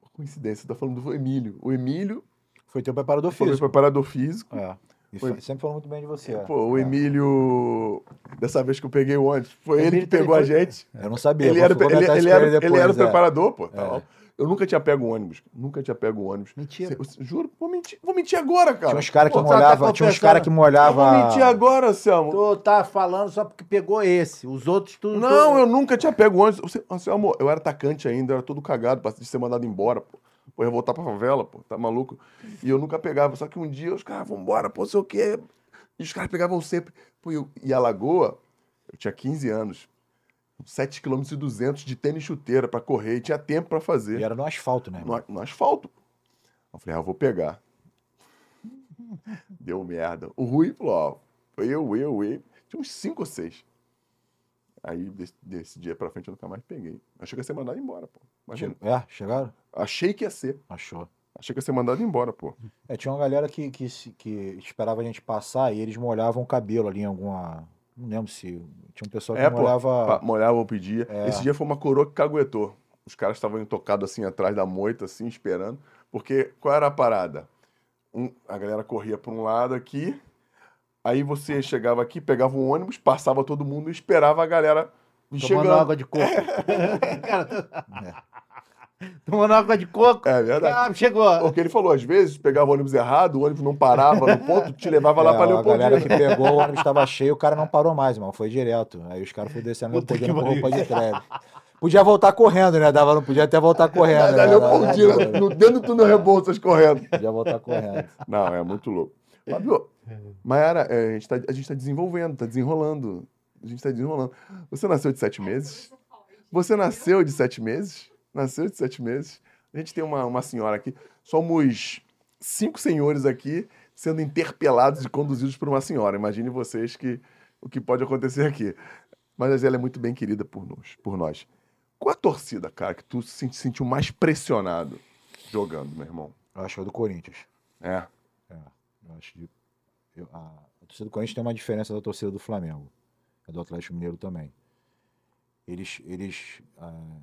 Speaker 1: Por coincidência, tá falando do Emílio. O Emílio
Speaker 3: Foi teu preparador
Speaker 1: foi
Speaker 3: físico.
Speaker 1: preparador físico.
Speaker 3: É.
Speaker 1: Foi-
Speaker 3: sempre falou muito bem de você. é.
Speaker 1: Pô, o
Speaker 3: É.
Speaker 1: Emílio, dessa vez que eu peguei o ônibus, foi ele que pegou a
Speaker 4: foi-
Speaker 1: gente.
Speaker 3: Eu não sabia.
Speaker 1: Ele era, ele, ele era,
Speaker 3: depois,
Speaker 1: ele era o
Speaker 3: é.
Speaker 1: preparador, pô. tá
Speaker 3: É.
Speaker 1: Eu nunca tinha pego ônibus. Nunca tinha pego ônibus.
Speaker 4: Mentira.
Speaker 1: Cê- eu juro, vou mentir, vou mentir agora, cara.
Speaker 3: Tinha uns caras que
Speaker 1: Pô,
Speaker 4: tá
Speaker 3: molhavam. Tinha uns caras que
Speaker 1: Eu
Speaker 3: molhavam.
Speaker 1: vou mentir agora, Selmo.
Speaker 4: Tu tá falando só porque pegou esse. Os outros tudo.
Speaker 1: Não, eu nunca tinha pego ônibus. Você, assim, amor, eu era atacante ainda, eu era todo cagado pra de ser mandado embora, pô. Pô, eu ia voltar pra favela, pô, tá maluco? E eu nunca pegava. Só que um dia os caras, vambora, pô, sei o quê. E os caras pegavam sempre. Pô, e eu- e a Lagoa, eu tinha 15 anos. 7 km e 200 de tênis chuteira pra correr. E tinha tempo pra fazer.
Speaker 3: E era no asfalto, né?
Speaker 1: No, no asfalto. Eu falei, ah, eu vou pegar. Deu merda. O Rui falou, ó, foi eu, eu, eu. Tinha uns cinco ou seis. Aí, desse, desse dia pra frente, eu nunca mais peguei. Achei que ia ser mandado embora, pô. Imagina.
Speaker 3: É, chegaram?
Speaker 1: Achei que ia ser.
Speaker 3: Achou.
Speaker 1: Achei que ia ser mandado embora, pô.
Speaker 3: É, tinha uma galera que, que, que esperava a gente passar e eles molhavam o cabelo ali em alguma. Não lembro se. Tinha um pessoal que
Speaker 1: É, pô,
Speaker 3: molhava.
Speaker 1: Pa- Molhava ou pedia.
Speaker 3: É.
Speaker 1: Esse dia foi uma coroa que caguetou. Os caras estavam intocados assim atrás da moita, assim, esperando. Porque qual era a parada? Um- a galera corria para um lado aqui, aí você chegava aqui, pegava um ônibus, passava todo mundo e esperava a galera
Speaker 4: Tomando
Speaker 1: chegando.
Speaker 4: água de coco. <laughs> Cara, Tomando água de coco.
Speaker 1: É verdade.
Speaker 4: Ah, chegou.
Speaker 1: Porque ele falou, às vezes, pegava o ônibus errado, o ônibus não parava no ponto, te levava lá
Speaker 3: É,
Speaker 1: para
Speaker 3: a galera que pegou, o ônibus estava cheio, o cara não parou mais, irmão. Foi direto. Aí os caras foram descendo Leopoldina com roupa de treve. Podia voltar correndo, né? Dava, não podia até voltar correndo. Né?
Speaker 1: Leopoldina, no dentro do túnel Rebouças correndo.
Speaker 3: Podia voltar correndo.
Speaker 1: Não, é muito louco. Fábio, Mayara, é, a, gente tá, a gente tá desenvolvendo, tá desenrolando. A gente tá desenrolando. Você nasceu de sete meses? Você nasceu de sete meses? Nasceu de sete meses. A gente tem uma, uma senhora aqui. Somos cinco senhores aqui sendo interpelados e conduzidos por uma senhora. Imagine vocês que o que pode acontecer aqui. Mas ela é muito bem querida por nós. Por nós. Qual a torcida, cara, que tu se sentiu mais pressionado jogando, meu irmão?
Speaker 3: Eu acho que é do Corinthians.
Speaker 1: É.
Speaker 3: É, eu acho que eu- a, a torcida do Corinthians tem uma diferença da torcida do Flamengo. É do Atlético Mineiro também. Eles, eles, ah,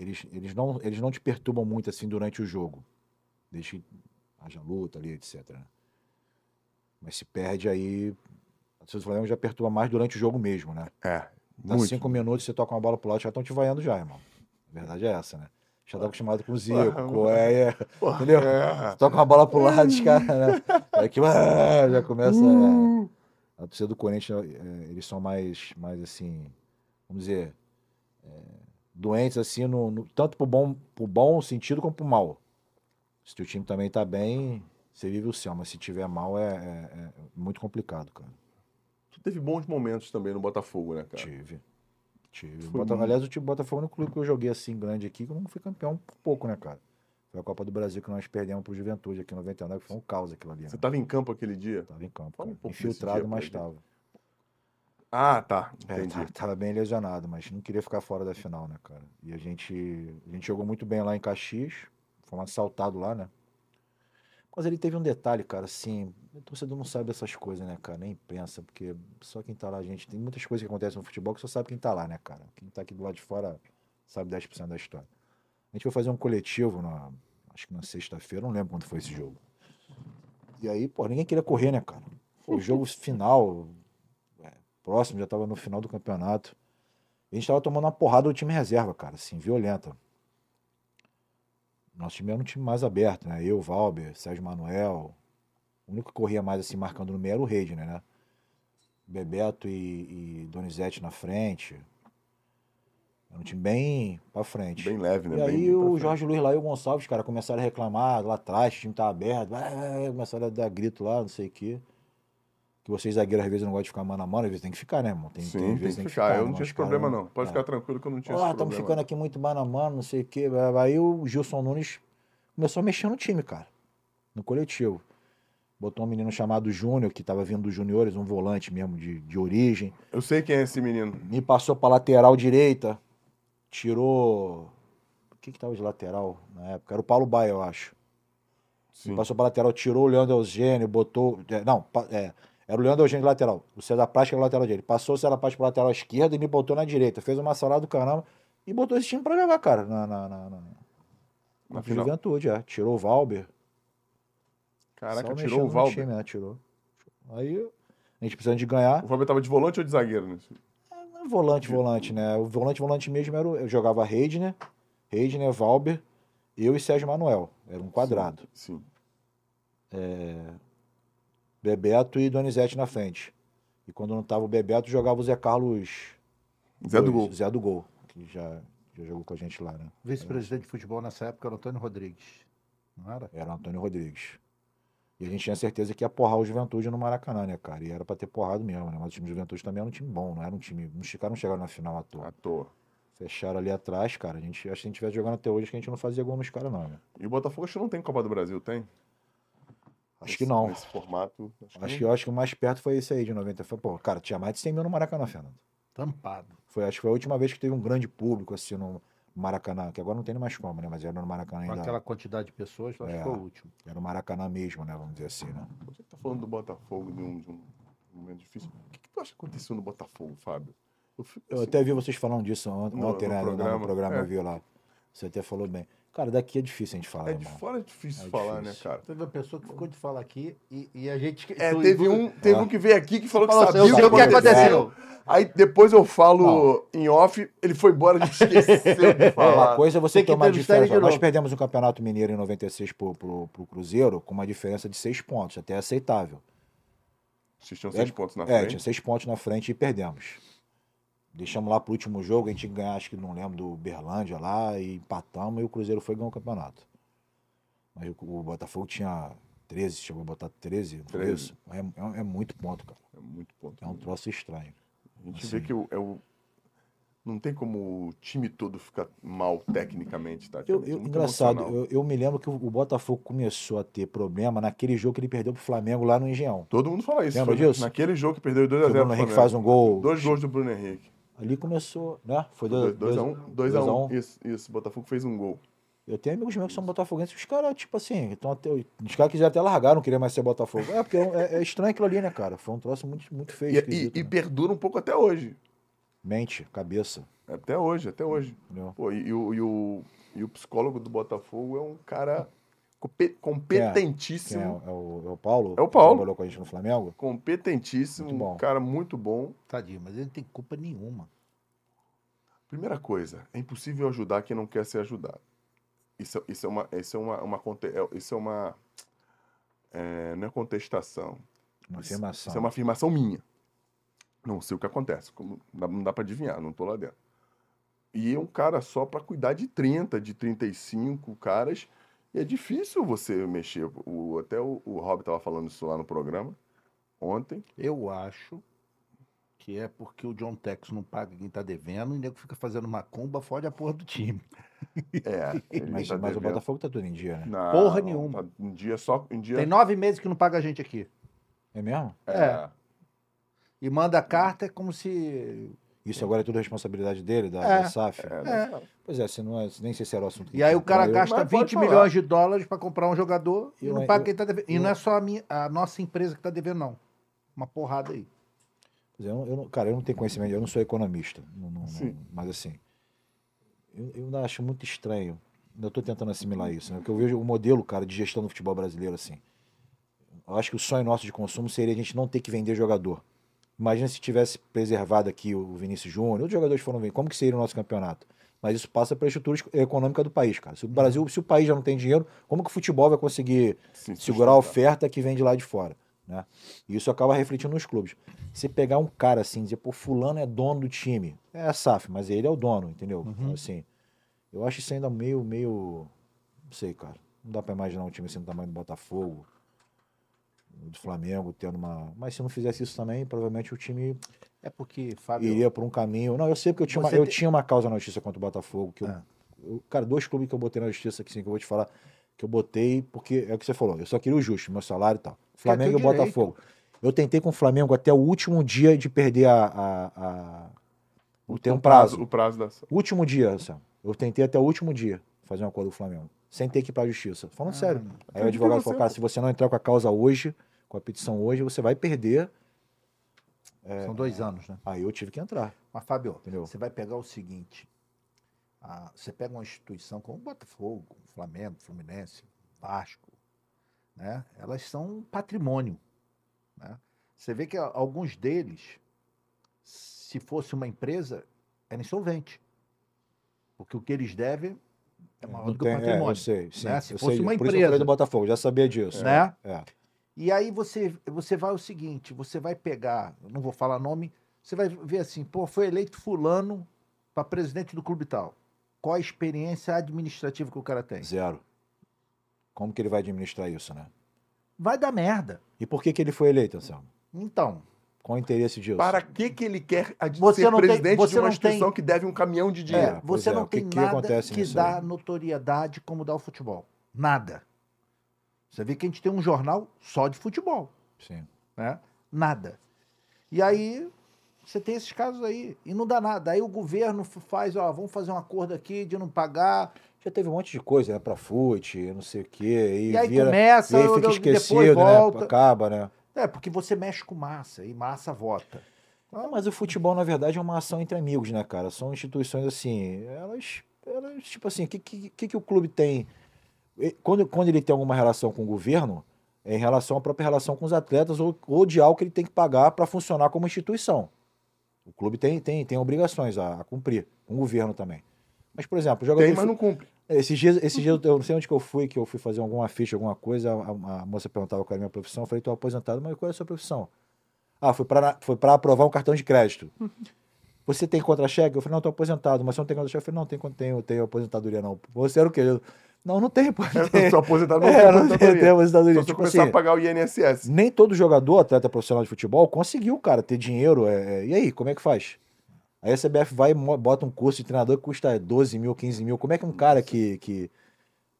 Speaker 3: eles, eles, não, eles não te perturbam muito assim durante o jogo. Desde que haja luta ali, etc. né? Mas se perde aí. A torcida do Flamengo já perturba mais durante o jogo mesmo, né?
Speaker 1: É.
Speaker 3: Dá
Speaker 1: Muito.
Speaker 3: cinco minutos, você toca uma bola pro lado, já estão te vaiando já, irmão. A verdade é essa, né? Já tá acostumado com o Zico,
Speaker 1: Porra,
Speaker 3: com o
Speaker 1: Porra,
Speaker 3: entendeu?
Speaker 1: é.
Speaker 3: Toca uma bola pro lado, os caras, né? Aí que ah, já começa.
Speaker 1: Uh.
Speaker 3: é, a torcida do Corinthians, é, eles são mais, mais assim, vamos dizer, é, doentes assim, no, no- tanto pro bom, pro bom sentido como pro mal. Se teu time também tá bem, você vive o céu, mas se tiver mal é, é- é muito complicado, cara.
Speaker 1: Tu teve bons momentos também no Botafogo, né, cara?
Speaker 3: Tive. Tive.
Speaker 1: Foi
Speaker 3: Bota-
Speaker 1: muito.
Speaker 3: aliás, o time Botafogo no clube que eu joguei assim grande aqui, que eu não fui campeão por pouco, né, cara? Foi a Copa do Brasil que nós perdemos pro Juventude aqui em 99, que foi um caos aquilo ali. Né?
Speaker 1: Você tava em campo aquele dia?
Speaker 3: Tava em campo.
Speaker 1: Um
Speaker 3: Infiltrado,
Speaker 1: dia
Speaker 3: mas tava.
Speaker 1: Ah, tá.
Speaker 3: É,
Speaker 1: Entendi.
Speaker 3: tava, tava bem lesionado, mas não queria ficar fora da final, né, cara? E a gente, a gente jogou muito bem lá em Caxias, fomos assaltados lá, né? Mas ele teve um detalhe, cara, assim, o torcedor não sabe dessas coisas, né, cara? Nem pensa, porque só quem tá lá, gente, tem muitas coisas que acontecem no futebol que só sabe quem tá lá, né, cara? Quem tá aqui do lado de fora sabe 10% da história. A gente foi fazer um coletivo, na, acho que na sexta-feira, não lembro quando foi esse jogo. E aí, pô, ninguém queria correr, né, cara? Pô, O jogo <laughs> final, próximo, já tava no final do campeonato. A gente tava tomando uma porrada do time reserva, cara, assim, violenta. Nosso time era um time mais aberto, né? Eu, Valber, Sérgio Manuel. O único que corria mais assim, marcando no meio era o Reid, né? Bebeto e, e Donizete na frente. Era um time bem pra frente.
Speaker 1: Bem leve, né?
Speaker 3: E
Speaker 1: Bem-
Speaker 3: aí o. Jorge Luiz lá e o Gonçalves, cara, começaram a reclamar lá atrás, o time tá aberto, ah, começaram a dar grito lá, não sei o quê. Que vocês zagueiros às vezes não gostam de ficar mano a mano, às vezes tem que ficar, né, irmão? Tem,
Speaker 1: Sim,
Speaker 3: tem,
Speaker 1: tem,
Speaker 3: vezes
Speaker 1: que
Speaker 3: tem
Speaker 1: ficar. Eu não tinha esse problema, não. Pode
Speaker 3: é.
Speaker 1: ficar tranquilo que eu não tinha
Speaker 3: Ah,
Speaker 1: esse
Speaker 3: estamos
Speaker 1: problema.
Speaker 3: ficando aqui muito mano a mano, não sei o quê. Aí o Gilson Nunes começou a mexer no time, cara. No coletivo. Botou um menino chamado Júnior, que tava vindo dos juniores, um volante mesmo de, de origem.
Speaker 1: Eu sei quem é esse menino.
Speaker 3: Me passou pra lateral direita. Tirou. O que que tava de lateral na época? Era o Paulo Baia, eu acho.
Speaker 1: Sim.
Speaker 3: Passou pra lateral, tirou o Leandro Eugênio, botou. é, Não, é, era o Leandro Eugênio de lateral. O César Prática era o lateral direito. Passou o César Prática pra lateral esquerda e me botou na direita. Fez uma salada do caramba e botou esse time pra jogar, cara. Na, na, na, na,
Speaker 1: Na
Speaker 3: juventude, é. Tirou o Valber.
Speaker 1: Caraca,
Speaker 3: Só
Speaker 1: tirou o Valber.
Speaker 3: Time, né? Tirou. Aí a gente precisando de ganhar.
Speaker 1: O Valber tava de volante ou de zagueiro? Nesse?
Speaker 3: É Volante, volante, né? O volante, volante mesmo era o, eu jogava Reidner, Reidner, Valber, eu e Sérgio Manuel. Era um quadrado.
Speaker 1: Sim.
Speaker 3: Bebeto e Donizete na frente. E quando não tava o Bebeto, jogava o Zé Carlos.
Speaker 1: Zé do Gol.
Speaker 3: Zé do Gol, que já, já jogou com a gente lá, né?
Speaker 4: Vice-presidente de futebol nessa época era o Antônio Rodrigues. Não era?
Speaker 3: Era o Antônio Rodrigues. E a gente tinha certeza que ia porrar o Juventude no Maracanã, né, cara? E era pra ter porrado mesmo, né? Mas o time do Juventude também era um time bom, não era um time. Os caras não chegaram na final à toa.
Speaker 1: À toa.
Speaker 3: Fecharam ali atrás, cara. A gente, acho que se a gente estivesse jogando até hoje, acho que a gente não fazia gol nos caras, não, né?
Speaker 1: E o Botafogo acho que não tem Copa do Brasil, tem?
Speaker 3: Acho que
Speaker 1: Nesse-
Speaker 3: não.
Speaker 1: Nesse formato. Acho,
Speaker 3: Acho que, eu acho que o mais perto foi esse aí de 90. Foi, pô, cara, tinha mais de 100 mil no Maracanã, Fernando.
Speaker 4: Tampado.
Speaker 3: Foi, acho que foi a última vez que teve um grande público assim no Maracanã, que agora não tem nem mais como, né? Mas era no Maracanã
Speaker 4: Com
Speaker 3: ainda.
Speaker 4: aquela quantidade de pessoas, eu acho
Speaker 3: É.
Speaker 4: que foi o último.
Speaker 3: Era o Maracanã mesmo, né? Vamos dizer assim, né?
Speaker 1: Você que tá falando do Botafogo de um, de um momento difícil. O que, que tu acha que aconteceu no Botafogo, Fábio? Eu, fico,
Speaker 3: Eu
Speaker 1: assim,
Speaker 3: até vi vocês falando disso ont-
Speaker 1: No-
Speaker 3: ontem,
Speaker 1: no
Speaker 3: né? No
Speaker 1: programa,
Speaker 3: no programa
Speaker 1: é.
Speaker 3: eu vi lá. Você até falou bem. Cara, daqui é difícil a gente falar,
Speaker 1: é de
Speaker 3: irmão.
Speaker 1: fora é difícil
Speaker 3: É
Speaker 1: falar,
Speaker 3: difícil.
Speaker 1: né, cara?
Speaker 4: Teve uma pessoa que ficou de falar aqui e, e a gente.
Speaker 1: É,
Speaker 4: tu-
Speaker 1: teve um, teve
Speaker 3: É.
Speaker 1: um que veio aqui que falou que
Speaker 4: Falou,
Speaker 1: sabia
Speaker 4: o que aconteceu.
Speaker 1: Aí depois eu falo em off, ele foi embora, a gente <laughs> esqueceu de
Speaker 3: Uma
Speaker 1: falar.
Speaker 3: coisa é você
Speaker 4: Tem
Speaker 3: tomar
Speaker 4: ele
Speaker 3: diferença. Nós perdemos o Campeonato Mineiro em 96 pro, pro, pro Cruzeiro com uma diferença de seis pontos, até aceitável.
Speaker 1: Vocês tinham seis pontos na
Speaker 3: É,
Speaker 1: frente.
Speaker 3: tinha seis pontos na frente e perdemos. Deixamos lá pro último jogo, a gente ia ganhar, acho que não lembro, do Berlândia lá, e empatamos e o Cruzeiro foi ganhar o campeonato. Mas o, o Botafogo tinha 13, chegou a botar 13, não foi
Speaker 1: 13.
Speaker 3: isso? É, é, é muito ponto, cara.
Speaker 1: É muito ponto.
Speaker 3: É um troço estranho.
Speaker 1: A gente
Speaker 3: assim.
Speaker 1: vê que o, é o- não tem como o time todo ficar mal tecnicamente, tá?
Speaker 3: Eu,
Speaker 1: É
Speaker 3: eu- engraçado, eu, eu me lembro que o, o Botafogo começou a ter problema naquele jogo que ele perdeu pro Flamengo lá no Engenhão.
Speaker 1: Todo mundo fala isso.
Speaker 3: Lembra disso?
Speaker 1: Naquele jogo que perdeu
Speaker 3: Que
Speaker 1: 2x0.
Speaker 3: o Bruno Henrique faz um gol.
Speaker 1: Dois gols do Bruno Henrique.
Speaker 3: Ali começou, né? Foi
Speaker 1: 2x1.
Speaker 3: 2x1.
Speaker 1: 2x1. Isso, isso. Botafogo fez um gol.
Speaker 3: Eu tenho amigos meus que são botafoguenses, os caras, tipo assim, estão até. Os caras quiseram até largar, não queriam mais ser Botafogo. É, porque é, é- é estranho aquilo ali, né, cara? Foi um troço muito, muito feio.
Speaker 1: E,
Speaker 3: esquisito,
Speaker 1: e- e
Speaker 3: né?
Speaker 1: perdura um pouco até hoje.
Speaker 3: Mente, cabeça.
Speaker 1: Até hoje, até hoje. Pô, e, e o, e, o, e o psicólogo do Botafogo é um cara competentíssimo.
Speaker 3: Quem é? É o, é o Paulo?
Speaker 1: É o Paulo.
Speaker 3: Que trabalhou com a gente no Flamengo?
Speaker 1: Competentíssimo,
Speaker 3: Muito bom.
Speaker 1: um cara muito bom.
Speaker 4: Tadinho, mas ele não tem culpa nenhuma.
Speaker 1: Primeira coisa, é impossível ajudar quem não quer ser ajudado. Isso, isso é uma, isso é uma, uma, é- isso é uma, é, não é contestação.
Speaker 3: Uma
Speaker 1: Isso-
Speaker 3: afirmação.
Speaker 1: Isso é uma afirmação minha. Não sei o que acontece, como- não dá, não dá para adivinhar, não tô lá dentro. E é um cara só para cuidar de 30, de 35 caras, e é difícil você mexer. O, até o, o Rob tava falando isso lá no programa ontem.
Speaker 4: Eu acho que é porque o John Tex não paga quem tá devendo e o nego fica fazendo macumba, fode a porra do time.
Speaker 1: É, <laughs>
Speaker 3: Mas,
Speaker 1: tá
Speaker 3: mas o. Botafogo tá tudo em dia, né?
Speaker 1: Não,
Speaker 4: Porra nenhuma.
Speaker 1: tá em dia só em dia
Speaker 4: Tem nove meses que não paga a gente aqui.
Speaker 3: É mesmo?
Speaker 1: é,
Speaker 4: E manda carta é como se.
Speaker 3: Isso agora é tudo responsabilidade dele, da,
Speaker 4: É.
Speaker 3: da SAF?
Speaker 1: é,
Speaker 4: É.
Speaker 3: Pois é, se não é, nem sei se era o assunto. que
Speaker 4: E aí o cara
Speaker 3: eu-
Speaker 4: gasta
Speaker 1: Mas pode
Speaker 4: 20
Speaker 1: falar.
Speaker 4: milhões de dólares pra comprar um jogador e
Speaker 3: Eu-
Speaker 4: não paga
Speaker 3: eu-
Speaker 4: quem tá devendo. E
Speaker 3: eu-
Speaker 4: não é só a, minha, a nossa empresa que tá devendo, não. Uma porrada aí.
Speaker 3: Pois é, Eu, eu cara, eu não tenho conhecimento, eu não sou economista. não- não- não-
Speaker 1: Sim.
Speaker 3: mas assim, eu, eu ainda acho muito estranho. Ainda estou tentando assimilar isso, né? Porque eu vejo o modelo, cara, de gestão do futebol brasileiro assim. Eu acho que o sonho nosso de consumo seria a gente não ter que vender jogador. Imagina se tivesse preservado aqui o Vinícius Júnior, outros jogadores foram vender. Como que seria o nosso campeonato? Mas isso passa pela estrutura es- econômica do país, cara. Se o Brasil, se o país já não tem dinheiro, como que o futebol vai conseguir
Speaker 1: se
Speaker 3: segurar a
Speaker 1: sustentar.
Speaker 3: oferta que vem de lá de fora. Né? E isso acaba refletindo nos clubes. Se pegar um cara assim, dizer, pô, fulano é dono do time. É a SAF, mas ele é o dono, entendeu? Então, assim, eu acho isso ainda meio, meio. Não sei, cara. Não dá pra imaginar um time assim do tamanho do Botafogo, do Flamengo, tendo uma. Mas se não fizesse isso também, provavelmente o time
Speaker 4: É porque, Fábio.
Speaker 3: iria por um caminho. Não, eu sei porque eu tinha, uma, eu
Speaker 4: te-
Speaker 3: tinha uma causa na justiça contra o Botafogo. Que eu-
Speaker 4: Ah.
Speaker 3: eu- cara, dois clubes que eu botei na justiça que, assim, que eu vou te falar, que eu botei, porque é o que você falou, eu só queria o justo, meu salário e tal. Flamengo e
Speaker 4: direito.
Speaker 3: Botafogo. Eu tentei com o Flamengo até o último dia de perder a. a, a- o tem um prazo.
Speaker 1: O prazo da ação.
Speaker 3: Último dia, Sam. Eu tentei até o último dia fazer um acordo com o Flamengo. Sem ter que ir pra justiça. Falando sério. Aí o
Speaker 1: acredito
Speaker 3: advogado falou,
Speaker 1: você,
Speaker 3: cara, se você não entrar com a causa hoje, com a petição hoje, você vai perder.
Speaker 4: São dois anos, né?
Speaker 3: Aí eu tive que entrar.
Speaker 4: Mas, Fábio,
Speaker 3: Entendeu?
Speaker 4: você vai pegar o seguinte: ah, você pega uma instituição como o Botafogo, Flamengo, Fluminense, Vasco, né? Elas são um patrimônio. Né? Você vê que a- alguns deles, se fosse uma empresa, era insolvente. Porque o que eles devem é maior do que o
Speaker 3: é,
Speaker 4: patrimônio.
Speaker 3: eu sei, sim.
Speaker 4: né? Se
Speaker 3: eu
Speaker 4: fosse
Speaker 3: sei.
Speaker 4: uma
Speaker 3: Por isso eu
Speaker 4: empresa.
Speaker 3: do Botafogo, já sabia disso.
Speaker 4: Né?
Speaker 3: É.
Speaker 4: E aí você, você vai o seguinte, você vai pegar, não vou falar nome, você vai ver assim, pô, foi eleito fulano para presidente do clube tal. Qual a experiência administrativa que o cara tem?
Speaker 3: Zero. Como que ele vai administrar isso, né?
Speaker 4: Vai dar merda.
Speaker 3: E por que, que ele foi eleito, Anselmo?
Speaker 4: Então,
Speaker 3: Qual o interesse disso?
Speaker 1: Para que que ele quer
Speaker 4: Você
Speaker 1: ser
Speaker 4: não tem-
Speaker 1: presidente
Speaker 4: você
Speaker 1: de uma
Speaker 4: não tem-
Speaker 1: instituição que deve um caminhão de
Speaker 3: É,
Speaker 1: dinheiro?
Speaker 3: pois
Speaker 4: você
Speaker 3: é,
Speaker 4: não
Speaker 3: que
Speaker 4: tem
Speaker 3: que
Speaker 4: nada
Speaker 3: acontece
Speaker 4: que
Speaker 3: nisso
Speaker 4: dá
Speaker 3: aí?
Speaker 4: notoriedade como dá o futebol. Nada. Você vê que a gente tem um jornal só de futebol.
Speaker 3: Sim.
Speaker 4: né? Nada. E aí você tem esses casos aí e não dá nada. Aí o governo faz, ó, vamos fazer um acordo aqui de não pagar.
Speaker 3: Já teve um monte de coisa, né? Pra fute, não sei o quê. E,
Speaker 4: E, aí
Speaker 3: vira,
Speaker 4: começa,
Speaker 3: e aí fica
Speaker 4: depois
Speaker 3: esquecido,
Speaker 4: volta.
Speaker 3: né? Acaba, né?
Speaker 4: É, porque você mexe com massa e massa vota.
Speaker 3: Ah, mas o futebol, na verdade, é uma ação entre amigos, né, cara? São instituições assim, elas, elas tipo assim, o que, que, que que o clube tem? Quando, quando ele tem alguma relação com o governo, é em relação à própria relação com os atletas ou, ou de algo que ele tem que pagar para funcionar como instituição. O clube tem, tem, tem obrigações a, a cumprir, com o governo também. Mas, por exemplo, o jogador
Speaker 1: Tem, mas não cumpre.
Speaker 3: esses dias, esses dias eu não sei onde que eu fui, que eu fui fazer alguma ficha, alguma coisa, a, a moça perguntava qual era a minha profissão, eu falei, tô aposentado, mas qual é a sua profissão? Ah, foi para foi para aprovar um cartão de crédito. <laughs> Você tem contra-cheque? Eu falei, não, tô aposentado, mas você não tem contra-cheque? Eu falei, não, tenho, tenho, tenho aposentadoria não. Você era o quê? Eu, não, não tem, pô. <laughs>
Speaker 1: Eu sou aposentado, não
Speaker 3: É, não tem,
Speaker 1: aposentadoria. Só
Speaker 3: Tipo
Speaker 1: começar
Speaker 3: assim,
Speaker 1: a pagar o INSS.
Speaker 3: nem todo jogador, atleta profissional de futebol, conseguiu, cara, ter dinheiro. é, é, e aí, como é que faz? Aí a CBF vai e bota um curso de treinador que custa 12 mil, 15 mil. Como é que um cara que. que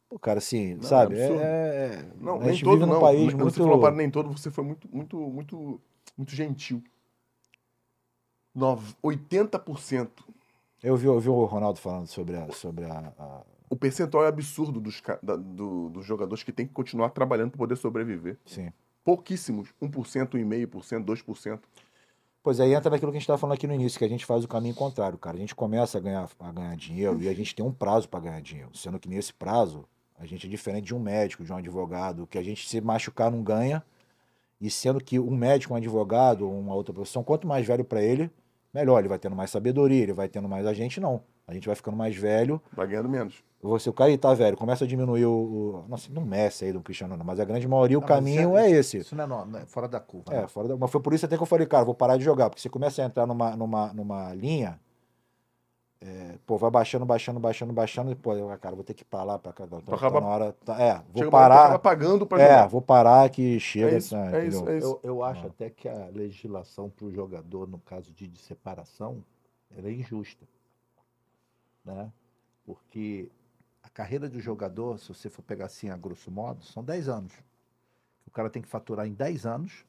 Speaker 3: pô, cara, assim,
Speaker 1: Não,
Speaker 3: sabe?
Speaker 1: é.
Speaker 3: É,
Speaker 1: Não, nem todo não.
Speaker 3: país muito.
Speaker 1: Você falou para nem todo, você foi muito, muito, muito, muito gentil. Nove- 80%.
Speaker 3: Eu vi, eu vi o Ronaldo falando sobre a. Sobre a, a-
Speaker 1: O percentual é absurdo dos, da- do- dos jogadores que têm que continuar trabalhando para poder sobreviver.
Speaker 3: Sim.
Speaker 1: Pouquíssimos. 1%, 1,5%, 2%.
Speaker 3: Pois aí entra naquilo que a gente estava falando aqui no início, que a gente faz o caminho contrário, cara. A gente começa a ganhar, a ganhar dinheiro e a gente tem um prazo para ganhar dinheiro. Sendo que nesse prazo, a gente é diferente de um médico, de um advogado, que a gente se machucar não ganha. E sendo que um médico, um advogado uma outra profissão, quanto mais velho para ele, melhor. Ele vai tendo mais sabedoria, ele vai tendo mais. A gente não. A gente vai ficando mais velho.
Speaker 1: Vai ganhando menos.
Speaker 3: Você, o cara aí tá velho, começa a diminuir o. o nossa, não Messi aí do Cristiano, não, mas a grande maioria, o
Speaker 4: Não,
Speaker 3: caminho
Speaker 4: isso
Speaker 3: é esse.
Speaker 4: Isso não é, no- não é fora da curva.
Speaker 3: É,
Speaker 4: né?
Speaker 3: fora da... mas foi por isso até que eu falei, cara, vou parar de jogar, porque você começa a entrar numa, numa, numa linha, é, pô, vai baixando, baixando, baixando, baixando, e, pô, eu, cara, vou ter que ir pra lá, pra cá, tá, tá
Speaker 1: acaba-
Speaker 3: na hora, tá- é, vou
Speaker 1: Chega
Speaker 3: parar,
Speaker 1: pagando para
Speaker 3: é,
Speaker 1: jogar.
Speaker 3: vou parar que chega,
Speaker 1: É isso,
Speaker 3: tá,
Speaker 1: é isso, é isso.
Speaker 4: Eu, eu acho até que a legislação para o jogador, no caso de, de separação, ela é injusta. Né? Porque carreira do jogador, se você for pegar assim a grosso modo, são 10 anos. O cara tem que faturar em 10 anos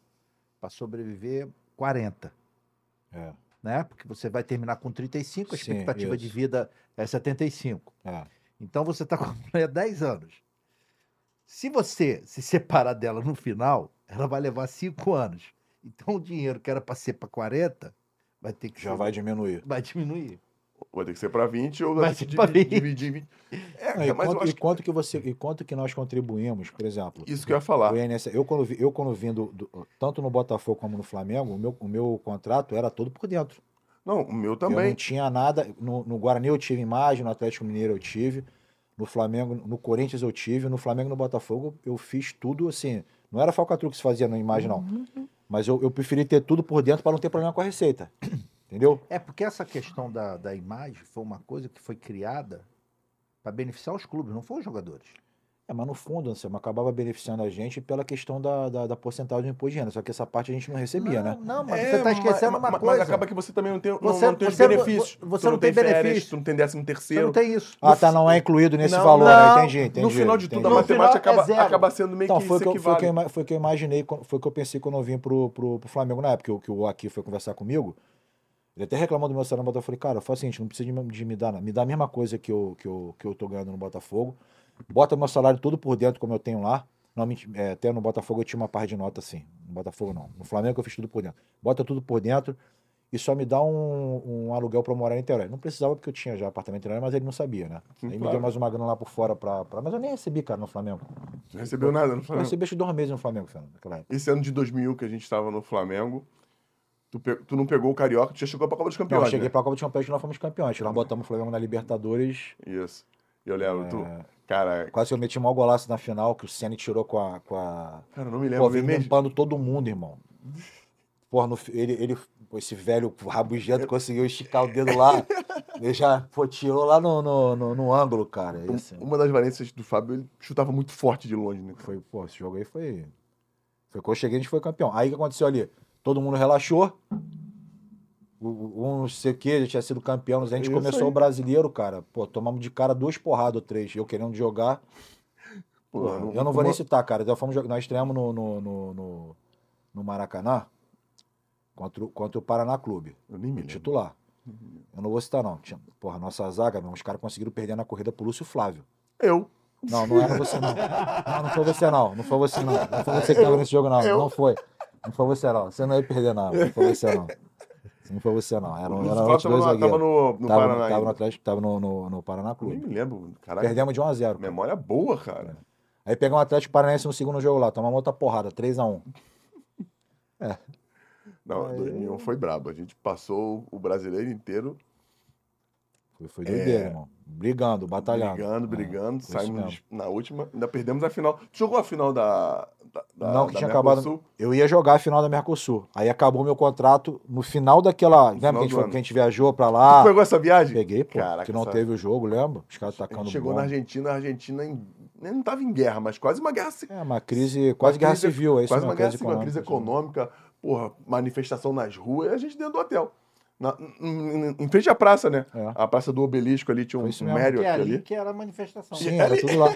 Speaker 4: para sobreviver 40.
Speaker 3: É,
Speaker 4: Né? Porque você vai terminar com 35, a
Speaker 3: Sim,
Speaker 4: expectativa de
Speaker 3: isso.
Speaker 4: vida é 75.
Speaker 3: é.
Speaker 4: Então você está com a mulher 10 anos. Se você se separar dela no final, ela vai levar 5 anos. Então o dinheiro que era para ser para 40 vai ter que
Speaker 3: já
Speaker 4: ser-
Speaker 3: vai diminuir.
Speaker 4: vai diminuir.
Speaker 1: Vai ter que ser para 20 ou
Speaker 4: Vai ser
Speaker 1: dividir,
Speaker 4: 20.
Speaker 1: dividir em 20. É,
Speaker 3: Não, e,
Speaker 1: mas eu
Speaker 3: quanto, e
Speaker 1: que
Speaker 3: quanto que você, e quanto que nós contribuímos, por exemplo,
Speaker 1: isso que eu ia falar.
Speaker 3: o INSS, eu quando, vi- eu quando vim do- do- tanto no Botafogo como no Flamengo, o meu, o meu contrato era todo por dentro.
Speaker 1: Não, o meu
Speaker 3: Eu
Speaker 1: também.
Speaker 3: não tinha nada. No, no Guarani eu tive imagem, no Atlético Mineiro eu tive, no Flamengo, no Corinthians eu tive, no Flamengo e no Botafogo eu fiz tudo assim. Não era falcatrua que se fazia na imagem, não. Mas eu, eu preferi ter tudo por dentro para não ter problema com a receita. Entendeu?
Speaker 4: É porque essa questão da, da imagem foi uma coisa que foi criada para beneficiar os clubes, não foram os jogadores.
Speaker 3: É, mas no fundo, Anselmo, acabava beneficiando a gente pela questão da, da, da porcentagem do imposto de renda. Só que essa parte a gente não recebia,
Speaker 4: não,
Speaker 3: né?
Speaker 4: Não, mas
Speaker 1: É,
Speaker 4: você está esquecendo
Speaker 1: mas-
Speaker 4: uma
Speaker 1: mas-
Speaker 4: coisa.
Speaker 1: Mas acaba que você também não tem, não-
Speaker 4: Você-
Speaker 1: não, tem os
Speaker 4: você-
Speaker 1: benefícios.
Speaker 4: você
Speaker 1: Tu
Speaker 4: não tem
Speaker 1: férias,
Speaker 4: benefício.
Speaker 1: tu não tem décimo
Speaker 4: Você
Speaker 1: terceiro.
Speaker 4: não tem isso.
Speaker 3: Ah, tá, não é incluído nesse
Speaker 1: Não,
Speaker 3: valor,
Speaker 4: não.
Speaker 3: né? Entendi, entendi.
Speaker 1: no final de tudo,
Speaker 3: entendi.
Speaker 1: a
Speaker 4: No final
Speaker 1: matemática
Speaker 4: é
Speaker 1: acaba,
Speaker 4: zero.
Speaker 1: acaba sendo meio
Speaker 3: Então,
Speaker 1: que
Speaker 3: foi o que, eu- foi, o que eu, foi o que eu imaginei, foi o que eu pensei quando eu vim pro, pro, pro Flamengo na época, que, o- que o Aki foi conversar comigo. Ele até reclamou do meu salário no Botafogo. Eu falei, cara, faz o seguinte, não precisa de, me- de me dar, me dá a mesma coisa que eu, que, eu, que eu tô ganhando no Botafogo. Bota meu salário tudo por dentro, como eu tenho lá. Não, menti- é, até no Botafogo eu tinha uma par de nota assim. No Botafogo não. No Flamengo eu fiz tudo por dentro. Bota tudo por dentro e só me dá um, um aluguel eu morar em Niterói. Não precisava porque eu tinha já apartamento em Niterói, mas ele não sabia, né?
Speaker 1: Sim,
Speaker 3: Aí me
Speaker 1: claro.
Speaker 3: deu mais uma grana lá por fora pra, pra... Mas eu nem recebi, cara, no Flamengo.
Speaker 1: Não recebeu nada no
Speaker 3: Eu
Speaker 1: Flamengo.
Speaker 3: recebi acho dois meses no Flamengo, Fernando.
Speaker 1: Esse ano de 2000 que a gente estava no Flamengo, tu, tu não pegou o Carioca, tu já chegou pra Copa dos
Speaker 3: Não,
Speaker 1: Campeões,
Speaker 3: eu cheguei
Speaker 1: né?
Speaker 3: pra Copa de Campeões e nós fomos campeões. Nós botamos o Flamengo na Libertadores.
Speaker 1: Isso. E eu lembro, tu...
Speaker 3: É.
Speaker 1: Cara,
Speaker 3: Quase que eu meti mau golaço na final, que o Ceni tirou com a. Com a...
Speaker 1: cara, não me
Speaker 3: Pô,
Speaker 1: lembro.
Speaker 3: vem
Speaker 1: mesmo.
Speaker 3: limpando todo mundo, irmão. Porra, no ele, ele, pô, esse velho rabugento conseguiu esticar o dedo lá. <laughs> Ele já pô, tirou lá no, no, no, no ângulo, cara.
Speaker 1: Uma das valências do Fábio, ele chutava muito forte de longe, né?
Speaker 3: foi, pô, esse jogo aí foi. Foi quando eu cheguei, a gente foi campeão. Aí o que aconteceu ali? Todo mundo relaxou. Um não sei o que, já tinha sido campeão. A gente
Speaker 1: Isso
Speaker 3: começou
Speaker 1: aí.
Speaker 3: o brasileiro, cara. Pô, tomamos de cara duas porradas ou três. Eu querendo jogar.
Speaker 1: Pô, não-
Speaker 3: eu não vou nem
Speaker 1: uma-
Speaker 3: citar, cara. Nós, fomos, nós estreamos no, no, no, no- no Maracanã contra, o- contra o Paraná Clube,
Speaker 1: Eu nem me lembro.
Speaker 3: titular. Eu não vou citar, não. Tinha, porra, nossa zaga, meu, os caras conseguiram perder na corrida pro Lúcio Flávio.
Speaker 1: Eu.
Speaker 3: Não, não era você, não. <laughs> Não, não foi você, não. Não foi você, não. Não foi você que tava nesse jogo, não.
Speaker 1: Eu?
Speaker 3: Não foi. Não foi você, não. Você não ia perder, não. Não foi você, não. Não foi você, não. Era, um- era outros
Speaker 1: tava,
Speaker 3: dois
Speaker 1: no, tava
Speaker 3: zagueiros.
Speaker 1: no, no
Speaker 3: Tava,
Speaker 1: Paraná
Speaker 3: tava no. Atlético, tava no, no, no Paraná
Speaker 1: Eu nem
Speaker 3: Clube.
Speaker 1: me lembro. Caraca,
Speaker 3: Perdemos de 1 a 0 cara.
Speaker 1: memória boa, cara.
Speaker 3: Aí pegamos o Atlético Paranaense no segundo jogo lá, tomamos outra porrada, 3x1.
Speaker 1: Não,
Speaker 3: Aí-
Speaker 1: 2001 foi brabo. A gente passou o brasileiro inteiro
Speaker 3: Foi, foi doideira, irmão. Brigando, batalhando.
Speaker 1: brigando,
Speaker 3: É,
Speaker 1: brigando.
Speaker 3: isso
Speaker 1: Saímos na última, ainda perdemos a final. Tu jogou a final da. da,
Speaker 3: Não, que
Speaker 1: da
Speaker 3: tinha
Speaker 1: Mercosul?
Speaker 3: acabado. Eu ia jogar a final da Mercosul. Aí acabou meu contrato no final daquela. lembra
Speaker 1: final
Speaker 3: que a, gente foi- que a gente viajou pra
Speaker 1: Tu
Speaker 3: lá?
Speaker 1: pegou essa viagem?
Speaker 3: Peguei, pô.
Speaker 1: Caraca,
Speaker 3: que não
Speaker 1: essa-
Speaker 3: teve o jogo, lembra? Os caras
Speaker 1: A
Speaker 3: tacando
Speaker 1: gente chegou
Speaker 3: bomba.
Speaker 1: na Argentina, a Argentina em- não tava em guerra, mas quase uma guerra civil.
Speaker 3: É, uma crise, quase guerra
Speaker 1: crise-
Speaker 3: civil, é isso
Speaker 1: Quase uma guerra civil, uma crise
Speaker 3: mesmo.
Speaker 1: econômica, porra, manifestação nas ruas, e a gente dentro do hotel. Na- em, frente à praça, né?
Speaker 3: É.
Speaker 1: A praça do obelisco ali, tinha um,
Speaker 3: isso
Speaker 1: um
Speaker 3: mesmo.
Speaker 1: Marriott
Speaker 4: Que é ali
Speaker 1: ali.
Speaker 4: que era a manifestação.
Speaker 3: Sim, era tudo lá.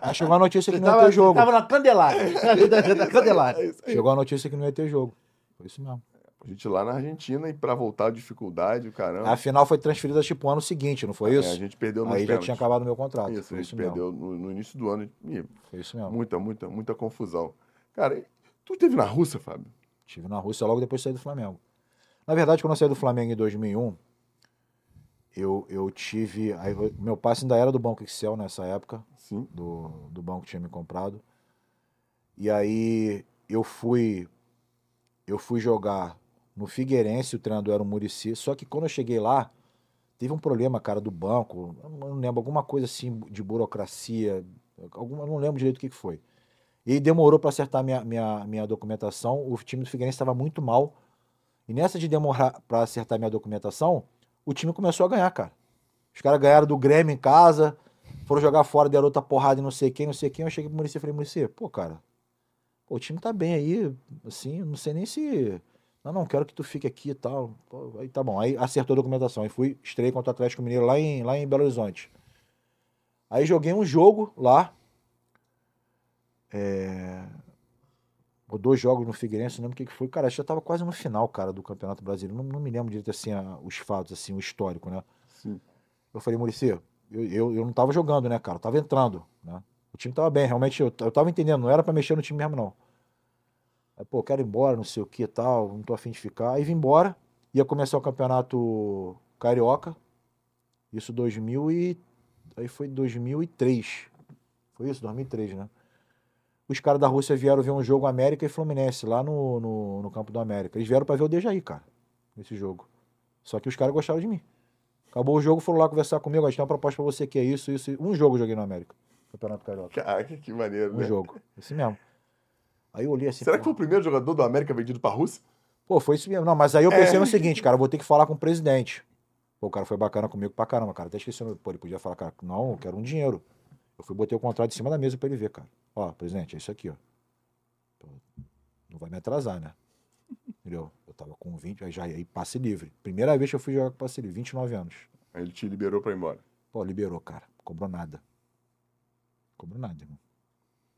Speaker 3: Aí chegou a notícia que
Speaker 4: Você
Speaker 3: não ia
Speaker 4: tava,
Speaker 3: ter jogo.
Speaker 4: tava na Candelária. <laughs> da Candelária.
Speaker 1: É isso.
Speaker 3: Chegou a notícia que não ia ter jogo. Foi isso mesmo.
Speaker 1: A gente lá na Argentina e pra voltar, dificuldade, caramba.
Speaker 3: A final foi transferida tipo ano seguinte, não foi
Speaker 1: É,
Speaker 3: isso?
Speaker 1: a gente perdeu nos
Speaker 3: Aí já
Speaker 1: pênaltis.
Speaker 3: tinha acabado o meu contrato.
Speaker 1: Isso, a
Speaker 3: isso
Speaker 1: gente
Speaker 3: mesmo.
Speaker 1: perdeu no, no início do ano. E
Speaker 3: Foi isso mesmo.
Speaker 1: muita, muita, muita confusão. Cara, tu esteve na Rússia, Fábio?
Speaker 3: Estive na Rússia logo depois de sair do Flamengo. Na verdade, quando eu saí do Flamengo em 2001, eu, eu tive. aí eu- meu passe ainda era do Banco Excel nessa época,
Speaker 1: Sim.
Speaker 3: do, do banco que tinha me comprado. E aí eu fui. Eu fui jogar no Figueirense, o treinador era o Murici. Só que quando eu cheguei lá, teve um problema, cara, do banco. Não lembro, alguma coisa assim de burocracia. Alguma, não lembro direito o que que foi. E demorou para acertar minha, minha, minha documentação. O time do Figueirense estava muito mal. E nessa de demorar para acertar minha documentação, o time começou a ganhar, cara. Os caras ganharam do Grêmio em casa, foram jogar fora, deram outra porrada e não sei quem, não sei quem. Eu cheguei pro Muricy e falei, Muricy, pô, cara, pô, o time tá bem aí, assim, não sei nem se. Não, não, quero que tu fique aqui e tal. Pô, aí tá bom. Aí acertou a documentação. Aí fui, estrei contra o Atlético Mineiro lá em, lá em Belo Horizonte. Aí joguei um jogo lá. É... Ou dois jogos no Figueirense, não lembro o que que foi. Cara, já tava quase no final, cara, do Campeonato Brasileiro. Não, não me lembro direito, assim, a- os fatos, assim, o histórico, né?
Speaker 1: Sim.
Speaker 3: Eu falei, Muricy, eu, eu, eu não tava jogando, né, cara? Eu tava entrando, né? O time tava bem, realmente, eu, eu tava entendendo, não era pra mexer no time mesmo, não. Aí, pô, quero ir embora, não sei o que e tal, não tô afim de ficar. Aí vim embora, ia começar o campeonato carioca, isso 2000 e... Aí foi 2003. Foi isso, 2003, né? Os caras da Rússia vieram ver um jogo América e Fluminense, lá no, no, no campo do América. Eles vieram pra ver o Dejaí, cara, nesse jogo. Só que os caras gostaram de mim. Acabou o jogo, foram lá conversar comigo. A gente tem uma proposta pra você que é isso, isso. Um jogo eu joguei no América. Campeonato Carioca.
Speaker 1: Caraca, que maneiro,
Speaker 3: Um
Speaker 1: né?
Speaker 3: jogo. Esse mesmo. Aí eu olhei assim.
Speaker 1: Será que
Speaker 3: pô,
Speaker 1: foi o primeiro jogador do América vendido pra Rússia?
Speaker 3: Pô, foi isso mesmo. Não, mas aí eu pensei
Speaker 1: É.
Speaker 3: no seguinte, cara, eu vou ter que falar com o presidente. Pô, o cara foi bacana comigo pra caramba, cara. Até esqueci. Pô, ele podia falar, cara, não, eu quero um dinheiro. Eu fui botei o contrato em cima da mesa pra ele ver, cara. Ó, presidente, é isso aqui, ó. Pô, Não vai me atrasar, né? <laughs> Entendeu? Eu tava com 20, aí já aí passe livre. Primeira vez que eu fui jogar com passe livre, 29 anos.
Speaker 1: Aí ele te liberou pra ir embora.
Speaker 3: Pô, liberou, cara. Cobrou nada. Cobrou nada, irmão.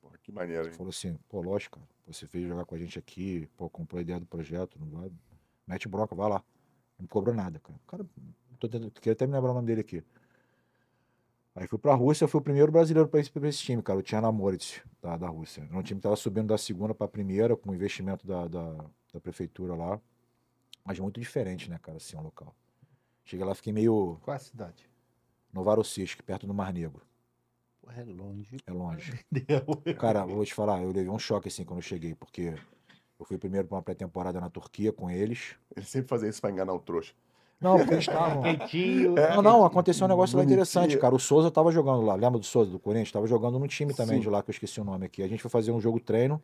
Speaker 1: Porra, que maneiro, hein?
Speaker 3: Falou assim, pô, lógico, cara. Você veio jogar com a gente aqui, pô, comprou a ideia do projeto, não vai. Mete bronca, vai lá. Não cobrou nada, cara. O cara, tô tentando, queria até me lembrar o nome dele aqui. Aí fui pra Rússia, fui o primeiro brasileiro pra esse, pra esse time, cara, o Tcherna Moritz, da, da Rússia. Era um time que tava subindo da segunda pra primeira, com investimento da, da, da prefeitura lá. Mas muito diferente, né, cara, assim, o local. Cheguei lá, fiquei meio
Speaker 4: Qual é a cidade?
Speaker 3: Novorossiysk, perto do Mar Negro.
Speaker 2: É longe.
Speaker 3: É longe. <laughs> Cara, eu vou te falar, eu levei um choque assim quando eu cheguei, porque eu fui primeiro pra uma pré-temporada na Turquia com eles.
Speaker 1: Ele sempre fazia isso pra enganar o trouxa.
Speaker 3: Não, porque eles estavam. Não, não, aconteceu um negócio lá interessante, cara. O Souza tava jogando lá. Lembra do Souza, do Corinthians? Tava jogando no time também
Speaker 1: Sim.
Speaker 3: de lá, que eu esqueci o nome aqui. A gente foi fazer um jogo treino.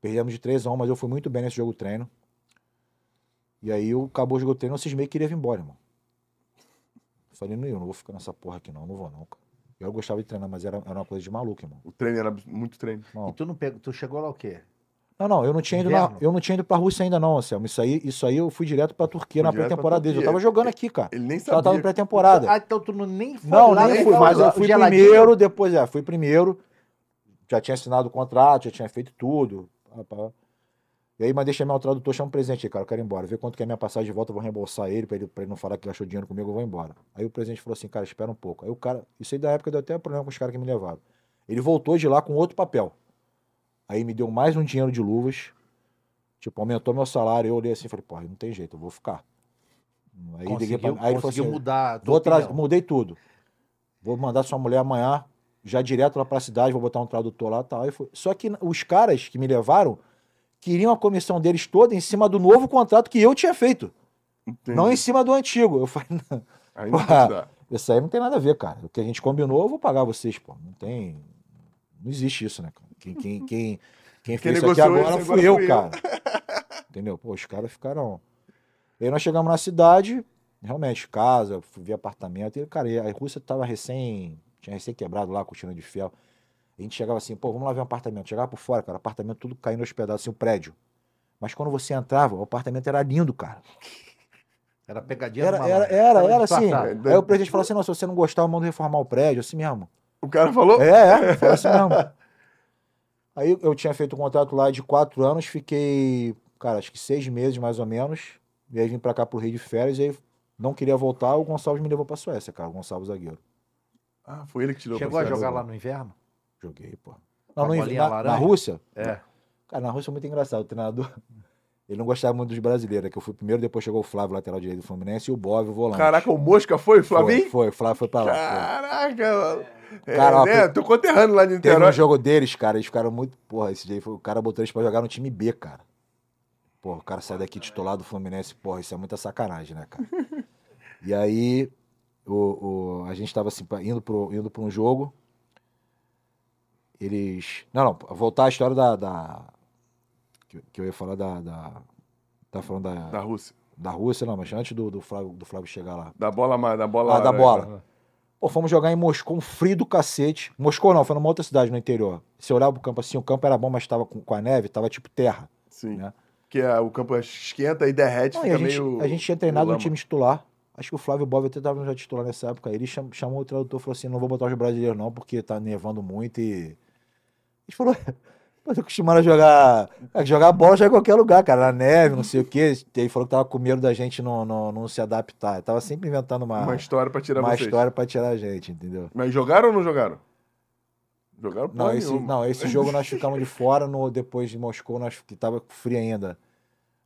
Speaker 3: Perdemos de 3 a 1, mas eu fui muito bem nesse jogo treino. E aí eu- acabou o jogo treino, eu cismei que queria vir embora, irmão. Falei, não, eu não vou ficar nessa porra aqui, não. Não vou, não, cara. Eu gostava de treinar, mas era, era uma coisa de maluco, irmão.
Speaker 1: O treino era muito treino.
Speaker 3: Irmão,
Speaker 4: E tu não pegou, tu chegou lá o quê?
Speaker 3: Não, não, eu não tinha ido, na, eu não tinha ido pra Rússia ainda não, Anselmo. Isso aí, isso aí eu fui direto pra Turquia
Speaker 1: Foi
Speaker 3: na pré-temporada deles. Eu tava jogando aqui, cara.
Speaker 1: Ele nem
Speaker 3: Só tava
Speaker 1: sabia.
Speaker 3: em pré-temporada.
Speaker 4: Ah, então tu não, nem foi
Speaker 3: Não,
Speaker 4: lá,
Speaker 3: nem
Speaker 4: nem
Speaker 3: fui, mas eu
Speaker 4: o
Speaker 3: fui
Speaker 4: geladinho.
Speaker 3: primeiro, depois, é, fui primeiro. Já tinha assinado o contrato, já tinha feito tudo. E aí, mas deixa meu tradutor, chama um presente aí, cara, eu quero ir embora. Vê quanto que é minha passagem de volta, eu vou reembolsar ele pra, ele, pra ele não falar que gastou dinheiro comigo, eu vou embora. Aí o presidente falou assim, cara, espera um pouco. Aí o cara, isso aí da época deu até problema com os caras que me levaram. Ele voltou de lá com outro papel. Aí me deu mais um dinheiro de luvas, tipo, aumentou meu salário. Eu olhei assim e falei, porra, não tem jeito, eu vou ficar. Aí liguei pra,
Speaker 4: Conseguiu,
Speaker 3: aí ele falou
Speaker 4: conseguiu
Speaker 3: assim,
Speaker 4: mudar
Speaker 3: Vou mudei tudo. Vou mandar sua mulher amanhã, já direto lá pra cidade, vou botar um tradutor lá e tal. Foi- Só que os caras que me levaram queriam a comissão deles toda em cima do novo contrato que eu tinha feito,
Speaker 1: Entendi.
Speaker 3: não em cima do antigo. Eu falei, <laughs> não,
Speaker 1: Aí não
Speaker 3: isso aí não tem nada a ver, cara. O que a gente combinou, eu vou pagar vocês, pô. Não tem. Não existe isso, né, cara? Quem, quem, <laughs> quem, quem fez isso aqui agora
Speaker 1: isso
Speaker 3: fui
Speaker 1: agora
Speaker 3: eu,
Speaker 1: fui eu.
Speaker 3: cara. Entendeu? Pô, os caras ficaram. E aí nós chegamos na cidade, realmente, casa, fui ver apartamento. E, cara, e a Rússia tava recém. Tinha recém quebrado lá a cortina de ferro. A gente chegava assim, pô, vamos lá ver um apartamento. Chegava por fora, cara, apartamento tudo caindo aos pedaços, assim, o prédio. Mas quando você entrava, o apartamento era lindo, cara.
Speaker 4: Era pegadinha
Speaker 3: Era,
Speaker 4: do
Speaker 3: era, era,
Speaker 4: Tava
Speaker 3: era assim. Aí o presidente falou assim: não, se você não gostar, eu mando reformar o prédio, assim mesmo.
Speaker 1: O cara falou?
Speaker 3: É, é, <laughs> foi assim mesmo. Aí eu tinha feito um contrato lá de quatro anos, fiquei, cara, acho que seis meses mais ou menos. E aí vim pra cá pro Rio de Férias e aí não queria voltar, o Gonçalves me levou pra Suécia, cara, o Gonçalves zagueiro.
Speaker 1: Ah, foi ele que tirou
Speaker 4: Chegou a jogar lá no inverno?
Speaker 3: Joguei, pô. Não, no, na, na? Rússia?
Speaker 4: É.
Speaker 3: Cara, na Rússia é muito engraçado. O treinador, <laughs> ele não gostava muito dos brasileiros, que eu fui primeiro, depois chegou o Flávio, lateral direito do Fluminense, e o Bov, o volante.
Speaker 1: Caraca, o Mosca foi, Flavinho?
Speaker 3: Foi, foi, o Flávio foi pra lá. foi.
Speaker 1: Caraca, mano. É,
Speaker 3: Cara, ó,
Speaker 1: né? Tô conterrâneo lá de
Speaker 3: Teve
Speaker 1: Niterói.
Speaker 3: um jogo deles, cara, eles ficaram muito. Porra, esse dia foi, o cara botou eles pra jogar no time B, cara. Porra, o cara sai daqui titular do Fluminense, porra, isso é muita sacanagem, né, cara? <laughs> e aí, o, o- a gente tava assim, indo, pro, indo pra um jogo. Eles. Não, não, voltar à história da. da- que, que eu ia falar da. da tá falando da,
Speaker 1: Da
Speaker 3: da,
Speaker 1: Rússia.
Speaker 3: Rússia, não, mas antes do, do, Flávio, do Flávio chegar lá.
Speaker 1: Da bola, da bola.
Speaker 3: Ah, da bola. Pô, fomos jogar em Moscou, um frio do cacete. Moscou não, foi numa outra cidade no interior. Se olhava pro campo assim, o campo era bom, mas tava com, com a neve, tava tipo terra.
Speaker 1: Sim.
Speaker 3: Né?
Speaker 1: Que é, o campo esquenta e derrete,
Speaker 3: Não, e
Speaker 1: fica
Speaker 3: a, gente,
Speaker 1: meio.
Speaker 3: a gente tinha treinado no time titular. Acho que o Flávio Bove até tava já titular nessa época. Ele cham- chamou o tradutor e falou assim: não vou botar os brasileiros, não, porque tá nevando muito e. A gente falou. Pô, tô acostumado a jogar. a jogar bola já em qualquer lugar, cara. Na neve, não sei o quê. E aí falou que tava com medo da gente não, não, não se adaptar. Tava sempre inventando uma,
Speaker 1: Uma história pra tirar
Speaker 3: uma
Speaker 1: vocês.
Speaker 3: história pra tirar a gente, entendeu?
Speaker 1: Mas jogaram ou não jogaram? Jogaram
Speaker 3: Não esse,
Speaker 1: nenhuma.
Speaker 3: não, esse jogo nós ficamos de fora, no, depois de Moscou, nós, que tava frio ainda.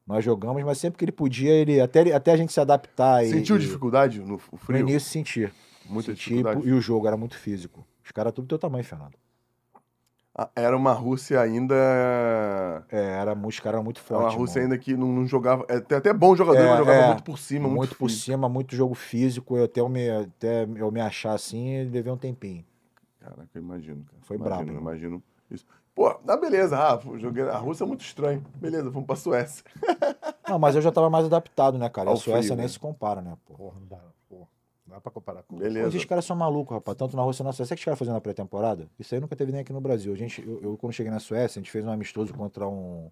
Speaker 3: Nós jogamos, mas sempre que ele podia, ele até, ele- até a gente se adaptar.
Speaker 1: Sentiu
Speaker 3: e,
Speaker 1: dificuldade no f-
Speaker 3: No
Speaker 1: frio?
Speaker 3: início senti.
Speaker 1: Muita
Speaker 3: Senti,
Speaker 1: dificuldade.
Speaker 3: E o jogo era muito físico. Os caras tudo do teu tamanho, Fernando.
Speaker 1: Ah, Era uma Rússia ainda.
Speaker 3: É, era, os caras eram muito
Speaker 1: Era
Speaker 3: fortes.
Speaker 1: uma Rússia
Speaker 3: irmão.
Speaker 1: ainda que não, não jogava. É, tem até bom jogador,
Speaker 3: É,
Speaker 1: mas jogava
Speaker 3: é.
Speaker 1: muito por cima, muito,
Speaker 3: muito por
Speaker 1: físico.
Speaker 3: cima, muito jogo físico. Eu até, eu me, até eu me achar assim, levei um tempinho.
Speaker 1: Caraca, eu imagino. Cara.
Speaker 3: Foi
Speaker 1: imagino,
Speaker 3: brabo,
Speaker 1: imagino isso. Pô, dá beleza, Rafa. Joguei... A Rússia é muito estranho. Beleza, vamos pra Suécia.
Speaker 3: Não, mas eu já tava mais adaptado, né, cara?
Speaker 1: Ao
Speaker 3: a Suécia
Speaker 1: frio,
Speaker 3: nem
Speaker 1: né?
Speaker 3: se compara, né, pô?
Speaker 4: Porra, não dá. Dá pra comparar com
Speaker 1: Beleza.
Speaker 3: esses caras são malucos, rapaz. Tanto na Rússia na Suécia. Sabe que os caras fazendo na pré-temporada? Isso aí nunca teve nem aqui no Brasil. A gente, eu, eu, quando cheguei na Suécia, a gente fez um amistoso contra um,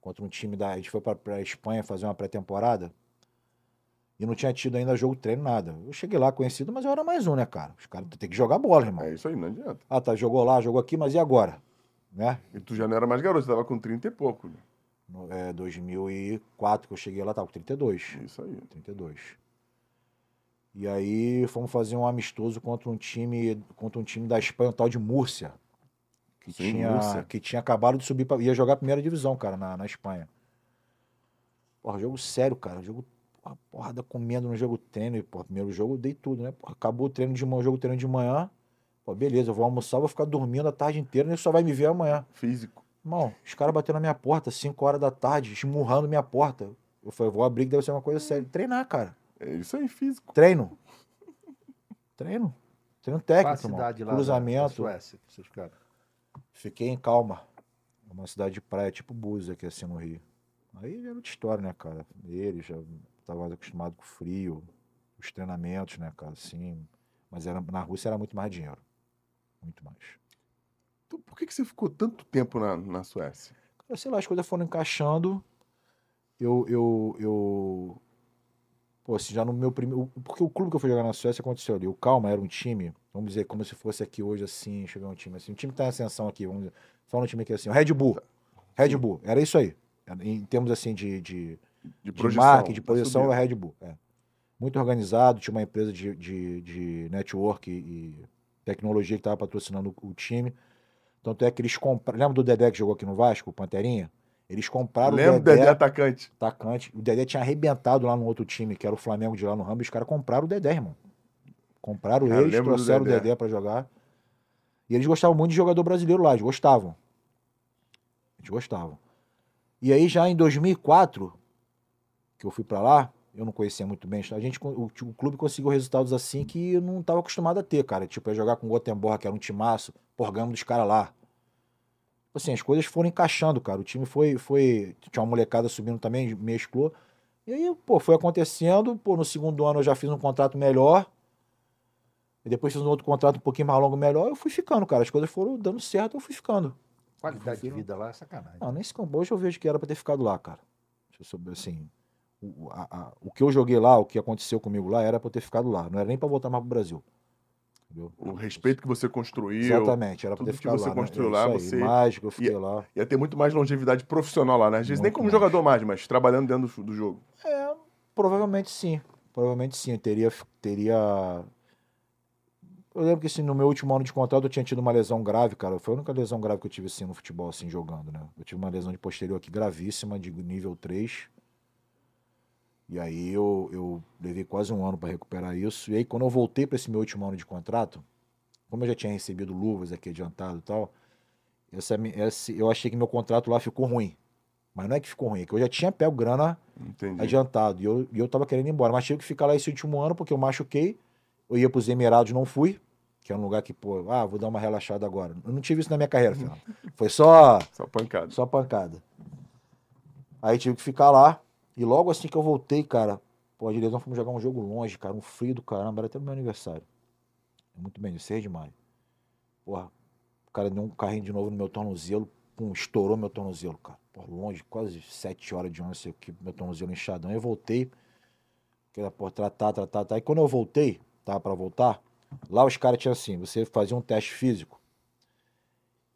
Speaker 3: contra um time da. A gente foi pra, pra Espanha fazer uma pré-temporada. E não tinha tido ainda jogo treino, nada. Eu cheguei lá conhecido, mas eu era mais um, né, cara? Os caras têm que jogar bola, irmão.
Speaker 1: É isso aí, não adianta.
Speaker 3: Ah, tá, jogou lá, jogou aqui, mas e agora? Né?
Speaker 1: E tu já não era mais garoto, você tava com 30 e pouco. né?
Speaker 3: No, é, 2004 que eu cheguei lá, tava com 32.
Speaker 1: Isso aí.
Speaker 3: 32. E aí fomos fazer um amistoso contra um time, contra um time da Espanha, um tal de Múrcia. Que,
Speaker 1: Sim,
Speaker 3: tinha,
Speaker 1: Múrcia.
Speaker 3: que tinha acabado de subir, pra, ia jogar a primeira divisão, cara, na, na Espanha. Porra, jogo sério, cara. Jogo, porra, porrada comendo no jogo treino. E, porra, primeiro jogo eu dei tudo, né? Porra, acabou o treino de manhã, o jogo treino de manhã. Pô, beleza, eu vou almoçar, vou ficar dormindo a tarde inteira, nem só vai me ver amanhã.
Speaker 1: Físico.
Speaker 3: Irmão, os caras batendo na minha porta, 5 horas da tarde, esmurrando minha porta. Eu falei, vou abrir que deve ser uma coisa séria. Treinar, cara.
Speaker 1: É isso aí, físico.
Speaker 3: Treino. Treino. Treino técnico,
Speaker 4: cidade lá
Speaker 3: Cruzamento.
Speaker 4: Suécia que vocês ficaram?
Speaker 3: Fiquei em Calma. É Uma cidade de praia, tipo Búzios aqui assim no Rio. Aí já era outra história, né, cara? Ele já estava acostumado com o frio, os treinamentos, né, cara, assim. Mas era, na Rússia era muito mais dinheiro. Muito mais.
Speaker 1: Então, por que, que você ficou tanto tempo na, na Suécia?
Speaker 3: Cara, sei lá, as coisas foram encaixando. Eu, eu, eu. Pô, assim, já no meu primeiro. Porque o clube que eu fui jogar na Suécia aconteceu ali. O Calma era um time, vamos dizer, como se fosse aqui hoje, assim, chegar um time assim. Um time que tá em ascensão aqui, vamos dizer. Fala um time aqui assim, o Red Bull. Red Bull, era isso aí. Em termos assim de, de,
Speaker 1: De
Speaker 3: de marketing, de projeção, era Red Bull. é. Muito organizado, tinha uma empresa de, de, de network e tecnologia que estava patrocinando o, o time. Tanto é que eles compraram. Lembra do Dedé que jogou aqui no Vasco, o Panterinha? Eles compraram
Speaker 1: Lembra
Speaker 3: o Dedé,
Speaker 1: Dedé atacante?
Speaker 3: atacante. O Dedé tinha arrebentado lá no outro time, que era o Flamengo de lá no Ramo, e os caras compraram o Dedé, irmão. Compraram
Speaker 1: Cara,
Speaker 3: eles,
Speaker 1: lembro
Speaker 3: trouxeram
Speaker 1: Dedé.
Speaker 3: o Dedé pra jogar. E eles gostavam muito de jogador brasileiro lá, eles gostavam. Eles gostavam. E aí já em 2004, que eu fui pra lá, eu não conhecia muito bem, a gente, o, o clube conseguiu resultados assim que eu não estava acostumado a ter, cara. Tipo, ia jogar com o Gotemborra, que era um timaço, pô, ganhamos dos caras lá. Tipo Assim, as coisas foram encaixando, cara. O time foi, foi. Tinha uma molecada subindo também, mesclou. E aí, pô, foi acontecendo. Pô, no segundo ano eu já fiz um contrato melhor. E depois fiz um outro contrato um pouquinho mais longo, melhor. Eu fui ficando, cara. As coisas foram dando certo, eu fui ficando.
Speaker 4: Qualidade de vida lá é sacanagem.
Speaker 3: Não, nesse campo hoje eu vejo que era pra ter ficado lá, cara. Se eu souber, assim, o, a- a- o que eu joguei lá, o que aconteceu comigo lá, era pra eu ter ficado lá. Não era nem pra voltar mais pro Brasil. Entendeu?
Speaker 1: O respeito que você construiu.
Speaker 3: Exatamente, era pra
Speaker 1: tudo
Speaker 3: ter
Speaker 1: que você
Speaker 3: lá. né?
Speaker 1: construiu
Speaker 3: É
Speaker 1: lá,
Speaker 3: aí,
Speaker 1: você-
Speaker 3: Mágico, eu fiquei
Speaker 1: E-
Speaker 3: lá.
Speaker 1: Ia ter muito mais longevidade profissional lá, né? Às vezes nem
Speaker 3: Muito
Speaker 1: como
Speaker 3: mais.
Speaker 1: jogador mais, mas trabalhando dentro do, do jogo.
Speaker 3: É, provavelmente sim. Provavelmente sim. Eu teria, teria. Eu lembro que assim, no meu último ano de contrato eu tinha tido uma lesão grave, cara. Foi a única lesão grave que eu tive assim no futebol, assim, jogando, né? Eu tive uma lesão de posterior aqui gravíssima, de nível 3. E aí eu, eu levei quase um ano para recuperar isso. E aí, quando eu voltei para esse meu último ano de contrato, como eu já tinha recebido luvas aqui adiantado e tal, essa, esse, eu achei que meu contrato lá ficou ruim. Mas não é que ficou ruim, é que eu já tinha pego grana
Speaker 1: Entendi.
Speaker 3: adiantado. E eu, e eu tava querendo ir embora. Mas tive que ficar lá esse último ano porque eu machuquei. Eu ia pros Emirados, não fui. Que é um lugar que, pô, ah, vou dar uma relaxada agora. Eu não tive isso na minha carreira, Fernando. <laughs> Foi só,
Speaker 1: Só pancada.
Speaker 3: só pancada. Aí tive que ficar lá. E logo assim que eu voltei, cara, pô, a direção fomos jogar um jogo longe, cara, um frio do caramba, era até no meu aniversário. Muito bem, 6 de maio. Porra, o cara deu um carrinho de novo no meu tornozelo, pum, estourou meu tornozelo, cara. Porra, longe, quase 7 horas de ônibus, aqui, meu tornozelo inchadão. Eu voltei, aquela porra, tratar, tratar, tratar. Aí quando eu voltei, tava pra voltar, lá os caras tinham assim, você fazia um teste físico,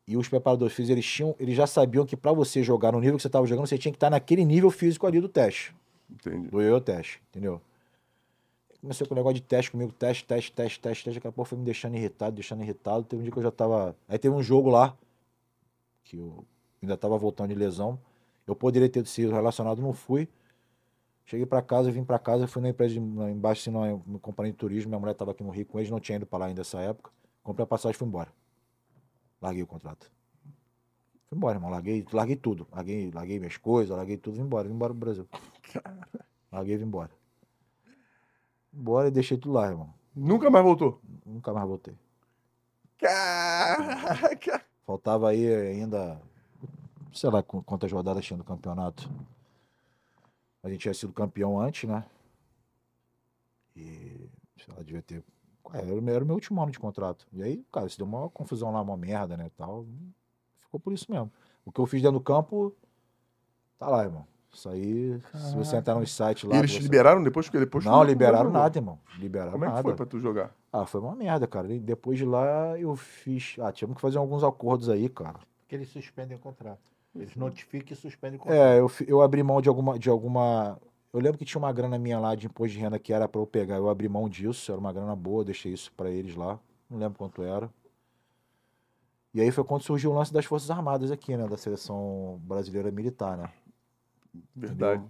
Speaker 3: e os preparadores físicos, eles, tinham, eles já sabiam que pra você jogar no nível que você tava jogando, você tinha que estar naquele nível físico ali do teste
Speaker 1: Entendi.
Speaker 3: do eu teste, entendeu? Comecei com o negócio de teste comigo, teste, teste, teste, teste, teste, daqui a pouco foi me deixando irritado, deixando irritado. Teve um dia que eu já tava. Aí teve um jogo lá, que eu ainda tava voltando de lesão. Eu poderia ter sido relacionado, não fui. Cheguei pra casa, vim pra casa, fui na empresa de, lá embaixo, assim, numa, numa companhia de turismo. Minha mulher tava aqui no Rio com eles, não tinha ido pra lá ainda nessa época. Comprei a passagem e fui embora. Larguei o contrato. Fui embora, irmão. Larguei, larguei tudo. Larguei, larguei minhas coisas, larguei tudo, vim embora, vim embora pro Brasil. <laughs> Larguei e vim embora. Embora e deixei tudo lá, irmão.
Speaker 1: Nunca mais voltou.
Speaker 3: Nunca mais voltei.
Speaker 1: Caraca!
Speaker 3: Faltava aí ainda, sei lá qu- quantas rodadas tinha no campeonato. A gente tinha sido campeão antes, né? E sei lá, devia ter. É, era, o meu- era o meu último ano de contrato. E aí, cara, isso deu uma confusão lá, uma merda, né? Tal. Ficou por isso mesmo. O que eu fiz dentro do campo, tá lá, irmão. Isso aí, se você entrar no site lá.
Speaker 1: E eles
Speaker 3: você-
Speaker 1: liberaram depois que depois
Speaker 3: Não, liberaram
Speaker 1: jogou.
Speaker 3: nada, irmão. Liberaram
Speaker 1: Como é que
Speaker 3: nada.
Speaker 1: foi pra tu jogar?
Speaker 3: Ah, foi uma merda, cara. E depois de lá eu fiz. Ah, tivemos que fazer alguns acordos aí, cara.
Speaker 4: Porque eles suspendem o contrato. Eles notificam e suspendem o contrato.
Speaker 3: É, eu, eu abri mão de alguma, de alguma. Eu lembro que tinha uma grana minha lá de imposto de renda que era pra eu pegar. Eu abri mão disso, era uma grana boa, deixei isso pra eles lá. Não lembro quanto era. E aí foi quando surgiu o lance das Forças Armadas aqui, né? Da seleção brasileira militar, né?
Speaker 1: Verdade.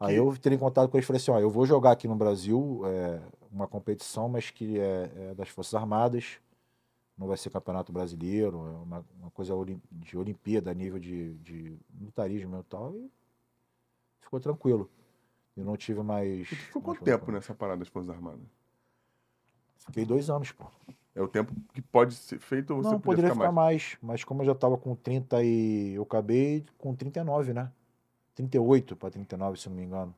Speaker 3: Aí eu entrei em contato com eles e falei assim, ó, eu vou jogar aqui no Brasil é, uma competição, mas que é, é das Forças Armadas, não vai ser campeonato brasileiro, é uma, uma coisa de Olimpíada, nível de, de militarismo e tal, e ficou tranquilo. Eu não tive mais...
Speaker 1: E tu ficou quanto tempo nessa parada das Forças Armadas?
Speaker 3: Fiquei dois anos, pô.
Speaker 1: É o tempo que pode ser feito ou você
Speaker 3: não,
Speaker 1: poderia
Speaker 3: poderia
Speaker 1: ficar
Speaker 3: ficar
Speaker 1: mais?
Speaker 3: mais. mas como eu já tava com 30 e... Eu acabei com 39, né? 38 para 39, se não me engano.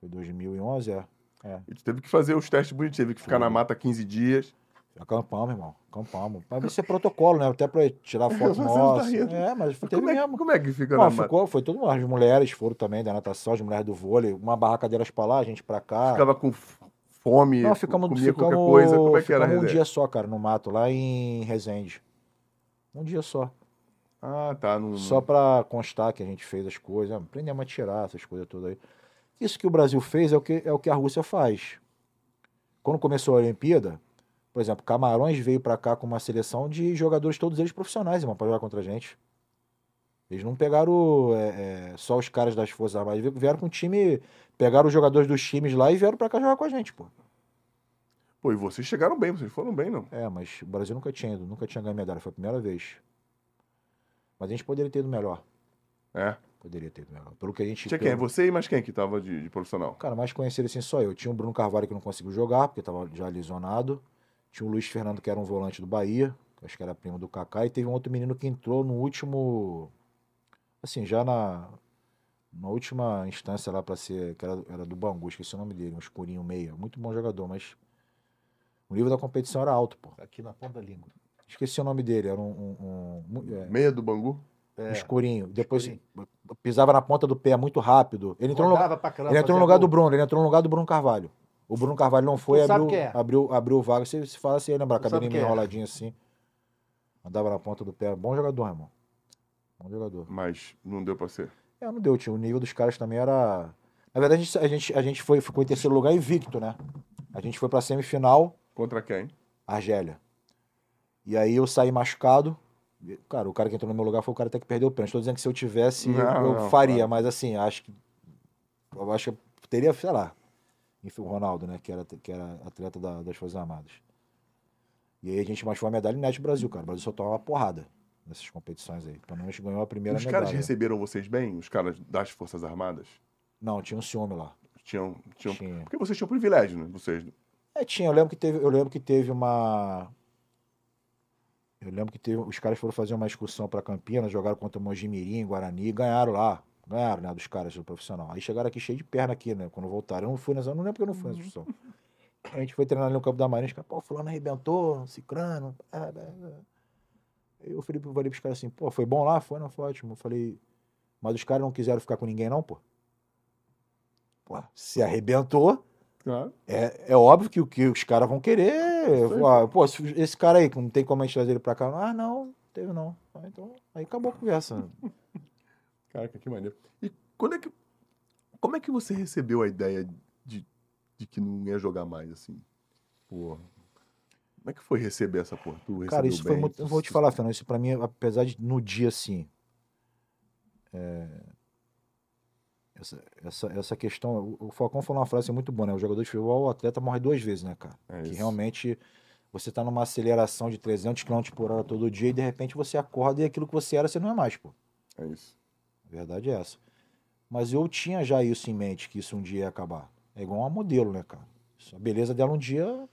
Speaker 3: Foi 2011, é. É.
Speaker 1: E tu teve que fazer os testes bonitinhos, teve que ficar na
Speaker 3: Foi.
Speaker 1: mata 15 dias.
Speaker 3: Acampamos, irmão. Acampamos. Mas isso é protocolo, né? Até pra tirar <laughs> foto
Speaker 1: tá
Speaker 3: nossa.
Speaker 1: rindo.
Speaker 3: É, mas teve
Speaker 1: como, é,
Speaker 3: mesmo.
Speaker 1: como é que fica
Speaker 3: Não, ficou, foi todo mundo. As mulheres foram também da natação, as mulheres do vôlei. Uma barraca delas pra lá, a gente pra cá.
Speaker 1: Ficava com fome,
Speaker 3: Não, ficamos,
Speaker 1: comia
Speaker 3: ficamos,
Speaker 1: qualquer coisa. Como é que era
Speaker 3: um
Speaker 1: resenha?
Speaker 3: dia só, cara, no mato, lá em Resende. Um dia só.
Speaker 1: Ah, tá. Não,
Speaker 3: Só pra constar que a gente fez as coisas. Aprendemos a tirar essas coisas todas aí. Isso que o Brasil fez é o que, é o que a Rússia faz. Quando começou a Olimpíada, por exemplo, Camarões veio pra cá com uma seleção de jogadores, todos eles profissionais, irmão, pra jogar contra a gente. Eles não pegaram é, é, só os caras das Forças Armadas, vieram com o time, pegaram os jogadores dos times lá e vieram pra cá jogar com a gente, pô.
Speaker 1: Pô, e vocês chegaram bem, vocês foram bem, não?
Speaker 3: É, mas o Brasil nunca tinha ido, nunca tinha ganho medalha, foi a primeira vez. Mas a gente poderia ter ido melhor.
Speaker 1: É.
Speaker 3: Poderia ter ido melhor. Pelo que a gente.
Speaker 1: Tinha quem?
Speaker 3: pelo-
Speaker 1: Você e mais quem que tava de, de profissional?
Speaker 3: Cara, mais conhecido assim só eu. Tinha o Bruno Carvalho que não conseguiu jogar, porque estava já lesionado. Tinha o Luiz Fernando, que era um volante do Bahia, que acho que era primo do Kaká. E teve um outro menino que entrou no último. Assim, já na. Na última instância lá para ser. Que era, era do Bangu, esqueci o nome dele, um escurinho meia. Muito bom jogador, mas. O nível da competição era alto, pô.
Speaker 4: Aqui na ponta da língua.
Speaker 3: Esqueci o nome dele, era um. um- um- é,
Speaker 1: Meia do Bangu?
Speaker 3: um
Speaker 4: É.
Speaker 3: escurinho. Depois
Speaker 4: escurinho.
Speaker 3: pisava na ponta do pé muito rápido. Ele entrou no,
Speaker 4: Rodava
Speaker 3: ele entrou no lugar do
Speaker 4: gol.
Speaker 3: Bruno, ele entrou no lugar do Bruno Carvalho. O Bruno Carvalho não foi,
Speaker 4: Tu
Speaker 3: abriu,
Speaker 4: é?
Speaker 3: abriu, abriu vaga. Você, você fala assim, lembra, cabelinho meio
Speaker 4: é?
Speaker 3: enroladinho assim. Andava na ponta do pé. Bom jogador, irmão. Bom jogador.
Speaker 1: Mas não deu pra ser.
Speaker 3: É, não deu, tio. O nível dos caras também era. Na verdade, a gente, a gente, a gente foi, ficou em terceiro lugar invicto, né? A gente foi pra semifinal,
Speaker 1: Contra quem?
Speaker 3: Argélia. E aí eu saí machucado. Cara, o cara que entrou no meu lugar foi o cara até que perdeu o pênalti. Estou dizendo que se eu tivesse, eu-
Speaker 1: Não,
Speaker 3: eu
Speaker 1: não,
Speaker 3: faria,
Speaker 1: claro.
Speaker 3: mas assim, acho que. Eu acho que teria, sei lá. Enfim, o Ronaldo, né? Que era, que era atleta da- das Forças Armadas. E aí a gente foi a medalha inédita do Brasil, cara. O Brasil só toma uma porrada nessas competições aí. Pelo menos ganhou a primeira
Speaker 1: os
Speaker 3: medalha.
Speaker 1: caras receberam vocês bem? Os caras das Forças Armadas?
Speaker 3: Não, tinha um ciúme lá.
Speaker 1: Tinham, tinham...
Speaker 3: Tinha.
Speaker 1: Porque vocês tinham privilégio, né? Vocês.
Speaker 3: É, tinha. Eu lembro que teve, eu lembro que teve uma. Eu lembro que teve, os caras foram fazer uma excursão para Campinas, jogaram contra Mojimirim, Guarani, e ganharam lá. Ganharam, né, dos caras do profissional. Aí chegaram aqui cheio de perna aqui, né, quando voltaram. Eu não fui nessa, não lembro porque eu não fui nessa excursão. A gente foi treinar ali no campo da Marinha, os caras, pô, fulano arrebentou, cicrano. é. Eu falei, falei pros caras assim, pô, foi bom lá? Foi, não, foi ótimo. Eu falei, mas os caras não quiseram ficar com ninguém não, pô? Pô, se arrebentou,
Speaker 1: Claro.
Speaker 3: é, é óbvio que, o que os caras vão querer. Ah, pô, se esse cara aí, não tem como a gente trazer ele pra cá. Ah, não, teve não. Ah, então, aí acabou a conversa.
Speaker 1: Caraca, que maneiro. E quando é que. Como é que você recebeu a ideia de, de que não ia jogar mais, assim? Porra. Como é que foi receber essa porra? Tu
Speaker 3: Cara, isso foi
Speaker 1: bem?
Speaker 3: muito. Eu vou te falar, Fernando, isso pra mim, apesar de no dia assim. é, essa, essa, essa questão. O o Falcão falou uma frase muito boa, né? O jogador de futebol, o atleta morre duas vezes, né, cara?
Speaker 1: É
Speaker 3: que realmente você tá numa aceleração de 300 km por hora todo dia e de repente você acorda e aquilo que você era, você não é mais, pô.
Speaker 1: É isso.
Speaker 3: A verdade é essa. Mas eu tinha já isso em mente, que isso um dia ia acabar. É igual uma modelo, né, cara? A beleza dela um dia.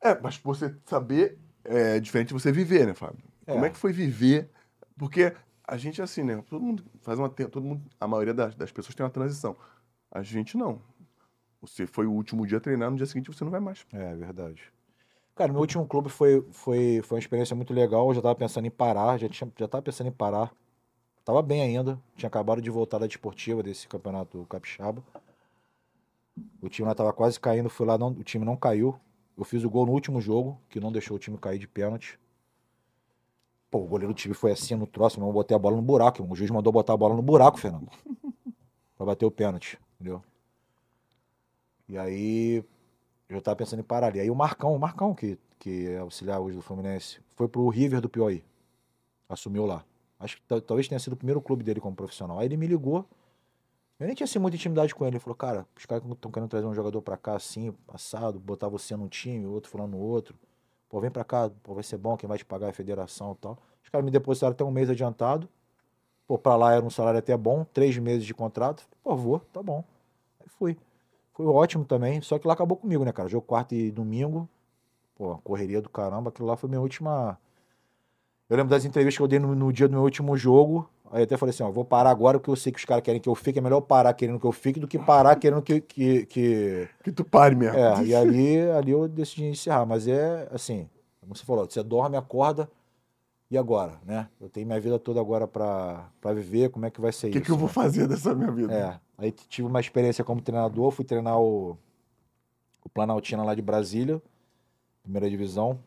Speaker 1: É, mas você saber é diferente de você viver, né, Fábio? Como é que foi viver? Porque a gente é assim, né? Todo mundo faz uma. Todo mundo, a maioria das, das pessoas tem uma transição. A gente não. Você foi o último dia treinar, no dia seguinte você não vai mais.
Speaker 3: É verdade. Cara, meu último clube foi, foi, foi uma experiência muito legal. Eu já tava pensando em parar, já, tinha, já tava pensando em parar. Tava bem ainda. Tinha acabado de voltar da desportiva desse campeonato capixaba. O time lá tava quase caindo, fui lá, não, o time não caiu. Eu fiz o gol no último jogo, que não deixou o time cair de pênalti. Pô, o goleiro do time foi assim no troço, eu botei a bola no buraco. O juiz mandou botar a bola no buraco, Fernando. <laughs> pra bater o pênalti, entendeu? E aí, eu tava pensando em parar ali. Aí o Marcão, o Marcão, que, que é auxiliar hoje do Fluminense, foi pro River do Piauí. Assumiu lá. Acho que tal- talvez tenha sido o primeiro clube dele como profissional. Aí ele me ligou. Eu nem tinha assim, muita intimidade com ele. Ele falou, cara, os caras estão querendo trazer um jogador pra cá assim, passado, botar você num time, outro falando no outro. Pô, vem pra cá, pô, vai ser bom, quem vai te pagar é a federação e tal. Os caras me depositaram até um mês adiantado. Pô, pra lá era um salário até bom, três meses de contrato. Pô, vou, tá bom. Aí fui. Foi ótimo também, só que lá acabou comigo, né, cara? Jogo quarta e domingo. Pô, correria do caramba. Aquilo lá foi minha última. Eu lembro das entrevistas que eu dei no, no dia do meu último jogo. Aí até falei assim: ó, vou parar agora porque eu sei que os caras querem que eu fique. É melhor eu parar querendo que eu fique do que parar querendo que. que, que...
Speaker 1: Que tu pare mesmo.
Speaker 3: É, e ali, ali eu decidi encerrar. Mas é assim: como você falou, você dorme, acorda. E agora, né? Eu tenho minha vida toda agora pra, pra viver. Como é que vai ser
Speaker 1: O que,
Speaker 3: isso?
Speaker 1: que eu vou
Speaker 3: né?
Speaker 1: fazer dessa minha vida?
Speaker 3: É, aí tive uma experiência como treinador, fui treinar o, o Planaltina lá de Brasília, primeira divisão,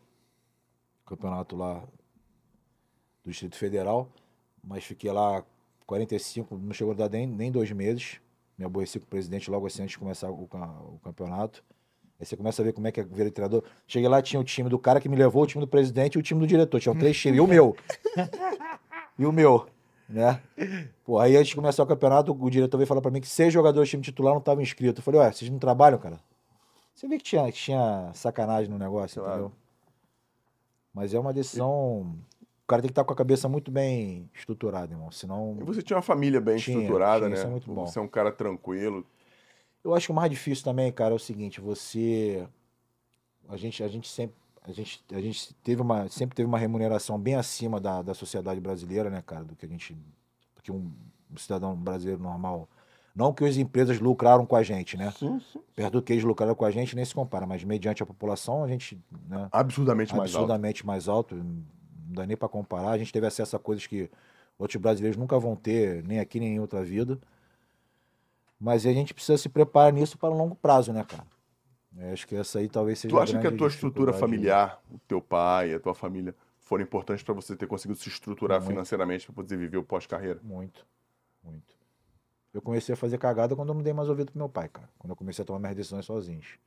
Speaker 3: campeonato lá do Distrito Federal, mas fiquei lá 45, não chegou a dar nem, nem dois meses, me aborreci com o presidente logo assim antes de começar o, o campeonato. Aí você começa a ver como é que é virar treinador. Cheguei lá, tinha o time do cara que me levou, o time do presidente e o time do diretor. Tinham três times. E o meu. <laughs> e o meu. Né? Pô, aí antes de começar o campeonato, o diretor veio falar pra mim que seis jogadores do time titular não estavam inscritos. Eu falei, ué, vocês não trabalham, cara? Você vê que tinha, que tinha sacanagem no negócio,
Speaker 1: Claro.
Speaker 3: entendeu? Mas é uma decisão. O cara tem que estar com a cabeça muito bem estruturada, irmão. Senão.
Speaker 1: E você tinha uma família bem
Speaker 3: Tinha,
Speaker 1: estruturada,
Speaker 3: tinha,
Speaker 1: né?
Speaker 3: isso é muito bom.
Speaker 1: Você é um cara tranquilo.
Speaker 3: Eu acho que o mais difícil também, cara, é o seguinte, você a gente a gente sempre a gente, a gente teve uma sempre teve uma remuneração bem acima da, da sociedade brasileira, né, cara, do que a gente do que um, um cidadão brasileiro normal. Não que as empresas lucraram com a gente, né? Perto do que eles lucraram com a gente nem se compara, mas mediante a população a gente, né,
Speaker 1: Absurdamente mais alto.
Speaker 3: absurdamente mais alto, não dá nem para comparar. A gente teve acesso a coisas que outros brasileiros nunca vão ter, nem aqui nem em outra vida. Mas a gente precisa se preparar nisso para longo prazo, né, cara? Eu acho que essa aí talvez seja
Speaker 1: Tu acha que a tua estrutura familiar, o teu pai, a tua família, foram importantes para você ter conseguido se estruturar
Speaker 3: Muito.
Speaker 1: financeiramente para poder viver o pós-carreira?
Speaker 3: Muito, muito. Eu comecei a fazer cagada quando eu não dei mais ouvido pro meu pai, cara. Quando eu comecei a tomar minhas decisões sozinhos.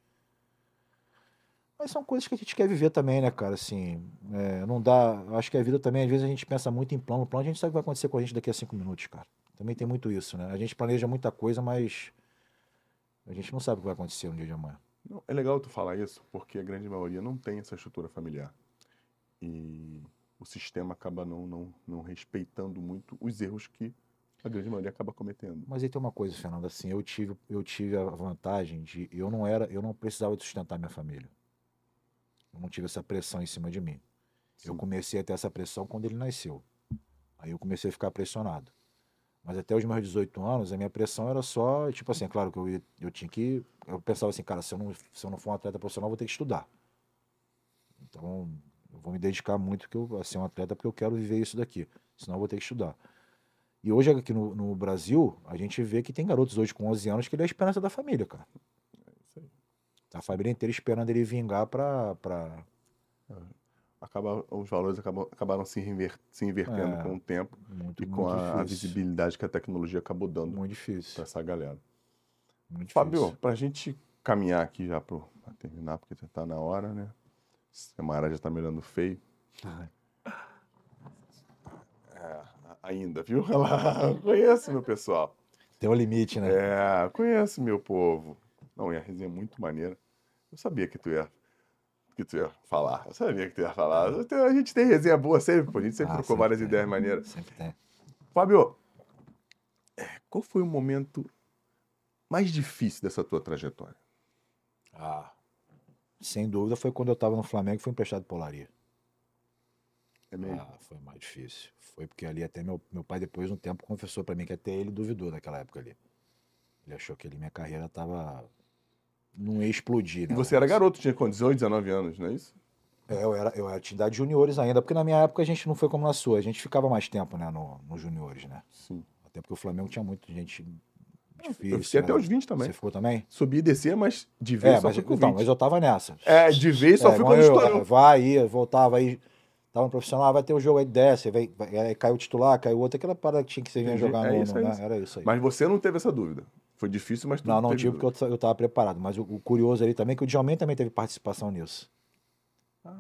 Speaker 3: Mas são coisas que a gente quer viver também, né, cara? Assim, é, não dá. Acho que a vida também, às vezes, a gente pensa muito em plano. Plano, a gente sabe o que vai acontecer com a gente daqui a cinco minutos, cara. Também tem muito isso, né? A gente planeja muita coisa, mas a gente não sabe o que vai acontecer no dia de amanhã.
Speaker 1: Não, é legal tu falar isso, porque a grande maioria não tem essa estrutura familiar. E o sistema acaba não, não, não respeitando muito os erros que a grande maioria acaba cometendo.
Speaker 3: Mas aí tem uma coisa, Fernando, assim, eu tive, eu tive a vantagem de eu não era, eu não precisava de sustentar minha família. Eu não tive essa pressão em cima de mim. Eu
Speaker 1: Sim.
Speaker 3: comecei a ter essa pressão quando ele nasceu. Aí eu comecei a ficar pressionado. Mas até os meus 18 anos, a minha pressão era só, tipo assim, claro que eu, ia- eu tinha que. Eu pensava assim, cara, se eu, não, se eu não for um atleta profissional, eu vou ter que estudar. Então, eu vou me dedicar muito que eu, a ser um atleta porque eu quero viver isso daqui. Senão eu vou ter que estudar. E hoje aqui no, no Brasil, a gente vê que tem garotos hoje com 11 anos que ele é a esperança da família, cara. A família inteira esperando ele vingar pra. pra...
Speaker 1: Acaba, os valores acabam, acabaram se, inver- se invertendo
Speaker 3: É.
Speaker 1: com o tempo
Speaker 3: Muito,
Speaker 1: e com a, a visibilidade que a tecnologia acabou dando
Speaker 3: Muito
Speaker 1: para essa galera.
Speaker 3: Muito difícil.
Speaker 1: para a gente caminhar aqui já para terminar, porque já tá na hora, né? A Mara já tá me olhando feio. É, ainda, viu? <laughs> Ela conhece meu pessoal.
Speaker 3: Tem um limite, né?
Speaker 1: É, conhece meu povo. Não, e a resenha é muito maneira. Eu sabia que tu ia, que tu ia falar. Eu sabia que tu ia falar. Tenho- A gente tem resenha boa sempre, pô. A gente sempre
Speaker 3: Ah,
Speaker 1: trocou
Speaker 3: sempre
Speaker 1: várias
Speaker 3: tem.
Speaker 1: ideias maneiras.
Speaker 3: Sempre tem.
Speaker 1: Fábio, é, qual foi o momento mais difícil dessa tua trajetória?
Speaker 3: Ah, sem dúvida foi quando eu tava no Flamengo e fui emprestado pro Olaria.
Speaker 1: É mesmo?
Speaker 3: Ah, foi mais difícil. Foi porque ali até meu, meu pai depois de um tempo confessou pra mim que até ele duvidou naquela época ali. Ele achou que ali minha carreira tava não ia explodir,
Speaker 1: E
Speaker 3: né?
Speaker 1: você era garoto, tinha com 18, 19 anos, não é isso?
Speaker 3: É, eu era, eu era tinha idade de juniores ainda, porque na minha época a gente não foi como na sua, a gente ficava mais tempo, né, no, no juniores, né?
Speaker 1: Sim.
Speaker 3: Até porque o Flamengo tinha muita gente difícil.
Speaker 1: Eu fiquei até
Speaker 3: né?
Speaker 1: os 20 também.
Speaker 3: Você ficou também?
Speaker 1: Subia e descia, mas de vez
Speaker 3: É,
Speaker 1: só
Speaker 3: mas,
Speaker 1: fui com
Speaker 3: então,
Speaker 1: 20.
Speaker 3: mas eu tava nessa.
Speaker 1: É, de vez só
Speaker 3: É,
Speaker 1: fui quando estourou.
Speaker 3: Vai, ia, voltava aí. Tava no profissional, ah, vai ter o jogo aí, desce, vai, vai, aí caiu o titular, caiu outro, aquela parada que tinha que você vinha jogar
Speaker 1: É
Speaker 3: no,
Speaker 1: isso,
Speaker 3: no-
Speaker 1: é
Speaker 3: né?
Speaker 1: isso.
Speaker 3: Era isso aí.
Speaker 1: Mas você não teve essa dúvida. Foi difícil, mas tu
Speaker 3: Não, não
Speaker 1: teve
Speaker 3: tive porque eu, eu tava preparado. Mas o, o curioso ali também é que o Djalmin também teve participação nisso.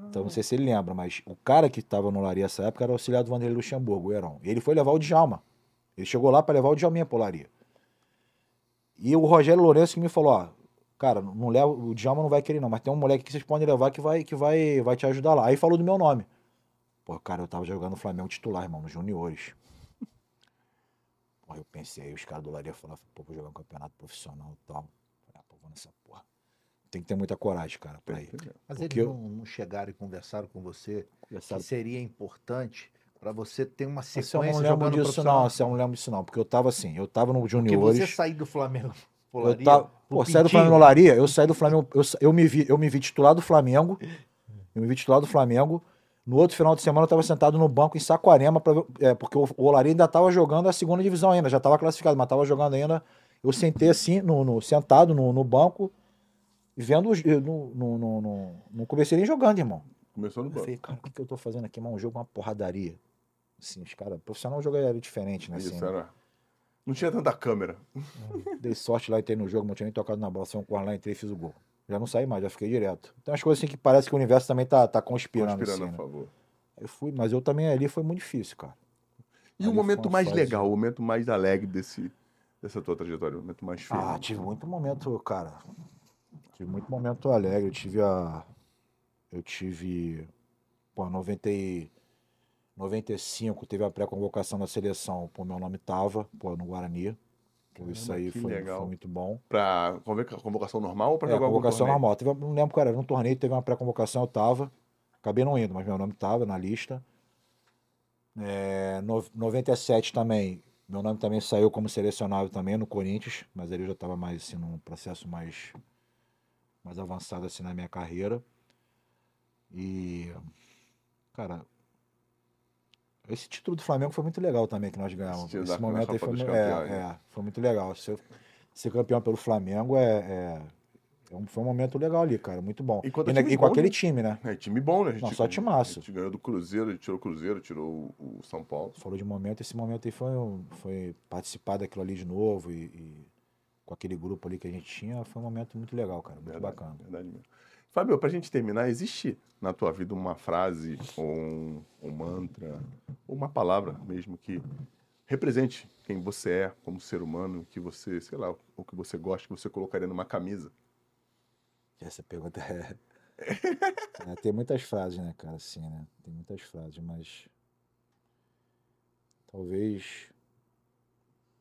Speaker 3: Então não sei se ele lembra, mas o cara que tava no Laria essa época era o auxiliar do Vanderlei Luxemburgo, o Heron. Ele foi levar o Djalma. Ele chegou lá para levar o Djalminha pro Laria. E o Rogério Lourenço que me falou, ó, cara, não leva, o Djalma não vai querer não, mas tem um moleque que vocês podem levar que vai que vai vai te ajudar lá. Aí falou do meu nome. Pô, cara, eu tava jogando no Flamengo titular, irmão, nos juniores. Pô, eu pensei, aí os caras do Laria falaram, pô, vou jogar um campeonato profissional e tal. Falei, ah, pô, vou nessa porra. Tem que ter muita coragem, cara, pra ir.
Speaker 4: Mas
Speaker 3: Porque
Speaker 4: eles
Speaker 3: eu-
Speaker 4: não, não chegaram e conversaram com você
Speaker 3: Conversaram-
Speaker 4: que seria importante para você ter uma
Speaker 3: Assim, eu
Speaker 4: sequência
Speaker 3: não lembro disso,
Speaker 4: profissional?
Speaker 3: não. Eu não lembro disso, não. Porque eu tava assim, eu tava no
Speaker 4: Porque
Speaker 3: juniores.
Speaker 4: você sair do Flamengo <laughs>
Speaker 3: Eu
Speaker 4: polaria,
Speaker 3: tava,
Speaker 4: pro
Speaker 3: pô, saí do Flamengo no Laria, eu saí do Flamengo, eu, eu me vi, eu me vi titular do Flamengo. Eu me vi titular do Flamengo. No outro final de semana eu tava sentado no banco em Saquarema, pra, é, porque o, o Olaria ainda tava jogando a segunda divisão ainda, já tava classificado, mas tava jogando ainda. Eu sentei assim, no, no- sentado no, no banco, vendo. eu Não, não, não, não, não comecei nem jogando, irmão.
Speaker 1: Começou no
Speaker 3: Eu
Speaker 1: banco.
Speaker 3: falei, cara, o que, que eu tô fazendo aqui? Mano, um jogo, uma porradaria. Assim, os caras, profissional era diferente, né?
Speaker 1: Isso,
Speaker 3: Assim,
Speaker 1: era. Não tinha tanta câmera.
Speaker 3: Dei sorte lá, entrei no jogo, não tinha nem tocado na bola, saiu um corner lá, entrei e fiz o gol. Já não saí mais, já fiquei direto. Então as coisas assim que parece que o universo também tá, tá conspirando,
Speaker 1: Conspirando
Speaker 3: assim,
Speaker 1: a
Speaker 3: né?
Speaker 1: favor.
Speaker 3: Eu fui, mas eu também ali foi muito difícil, cara.
Speaker 1: E o
Speaker 3: Ali
Speaker 1: momento
Speaker 3: foi uma
Speaker 1: mais
Speaker 3: fase-
Speaker 1: legal, o momento mais alegre desse, dessa tua trajetória, o momento mais feliz.
Speaker 3: Ah, tive muito momento, cara. Tive muito momento alegre. Eu tive a. Eu tive. Pô, 90 e... 95 teve a pré-convocação da seleção. Pô, meu nome tava, pô, no Guarani. Pô, isso
Speaker 1: Caramba,
Speaker 3: aí foi, foi muito bom.
Speaker 1: Pra convoca- convocação normal ou pra
Speaker 3: É,
Speaker 1: jogar
Speaker 3: convocação normal. Teve, não lembro qual era, num torneio teve uma pré-convocação, eu tava. Acabei não indo, mas meu nome tava na lista. É, no, 97 também, meu nome também saiu como selecionável também no Corinthians, mas ali eu já estava mais assim, num processo mais, mais avançado assim na minha carreira. E, cara, esse título do Flamengo foi muito legal também que nós ganhamos. Esse
Speaker 1: da-
Speaker 3: momento aí foi,
Speaker 1: Campeões,
Speaker 3: é,
Speaker 1: né?
Speaker 3: é, foi muito legal. Ser, ser campeão pelo Flamengo é, é- é um- foi um momento legal ali, cara, muito bom.
Speaker 1: E
Speaker 3: na- e com
Speaker 1: bom,
Speaker 3: aquele
Speaker 1: né?
Speaker 3: time, né?
Speaker 1: É, time bom, né? A gente,
Speaker 3: Não, só timaço.
Speaker 1: A gente ganhou do Cruzeiro, a gente tirou o Cruzeiro, tirou o, o São Paulo.
Speaker 3: Falou de momento, esse momento aí foi, foi participar daquilo ali de novo e, e com aquele grupo ali que a gente tinha, foi um momento muito legal, cara, muito
Speaker 1: Verdade,
Speaker 3: bacana.
Speaker 1: Verdade mesmo. Fábio, pra gente terminar, existe na tua vida uma frase, ou um, um mantra, ou uma palavra mesmo que represente quem você é como ser humano, que você, sei lá, o que você gosta, que você colocaria numa camisa?
Speaker 3: Essa pergunta é... <laughs> é, Tem muitas frases, né, cara, assim, né? Tem muitas frases, mas. Talvez.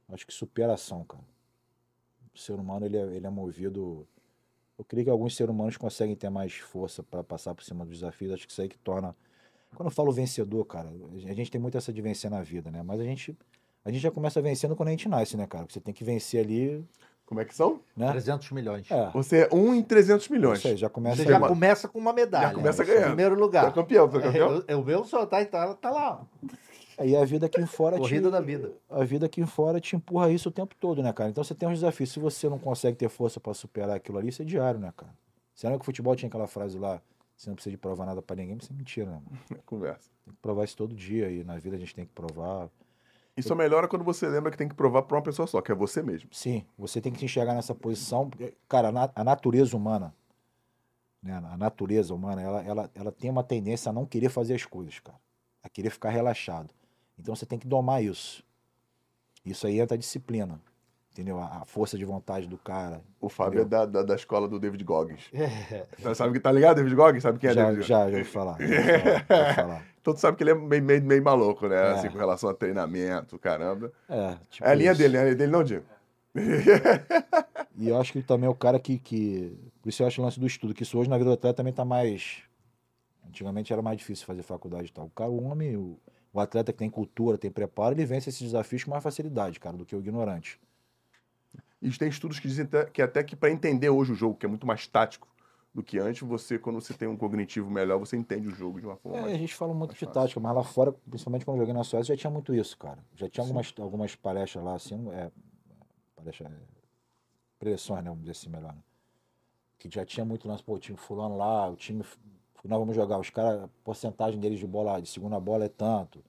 Speaker 3: Acho que superação, cara. O ser humano, ele é, ele é movido. Eu creio que alguns seres humanos conseguem ter mais força para passar por cima dos desafios. Acho que isso aí que torna. Quando eu falo vencedor, cara, a gente tem muito essa de vencer na vida, né? Mas a gente. A gente já começa vencendo quando a gente nasce, né, cara? Você tem que vencer ali,
Speaker 1: Como é que são?
Speaker 3: né?
Speaker 4: 300 milhões.
Speaker 3: É.
Speaker 1: Você é um em 300 milhões.
Speaker 3: Isso aí, já começa
Speaker 4: Você já
Speaker 1: uma-
Speaker 4: começa com uma medalha.
Speaker 1: Já começa
Speaker 4: Em
Speaker 1: ganhando.
Speaker 4: Primeiro lugar.
Speaker 1: é campeão, é campeão?
Speaker 4: É, o meu só tá, tá, tá lá.
Speaker 3: Aí a vida aqui fora
Speaker 4: Corrida
Speaker 3: te,
Speaker 4: da vida.
Speaker 3: A vida aqui fora te empurra isso o tempo todo, né, cara? Então você tem uns desafios. Se você não consegue ter força pra superar aquilo ali, isso é diário, né, cara? Você lembra que o futebol tinha aquela frase lá, você não precisa de provar nada pra ninguém, mas isso é mentira, né? Mano? <laughs>
Speaker 1: Conversa.
Speaker 3: Tem que provar isso todo dia e na vida a gente tem que provar.
Speaker 1: E só melhora quando você lembra que tem que provar pra uma pessoa só, que é você mesmo.
Speaker 3: Sim, você tem que se enxergar nessa posição. porque, Cara, a natureza humana, né? A natureza humana, ela, ela, ela tem uma tendência a não querer fazer as coisas, cara. A querer ficar relaxado. Então você tem que domar isso. Isso aí entra a disciplina. Entendeu? A, força de vontade do cara.
Speaker 1: O Fábio
Speaker 3: Entendeu?
Speaker 1: é da, da, da escola do David Goggins. Tá- Sabe que tá ligado, David Goggins? Sabe quem é
Speaker 3: já,
Speaker 1: David
Speaker 3: já, já ouvi falar. <laughs> Já ouvi falar, já ouvi falar.
Speaker 1: Todo sabe que ele é meio, meio, meio maluco, né?
Speaker 3: É.
Speaker 1: Assim, com relação a treinamento, caramba.
Speaker 3: É, tipo
Speaker 1: É a linha
Speaker 3: isso.
Speaker 1: dele, né? A linha dele não, Diego? <laughs>
Speaker 3: E eu acho que ele também é o cara que, que. Por isso eu acho o lance do estudo, que isso hoje na vida do atleta também tá mais. Antigamente era mais difícil fazer faculdade e tal. O cara, o homem, o, o atleta que tem cultura, tem preparo, ele vence esses desafios com mais facilidade, cara, do que o ignorante.
Speaker 1: E tem estudos que dizem que até que para entender hoje o jogo, que é muito mais tático do que antes, você, quando você tem um cognitivo melhor, você entende o jogo de uma forma
Speaker 3: É, a
Speaker 1: mais...
Speaker 3: gente fala muito de
Speaker 1: fácil.
Speaker 3: tática, mas lá fora, principalmente quando eu joguei na Suécia, já tinha muito isso, cara. Já tinha algumas, algumas palestras lá, assim, é, palestra, é, preleções, né, vamos dizer assim, melhor, né? Que já tinha muito lance, pô, o time fulano lá, o time nós vamos jogar, os caras, a porcentagem deles de bola, de segunda bola é tanto,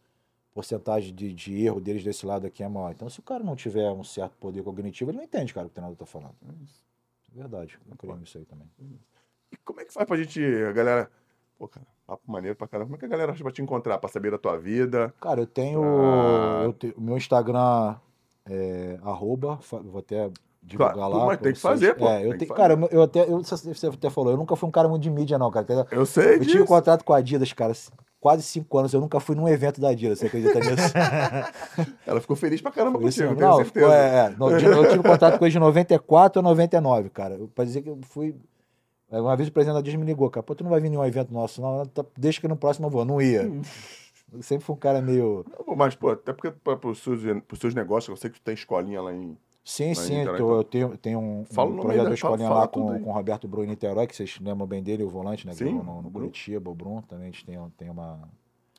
Speaker 3: porcentagem de, de erro deles desse lado aqui é maior. Então, se o cara não tiver um certo poder cognitivo, ele não entende, cara, o que o treinador tá falando. É verdade, eu creio nisso aí também.
Speaker 1: E como é que faz pra gente, a galera... Pô, cara, papo maneiro pra caramba. Como é que a galera acha pra te encontrar, pra saber da tua vida?
Speaker 3: Cara, eu tenho.
Speaker 1: Ah.
Speaker 3: eu te- o meu Instagram é arroba, vou até divulgar
Speaker 1: Claro,
Speaker 3: lá.
Speaker 1: mas tem que fazer, pô,
Speaker 3: É, eu tenho- cara, eu, eu até. Eu, você até falou, eu nunca fui um cara muito de mídia, não, cara. Eu,
Speaker 1: Eu sei
Speaker 3: eu tive
Speaker 1: disso.
Speaker 3: contrato com a Adidas, cara, quase cinco anos. Eu nunca fui num evento da Adidas, você acredita nisso? <laughs>
Speaker 1: Ela ficou feliz pra caramba
Speaker 3: isso,
Speaker 1: contigo, tenho
Speaker 3: não,
Speaker 1: certeza.
Speaker 3: ficou, é, é, de- eu tive contato com eles de 94 a 99, cara. Eu, pra dizer que eu fui. é, Uma vez o presidente da Adidas me ligou, cara, pô, tu não vai vir em nenhum evento nosso, não. Tá- Deixa que no próximo eu vou. Não ia.
Speaker 1: Hum.
Speaker 3: Eu sempre fui um cara meio.
Speaker 1: Pô, Mas, pô, até porque para os seus, pros seus negócios, eu sei que tu tem escolinha lá em.
Speaker 3: Sim, sim,
Speaker 1: então-
Speaker 3: eu tenho, tenho um, um projeto da
Speaker 1: fala-
Speaker 3: escolinha
Speaker 1: fala
Speaker 3: lá com, com o Roberto Bruno Niterói, que vocês lembram bem dele, o volante, né?
Speaker 1: Sim,
Speaker 3: no, no
Speaker 1: o Bruno.
Speaker 3: Curitiba, o Bruno, também a gente tem, tem uma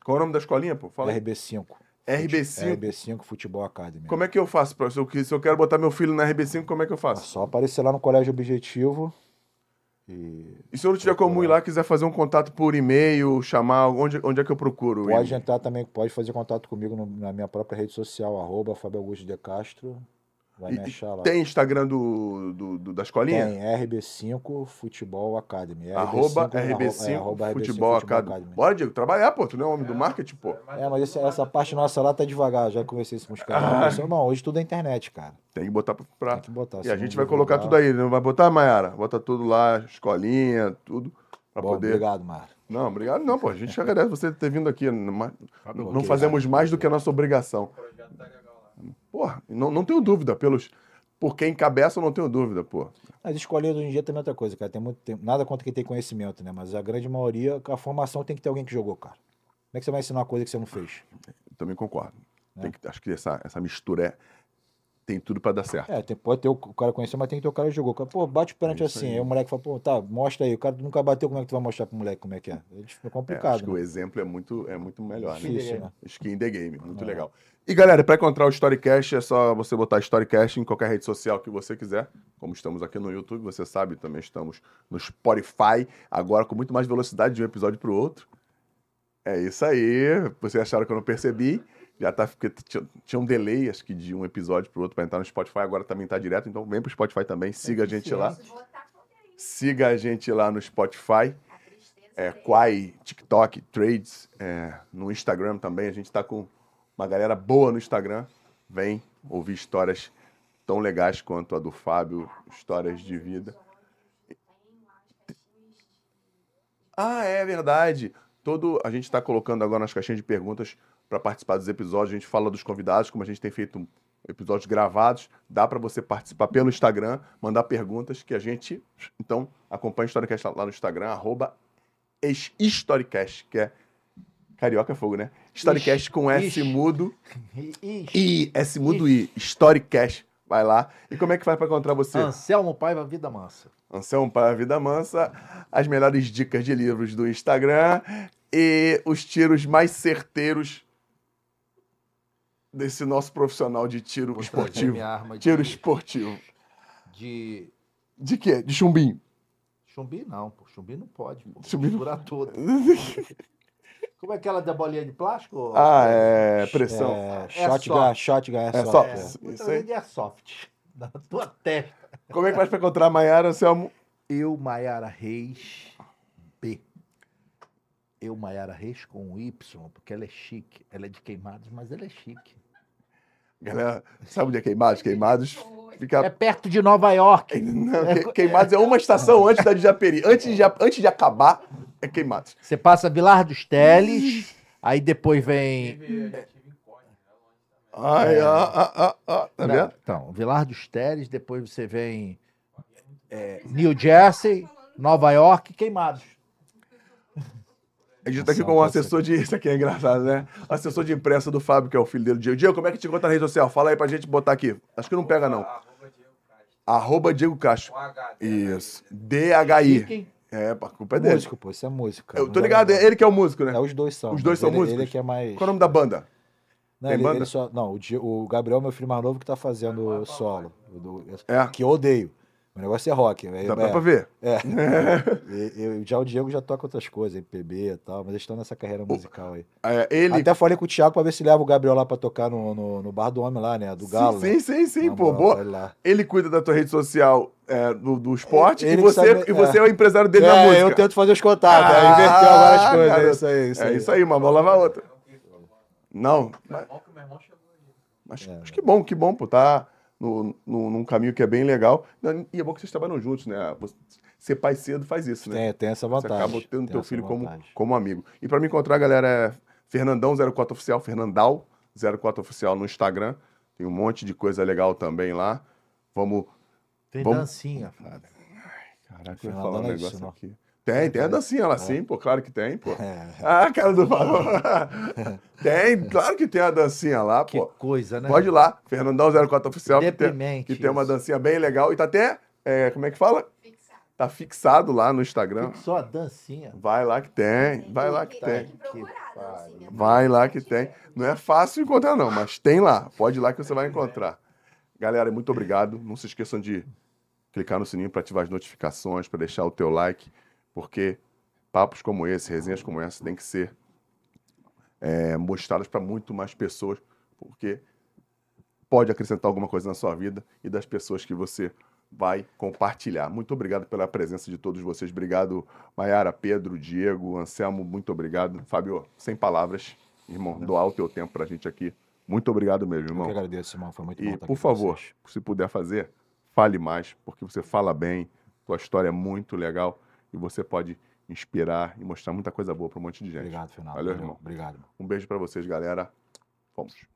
Speaker 1: Qual é o nome da escolinha, pô? Fala aí.
Speaker 3: RB5.
Speaker 1: RB5.
Speaker 3: RB5 Futebol Academy.
Speaker 1: Como é que eu faço? Pra, se, eu, eu quero botar meu filho na RB5, como é que eu
Speaker 3: É
Speaker 1: faço?
Speaker 3: só aparecer lá no Colégio Objetivo e
Speaker 1: E se eu não tiver como ir lá, quiser fazer um contato por e-mail, chamar, onde, onde é que eu procuro?
Speaker 3: pode entrar também, pode fazer contato comigo no- na minha própria rede social, arroba Fábio Augusto de Castro. Vai
Speaker 1: E-
Speaker 3: me achar lá.
Speaker 1: Tem Instagram do, do, do- da escolinha?
Speaker 3: Tem, RB5 Futebol Academy.
Speaker 1: Arroba
Speaker 3: RB5,
Speaker 1: RB5,
Speaker 3: é, arroba RB5
Speaker 1: Futebol Academy. Bora, Diego, trabalhar, pô. Tu não é homem do marketing, pô.
Speaker 3: É, mas esse- essa parte nossa lá tá devagar, já conversei isso com os caras.
Speaker 1: Ah.
Speaker 3: Não, hoje tudo é internet, cara.
Speaker 1: Tem que botar pra.
Speaker 3: Tem que botar.
Speaker 1: E a gente vai colocar tudo aí, não vai botar, Mayara? Bota tudo lá, escolinha, tudo, pra
Speaker 3: Bom,
Speaker 1: poder.
Speaker 3: Obrigado, Mar.
Speaker 1: Não, obrigado não, pô. A gente agradece você ter vindo aqui. Não, não fazemos mais do que a nossa obrigação. Porra, não, não tenho dúvida. Pelos, por quem encabeça, eu não tenho dúvida, pô.
Speaker 3: As escolinhas hoje em dia também é outra coisa, cara. Tem muito tempo. Nada contra quem tem conhecimento, né? Mas a grande maioria, a formação tem que ter alguém que jogou, cara. Como é que você vai ensinar uma coisa que você não fez?
Speaker 1: Eu também concordo.
Speaker 3: Né?
Speaker 1: Tem que, acho que essa, essa mistura é, tem tudo pra dar certo.
Speaker 3: É, tem, pode ter o, o cara conheceu, mas tem que ter o cara que jogou. Cara, Pô, bate o pênalti
Speaker 1: É isso
Speaker 3: assim.
Speaker 1: aí.
Speaker 3: Aí o moleque fala, pô, tá, mostra aí. O cara nunca bateu, como é que tu vai mostrar pro moleque como é que é? É dif- é
Speaker 1: É,
Speaker 3: complicado.
Speaker 1: acho que o
Speaker 3: né?
Speaker 1: exemplo é muito, é muito melhor, né?
Speaker 3: Difícil, né?
Speaker 1: Skin in the game, muito
Speaker 3: É.
Speaker 1: legal. E galera, para encontrar o Storycast é só você botar Storycast em qualquer rede social que você quiser. Como estamos aqui no YouTube, você sabe, também estamos no Spotify, agora com muito mais velocidade de um episódio para o outro. É isso aí. Vocês acharam que eu não percebi? Já tá, porque tinha, tinha um delay, acho que de um episódio para o outro para entrar no Spotify, agora também tá direto, então vem pro Spotify também, siga a gente lá. Siga a gente lá no Spotify é, Quai, TikTok, Trades, é, no Instagram também. A gente tá com uma galera boa no Instagram. Vem ouvir histórias tão legais quanto a do Fábio, histórias de vida. Ah, é verdade. Todo a gente está colocando agora nas caixinhas de perguntas para participar dos episódios. A gente fala dos convidados, como a gente tem feito episódios gravados. Dá para você participar pelo Instagram, mandar perguntas que a gente então acompanha o Storycast lá no Instagram arroba Storycast, que é carioca é fogo, né? Storycast com S
Speaker 4: Ixi.
Speaker 1: mudo <laughs>
Speaker 4: Ixi.
Speaker 1: e S mudo I, Storycast. Vai lá. E como é que faz para encontrar você?
Speaker 4: Anselmo Paiva Vida Mansa.
Speaker 1: Anselmo para a Vida Mansa, as melhores dicas de livros do Instagram e os tiros mais certeiros desse nosso profissional de tiro
Speaker 4: Vou
Speaker 1: esportivo.
Speaker 4: minha arma de,
Speaker 1: Tiro esportivo.
Speaker 4: de
Speaker 1: De quê? De chumbinho.
Speaker 4: chumbi, não, pô. Chumbi não pode, pô.
Speaker 1: Chumbi não-
Speaker 4: Misturar tudo. Como é aquela da bolinha de plástico?
Speaker 1: Ah, é pressão.
Speaker 3: É,
Speaker 4: É
Speaker 3: shotgun,
Speaker 4: soft.
Speaker 3: shotgun, é,
Speaker 1: É
Speaker 3: soft.
Speaker 1: soft.
Speaker 3: é.
Speaker 1: Isso
Speaker 4: Vou
Speaker 1: aí.
Speaker 4: trazer de airsoft. Na tua testa.
Speaker 1: Como é que faz para encontrar a Maiara, Anselmo?
Speaker 4: Eu, Maiara Reis, B. Eu, Maiara Reis com um Y, porque ela é chique. Ela é de queimados, mas ela é chique.
Speaker 1: Galera, sabe onde é Queimados? Queimados fica...
Speaker 4: É perto de Nova York.
Speaker 1: Não, que- Queimados é uma estação antes da de Japeri. Antes de, antes de acabar, é Queimados.
Speaker 4: Você passa Vilar dos Teles, aí depois vem.
Speaker 1: Ai, ah, ah, ah, ah, tá vendo?
Speaker 4: Então, Vilar dos Teles, depois você vem é, New Jersey, Nova York, queimados.
Speaker 1: A gente tá aqui com um
Speaker 3: ser.
Speaker 1: assessor de. <laughs> Isso aqui é engraçado, né? O assessor de imprensa do Fábio, que é o filho dele, Diego. Diego, como é que te encontra na rede social? Fala aí pra gente botar aqui. Acho que não pega, não. Arroba Diego Castro.
Speaker 5: H,
Speaker 1: Isso. D-H-I.
Speaker 4: Fiquem.
Speaker 1: É, a culpa é dele.
Speaker 3: Músico, pô, isso é músico. cara.
Speaker 1: Eu tô ligado, é ele que é o músico, né?
Speaker 3: É, os dois são.
Speaker 1: Os dois são
Speaker 3: ele,
Speaker 1: músicos?
Speaker 3: Ele que é mais.
Speaker 1: Qual é o nome da banda?
Speaker 3: Não,
Speaker 1: Tem
Speaker 3: ele,
Speaker 1: banda?
Speaker 3: ele só. Não, o, Di- o Gabriel, meu filho mais novo, que tá fazendo o solo. do-
Speaker 1: É.
Speaker 3: Que eu odeio. O negócio é rock. É,
Speaker 1: Dá
Speaker 3: é,
Speaker 1: pra ver.
Speaker 3: é. <laughs> Eu- já o Diego já toca outras coisas, MPB e tal, mas eles estão nessa carreira musical aí.
Speaker 1: É, ele.
Speaker 3: Até falei com o Thiago pra ver se leva o Gabriel lá pra tocar no, no, no bar do homem lá, né? Do Galo.
Speaker 1: sim, sim, sim,
Speaker 3: né?
Speaker 1: pô. Boa.
Speaker 3: ele lá.
Speaker 1: Ele cuida da tua rede social é, do, do esporte
Speaker 3: Ele
Speaker 1: e, você,
Speaker 3: sabe-
Speaker 1: e você é.
Speaker 3: é.
Speaker 1: o empresário dele na
Speaker 3: É,
Speaker 1: música.
Speaker 3: eu tento fazer os contatos,
Speaker 1: Ah,
Speaker 3: inverteu agora as coisas.
Speaker 1: garoto.
Speaker 3: É isso aí, isso
Speaker 1: É
Speaker 3: aí.
Speaker 1: isso aí, uma mão lava a outra. Não, mas,
Speaker 5: Bom que o meu irmão chegou aí.
Speaker 1: mas
Speaker 3: É.
Speaker 1: acho que bom, que bom, pô. Tá no, no, num caminho que é bem legal. E é bom que vocês trabalham juntos, né? Você- Ser pai cedo faz isso, né?
Speaker 3: Tem, tem essa
Speaker 1: Você
Speaker 3: vantagem.
Speaker 1: acaba tendo
Speaker 3: tem
Speaker 1: teu filho como,
Speaker 3: vantagem.
Speaker 1: como amigo. E pra me encontrar, galera, é Fernandão04 Oficial, Fernandal04 Oficial no Instagram. Tem um monte de coisa legal também lá. Vamos.
Speaker 4: Tem
Speaker 1: Vamos-
Speaker 4: dancinha, Fábio.
Speaker 1: Caraca, eu ia falar um
Speaker 3: é
Speaker 1: negócio aqui. Tem, tem a dancinha lá sim, pô, claro que tem, pô. <laughs>
Speaker 3: É.
Speaker 1: Ah, cara do valor. <laughs> tem, claro que tem a dancinha lá,
Speaker 4: Que
Speaker 1: pô.
Speaker 4: coisa, né?
Speaker 1: Pode ir lá, Fernandão04 Oficial, que tem, que tem uma dancinha bem legal. E tá até, é, como é que fala? Tá fixado lá no Instagram.
Speaker 4: Só a dancinha.
Speaker 1: Vai lá que tem, vai lá que tem.
Speaker 6: que.
Speaker 1: Vai lá que tem. Não é fácil encontrar, não, mas tem lá. Pode ir lá que você vai encontrar. Galera, muito obrigado. Não se esqueçam de clicar no sininho para ativar as notificações, para deixar o teu like, porque papos como esse, resenhas como essa, tem que ser é, mostrados para muito mais pessoas, porque pode acrescentar alguma coisa na sua vida e das pessoas que você vai compartilhar. Muito obrigado pela presença de todos vocês. Obrigado, Maiara, Pedro, Diego, Anselmo, muito obrigado. Fábio, sem palavras, irmão, doar o teu tempo pra gente aqui. Muito obrigado mesmo,
Speaker 3: Eu
Speaker 1: irmão.
Speaker 3: que agradeço, irmão. Foi muito bom
Speaker 1: E,
Speaker 3: estar
Speaker 1: por
Speaker 3: aqui com
Speaker 1: favor, se puder fazer, fale mais, porque você fala bem, tua história é muito legal e você pode inspirar e mostrar muita coisa boa para um monte de gente.
Speaker 3: Obrigado, Fernando.
Speaker 1: Valeu, irmão.
Speaker 3: Obrigado.
Speaker 1: Um beijo para vocês, galera. Vamos.